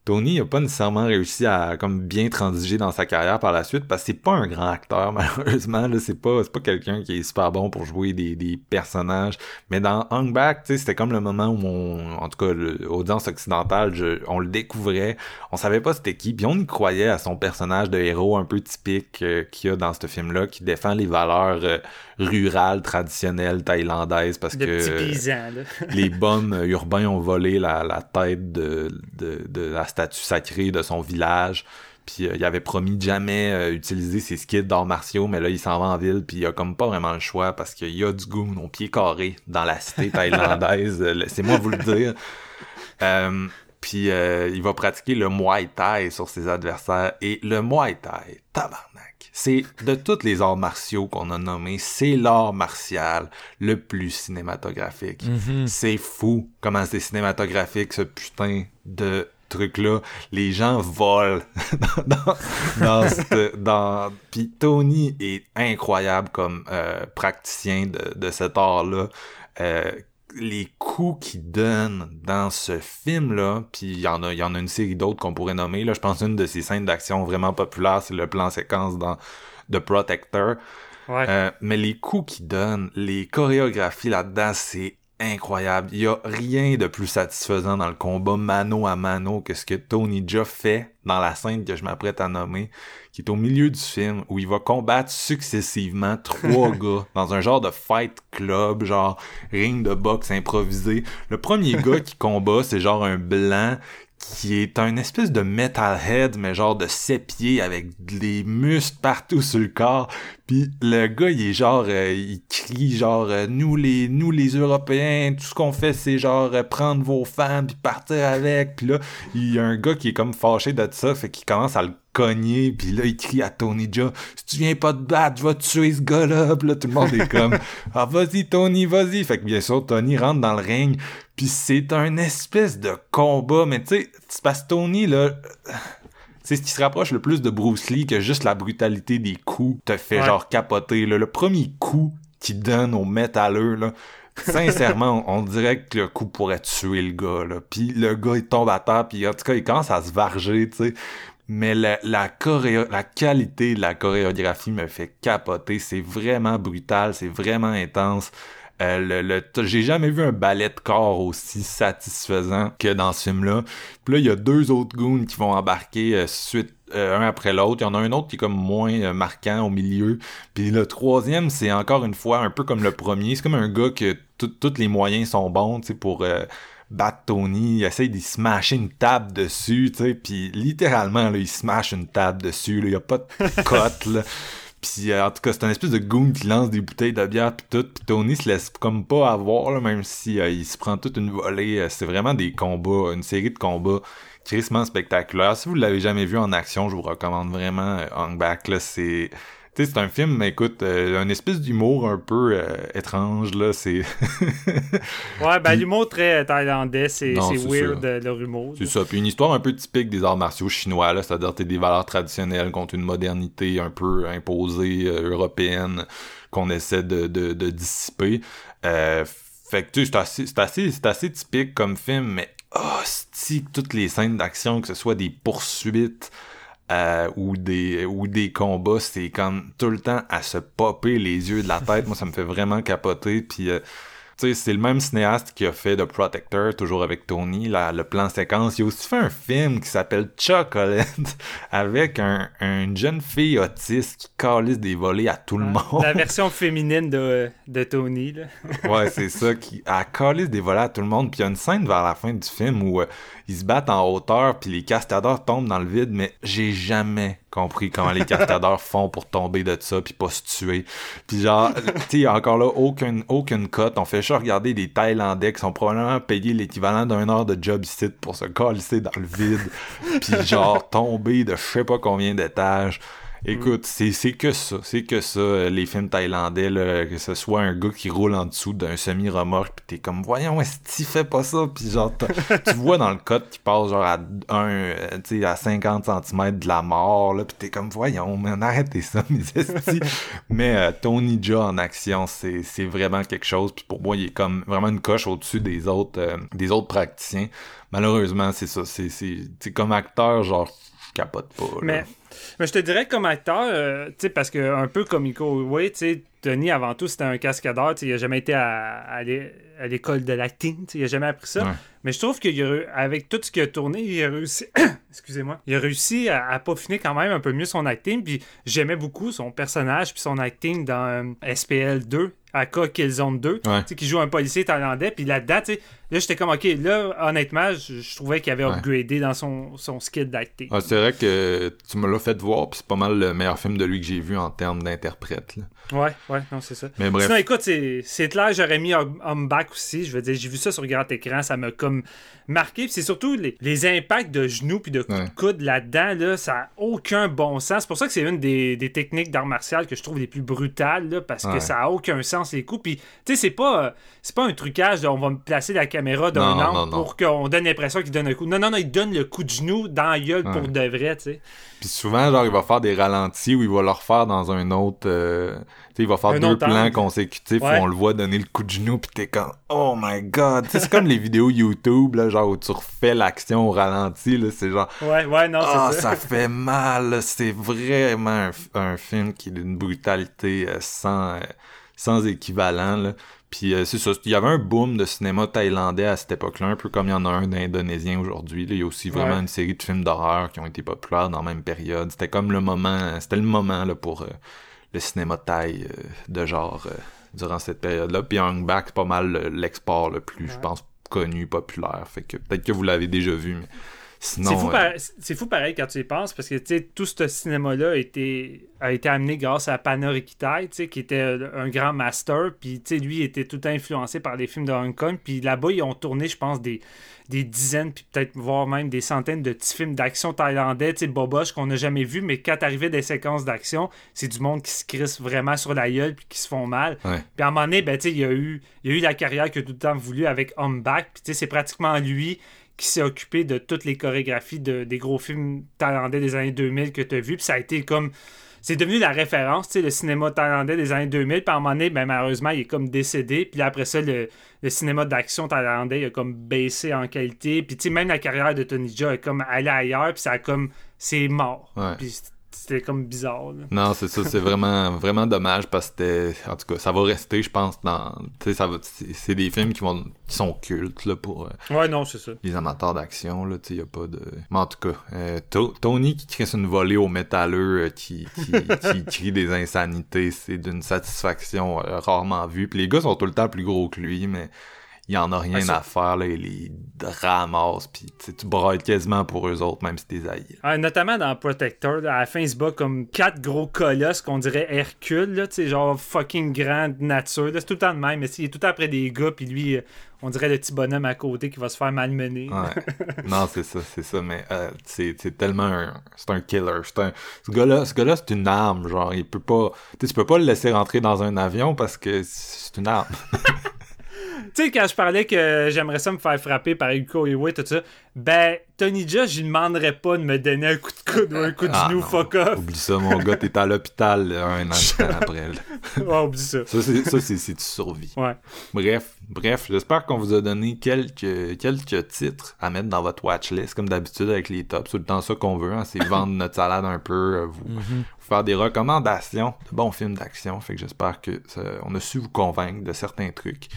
Speaker 1: Tony a pas nécessairement réussi à comme bien transiger dans sa carrière par la suite parce que c'est pas un grand acteur malheureusement c'est pas pas quelqu'un qui est super bon pour jouer des, personnages. Mais dans Hung Back c'était comme le moment où on en tout cas l'audience occidentale on le découvrait. On savait pas c'était qui. Puis on y croyait à son personnage de héros un peu typique euh, qu'il y a dans ce film là qui défend les valeurs euh, rurales traditionnelles thaïlandaises parce
Speaker 2: De
Speaker 1: que
Speaker 2: paysans,
Speaker 1: les bombes euh, urbains ont volé la, la tête de, de, de la statue sacrée de son village. Puis euh, il avait promis de jamais euh, utiliser ses skills d'arts martiaux, mais là il s'en va en ville, puis il a comme pas vraiment le choix parce qu'il y a du goût au pied carré dans la cité thaïlandaise. Laissez-moi vous le dire. Euh, puis il va pratiquer le Muay Thai sur ses adversaires. Et le Muay Thai, tabarnak, c'est de tous les arts martiaux qu'on a nommés, c'est l'art martial le plus cinématographique.
Speaker 3: Mhm.
Speaker 1: C'est fou comment c'est cinématographique ce putain de truc-là. Les gens volent dans, dans, dans, cette- dans... Puis Tony est incroyable comme euh, praticien de, de cet art-là. Euh, les coups qu'il donne dans ce film-là, puis il y en a, il y en a une série d'autres qu'on pourrait nommer. Là, je pense une de ces scènes d'action vraiment populaires, c'est le plan séquence dans The Protector.
Speaker 2: Ouais.
Speaker 1: Euh, mais les coups qu'il donne, les chorégraphies là-dedans, c'est incroyable. Il y a rien de plus satisfaisant dans le combat mano à mano que ce que Tony Jaa fait dans la scène que je m'apprête à nommer, qui est au milieu du film, où il va combattre successivement trois gars dans un genre de fight club, genre ring de boxe improvisé. Le premier gars qui combat, c'est genre un blanc qui est un espèce de metalhead, mais genre de pieds avec des muscles partout sur le corps. Puis le gars, il est genre, euh, il crie genre, euh, nous les, nous les Européens, tout ce qu'on fait, c'est genre euh, prendre vos femmes puis partir avec. Puis là, il y a un gars qui est comme fâché de ça, fait qu'il commence à le cogner. Puis là, il crie à Tony Jaa, si tu viens pas te battre, je vais tuer ce gars-là. Là, tout le monde est comme, ah vas-y Tony, vas-y. Fait que bien sûr, Tony rentre dans le ring. Puis c'est un espèce de combat, mais tu sais, c'est parce Tony, là, c'est ce qui se rapproche le plus de Bruce Lee que juste la brutalité des coups te fait
Speaker 2: Ouais.
Speaker 1: genre capoter. Là. Le premier coup qu'il donne au métalleux, là, sincèrement, on, dirait que le coup pourrait tuer le gars, là. Puis le gars, il tombe à terre, puis en tout cas, il commence à se varger, tu sais. Mais la, la, choréo- la qualité de la chorégraphie me fait capoter. C'est vraiment brutal, c'est vraiment intense. Euh, le, j'ai jamais vu un ballet de corps aussi satisfaisant que dans ce film-là. Puis là, il y a deux autres goons qui vont embarquer euh, suite euh, un après l'autre. Il y en a un autre qui est comme moins marquant au milieu. Puis le troisième, c'est encore une fois un peu comme le premier. C'est comme un gars que tous les moyens sont bons, pour battre Tony. Il essaye d'y smasher une table dessus. Puis littéralement, là, il smash une table dessus. Il y a pas de cote. Puis euh, en tout cas, c'est un espèce de goon qui lance des bouteilles de bière pis tout. Puis Tony se laisse comme pas avoir, là, même si euh, il se prend toute une volée. Euh, c'est vraiment des combats, une série de combats crissement spectaculaires. Si vous l'avez jamais vu en action, je vous recommande vraiment euh, Back. Là, c'est tu sais, c'est un film, mais écoute, euh, un espèce d'humour un peu euh, étrange, là, c'est...
Speaker 2: Ouais, ben l'humour très thaïlandais, c'est weird
Speaker 1: ça.
Speaker 2: euh, leur humour.
Speaker 1: C'est ça. Puis une histoire un peu typique des arts martiaux chinois, là, c'est-à-dire des valeurs traditionnelles contre une modernité un peu imposée euh, européenne qu'on essaie de, de, de dissiper. Euh, fait que tu sais, c'est assez, c'est assez, c'est assez typique comme film, mais oh, si toutes les scènes d'action, que ce soit des poursuites euh, ou des ou des combats, c'est comme tout le temps à se popper les yeux de la tête. Moi, ça me fait vraiment capoter. Puis euh, tu sais, c'est le même cinéaste qui a fait The Protector, toujours avec Tony, la- le plan séquence. Il a aussi fait un film qui s'appelle Chocolate, avec un, une jeune fille autiste qui calisse des volets à tout le monde.
Speaker 2: La version féminine de, de Tony. Là.
Speaker 1: ouais, c'est ça, qui a calisse des volets à tout le monde. Puis il y a une scène vers la fin du film où euh, ils se battent en hauteur, puis les cascadeurs tombent dans le vide, mais j'ai jamais compris comment les cascadeurs font pour tomber de ça, puis pas se tuer. Puis genre, tu sais, encore là aucune, aucune cote. On fait juste regarder des Thaïlandais qui sont probablement payés l'équivalent d'un heure de job site pour se calisser dans le vide, puis genre tomber de je sais pas combien d'étages. Écoute, c'est c'est que ça, c'est que ça, euh, les films thaïlandais, là, que ce soit un gars qui roule en dessous d'un semi-remorque, pis t'es comme, voyons, est-ce qu'il fait pas ça? Pis genre, tu vois dans le code qui passe genre à, un, euh, tu à 50 cm de la mort, là, pis t'es comme, voyons, man, arrêtez ça, mes estis. Mais euh, Tony Jaa en action, c'est c'est vraiment quelque chose, puis pour moi, il est comme vraiment une coche au-dessus des autres, euh, des autres praticiens. Malheureusement, c'est ça, c'est tu comme acteur, genre, je capote pas, là.
Speaker 2: Mais, mais je te dirais comme acteur, euh, tu parce que un peu comme Iko Uwais, tu sais, Tony, avant tout, c'était un cascadeur. Il a jamais été à, à l'é- à l'école de l'acting. Il a jamais appris ça.
Speaker 1: Ouais.
Speaker 2: Mais je trouve qu'avec tout ce qu'il a tourné, il a réussi. Excusez-moi. Il a réussi à, à peaufiner quand même un peu mieux son acting. Puis j'aimais beaucoup son personnage puis son acting dans euh, SPL 2, Aka Killzone 2,
Speaker 1: Ouais.
Speaker 2: qui joue un policier thaïlandais. Puis là-dedans, là, j'étais comme, OK, là, honnêtement, je, je trouvais qu'il avait
Speaker 1: Ouais.
Speaker 2: upgradé dans son, son skill d'acting.
Speaker 1: Ah, c'est vrai que tu me l'as fait voir, puis c'est pas mal le meilleur film de lui que j'ai vu en termes d'interprète.
Speaker 2: Ouais, ouais, non, c'est ça.
Speaker 1: Mais bref.
Speaker 2: Sinon, écoute, c'est clair, j'aurais mis un back aussi. Je veux dire, j'ai vu ça sur grand écran, ça m'a comme marqué. Puis c'est surtout les, les impacts de genoux puis de coups
Speaker 1: Ouais.
Speaker 2: de coude là-dedans, là, ça a aucun bon sens. C'est pour ça que c'est une des, des techniques d'art martial que je trouve les plus brutales, là, parce que ça a aucun sens, les coups. Puis, tu sais, c'est pas, euh, c'est pas un trucage de on va me placer la caméra d'un angle pour qu'on donne l'impression qu'il donne un coup. Non, non, non, il donne le coup de genou dans la gueule
Speaker 1: Ouais.
Speaker 2: pour de vrai, tu sais.
Speaker 1: Puis souvent, genre, il va faire des ralentis ou il va le refaire dans un autre... euh, il va faire
Speaker 2: Un
Speaker 1: deux plans consécutifs
Speaker 2: Ouais.
Speaker 1: où on le voit donner le coup de genou, puis t'es comme « Oh my God! » c'est comme les vidéos YouTube, là, genre, où tu refais l'action au ralenti, là, c'est genre...
Speaker 2: Ouais, ouais, non,
Speaker 1: Ah,
Speaker 2: c'est ça.
Speaker 1: ça fait mal. C'est vraiment un, film qui est d'une brutalité euh, sans, euh, sans équivalent. Là. Puis euh, c'est ça. Il y avait un boom de cinéma thaïlandais à cette époque-là, un peu comme il y en a un d'indonésien aujourd'hui. Il y a aussi vraiment
Speaker 2: Ouais.
Speaker 1: une série de films d'horreur qui ont été populaires dans la même période. C'était comme le moment, c'était le moment là, pour euh, le cinéma thaï euh, de genre euh, durant cette période-là. Puis Hung Back, c'est pas mal euh, l'export le plus, je pense, connu, populaire. Fait que peut-être que vous l'avez déjà vu, mais sinon...
Speaker 2: C'est fou,
Speaker 1: euh,
Speaker 2: pareil- c'est fou pareil quand tu y penses parce que tout ce cinéma-là a été, a été amené grâce à Panor Ikitai, tu sais, qui était un grand master. Puis lui il était tout influencé par les films de Hong Kong. Puis là-bas, ils ont tourné, je pense, des, des dizaines, puis peut-être voire même des centaines de petits films d'action thaïlandais, boboche qu'on n'a jamais vu. Mais quand t'arrivais des séquences d'action, c'est du monde qui se crisse vraiment sur la gueule puis qui se font mal.
Speaker 1: Ouais.
Speaker 2: Puis à un moment donné, ben, il y a eu, il y a eu la carrière qu'il a tout le temps voulu avec Home Back. Puis c'est pratiquement lui qui s'est occupé de toutes les chorégraphies de, des gros films thaïlandais des années 2000 que tu as vus. Puis ça a été comme. c'est devenu la référence, tu sais, le cinéma thaïlandais des années 2000. Puis à un moment donné, ben, malheureusement, il est comme décédé. Puis là, après ça, le, le cinéma d'action thaïlandais il a comme baissé en qualité. Puis tu sais, même la carrière de Tony Jaa est comme allé ailleurs. Puis ça a comme. C'est mort.
Speaker 1: Ouais.
Speaker 2: Puis c'était comme bizarre. là.
Speaker 1: Non, c'est ça, c'est vraiment, vraiment dommage parce que c'était, en tout cas, ça va rester, je pense, dans, tu sais, ça va, c'est des films qui vont, qui sont cultes, là, pour euh,
Speaker 2: Ouais, non, c'est ça.
Speaker 1: les amateurs d'action, là, tu sais, y a pas de, mais en tout cas, euh, To- Tony qui crée une volée au métalleux, euh, qui, qui, qui crie des insanités, c'est d'une satisfaction euh, rarement vue, puis les gars sont tout le temps plus gros que lui, mais il y en a rien
Speaker 2: Ah, ça-
Speaker 1: à faire, là, il les ramasse, puis tu brailles quasiment pour eux autres, même si t'es haïs.
Speaker 2: Ah, notamment dans Protector, là, à la fin, il se bat comme quatre gros colosses qu'on dirait Hercule, là, genre fucking grande nature. là. C'est tout le temps de même, mais il est tout le temps après des gars, puis lui, euh, on dirait le petit bonhomme à côté qui va se faire malmener.
Speaker 1: Ouais. non, c'est ça, c'est ça, mais euh, c'est tellement un... C'est un killer. Un... Ce gars-là, ce gars-là, c'est une arme, genre, il peut pas... Tu peux pas le laisser rentrer dans un avion parce que c'est une arme.
Speaker 2: Tu sais, quand je parlais que j'aimerais ça me faire frapper par Yuko Iwai, tout ça, ben, Tony Jaa, je lui demanderais pas de me donner un coup de coude ou un coup de
Speaker 1: Ah,
Speaker 2: genou,
Speaker 1: non.
Speaker 2: fuck off.
Speaker 1: Oublie ça, mon gars, t'es à l'hôpital un instant après.
Speaker 2: Ouais, oublie ça.
Speaker 1: Ça, c'est c'est du survie.
Speaker 2: Ouais.
Speaker 1: Bref, bref, j'espère qu'on vous a donné quelques, quelques titres à mettre dans votre watchlist, comme d'habitude avec les tops. C'est le temps ça qu'on veut, hein, c'est vendre notre salade un peu, euh, vous, vous faire des recommandations de bons films d'action. Fait que j'espère que ça- on a su vous convaincre de certains trucs.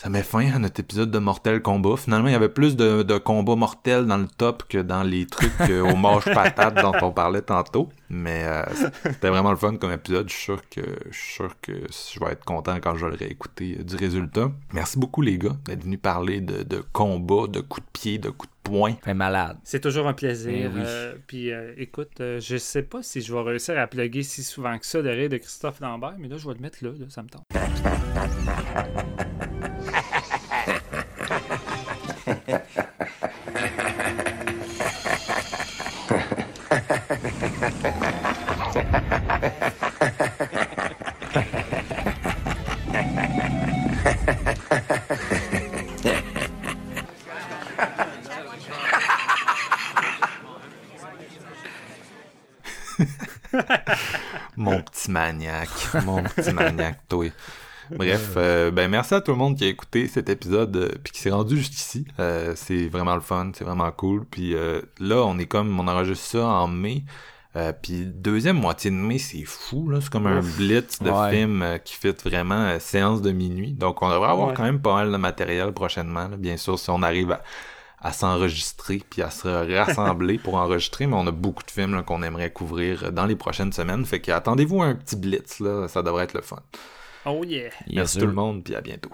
Speaker 1: Ça met fin à notre épisode de Mortel Combat. Finalement, il y avait plus de, de combats mortels dans le top que dans les trucs euh, au mâche patate dont on parlait tantôt. Mais euh, c'était vraiment le fun comme épisode. Je suis sûr que je suis sûr que je vais être content quand je vais le réécouter euh, du résultat. Merci beaucoup les gars d'être venus parler de, de combats, de coups de pied, de coups de poing.
Speaker 3: Fait malade.
Speaker 2: C'est toujours un plaisir.
Speaker 3: Oui.
Speaker 2: euh, puis euh, écoute, euh, je sais pas si je vais réussir à plugger si souvent que ça le rire de Christophe Lambert, mais là, je vais le mettre là, là ça me tente.
Speaker 1: Mon petit maniaque, mon petit maniaque, toi. Bref, euh, ben merci à tout le monde qui a écouté cet épisode euh, puis qui s'est rendu jusqu'ici. Euh, c'est vraiment le fun, c'est vraiment cool. Puis euh, là, on est comme, on enregistre ça en mai. Euh, puis deuxième moitié de mai, c'est fou là. C'est comme un blitz de
Speaker 3: Ouais.
Speaker 1: films euh, qui fait vraiment euh, séance de minuit. Donc on devrait avoir
Speaker 2: Ouais.
Speaker 1: quand même pas mal de matériel prochainement. là. Bien sûr, si on arrive à, à s'enregistrer puis à se rassembler pour enregistrer, mais on a beaucoup de films là, qu'on aimerait couvrir euh, dans les prochaines semaines. Fait que attendez-vous à un petit blitz là, ça devrait être le fun.
Speaker 2: Oh yeah!
Speaker 3: Yes,
Speaker 1: Merci tout le monde puis à bientôt.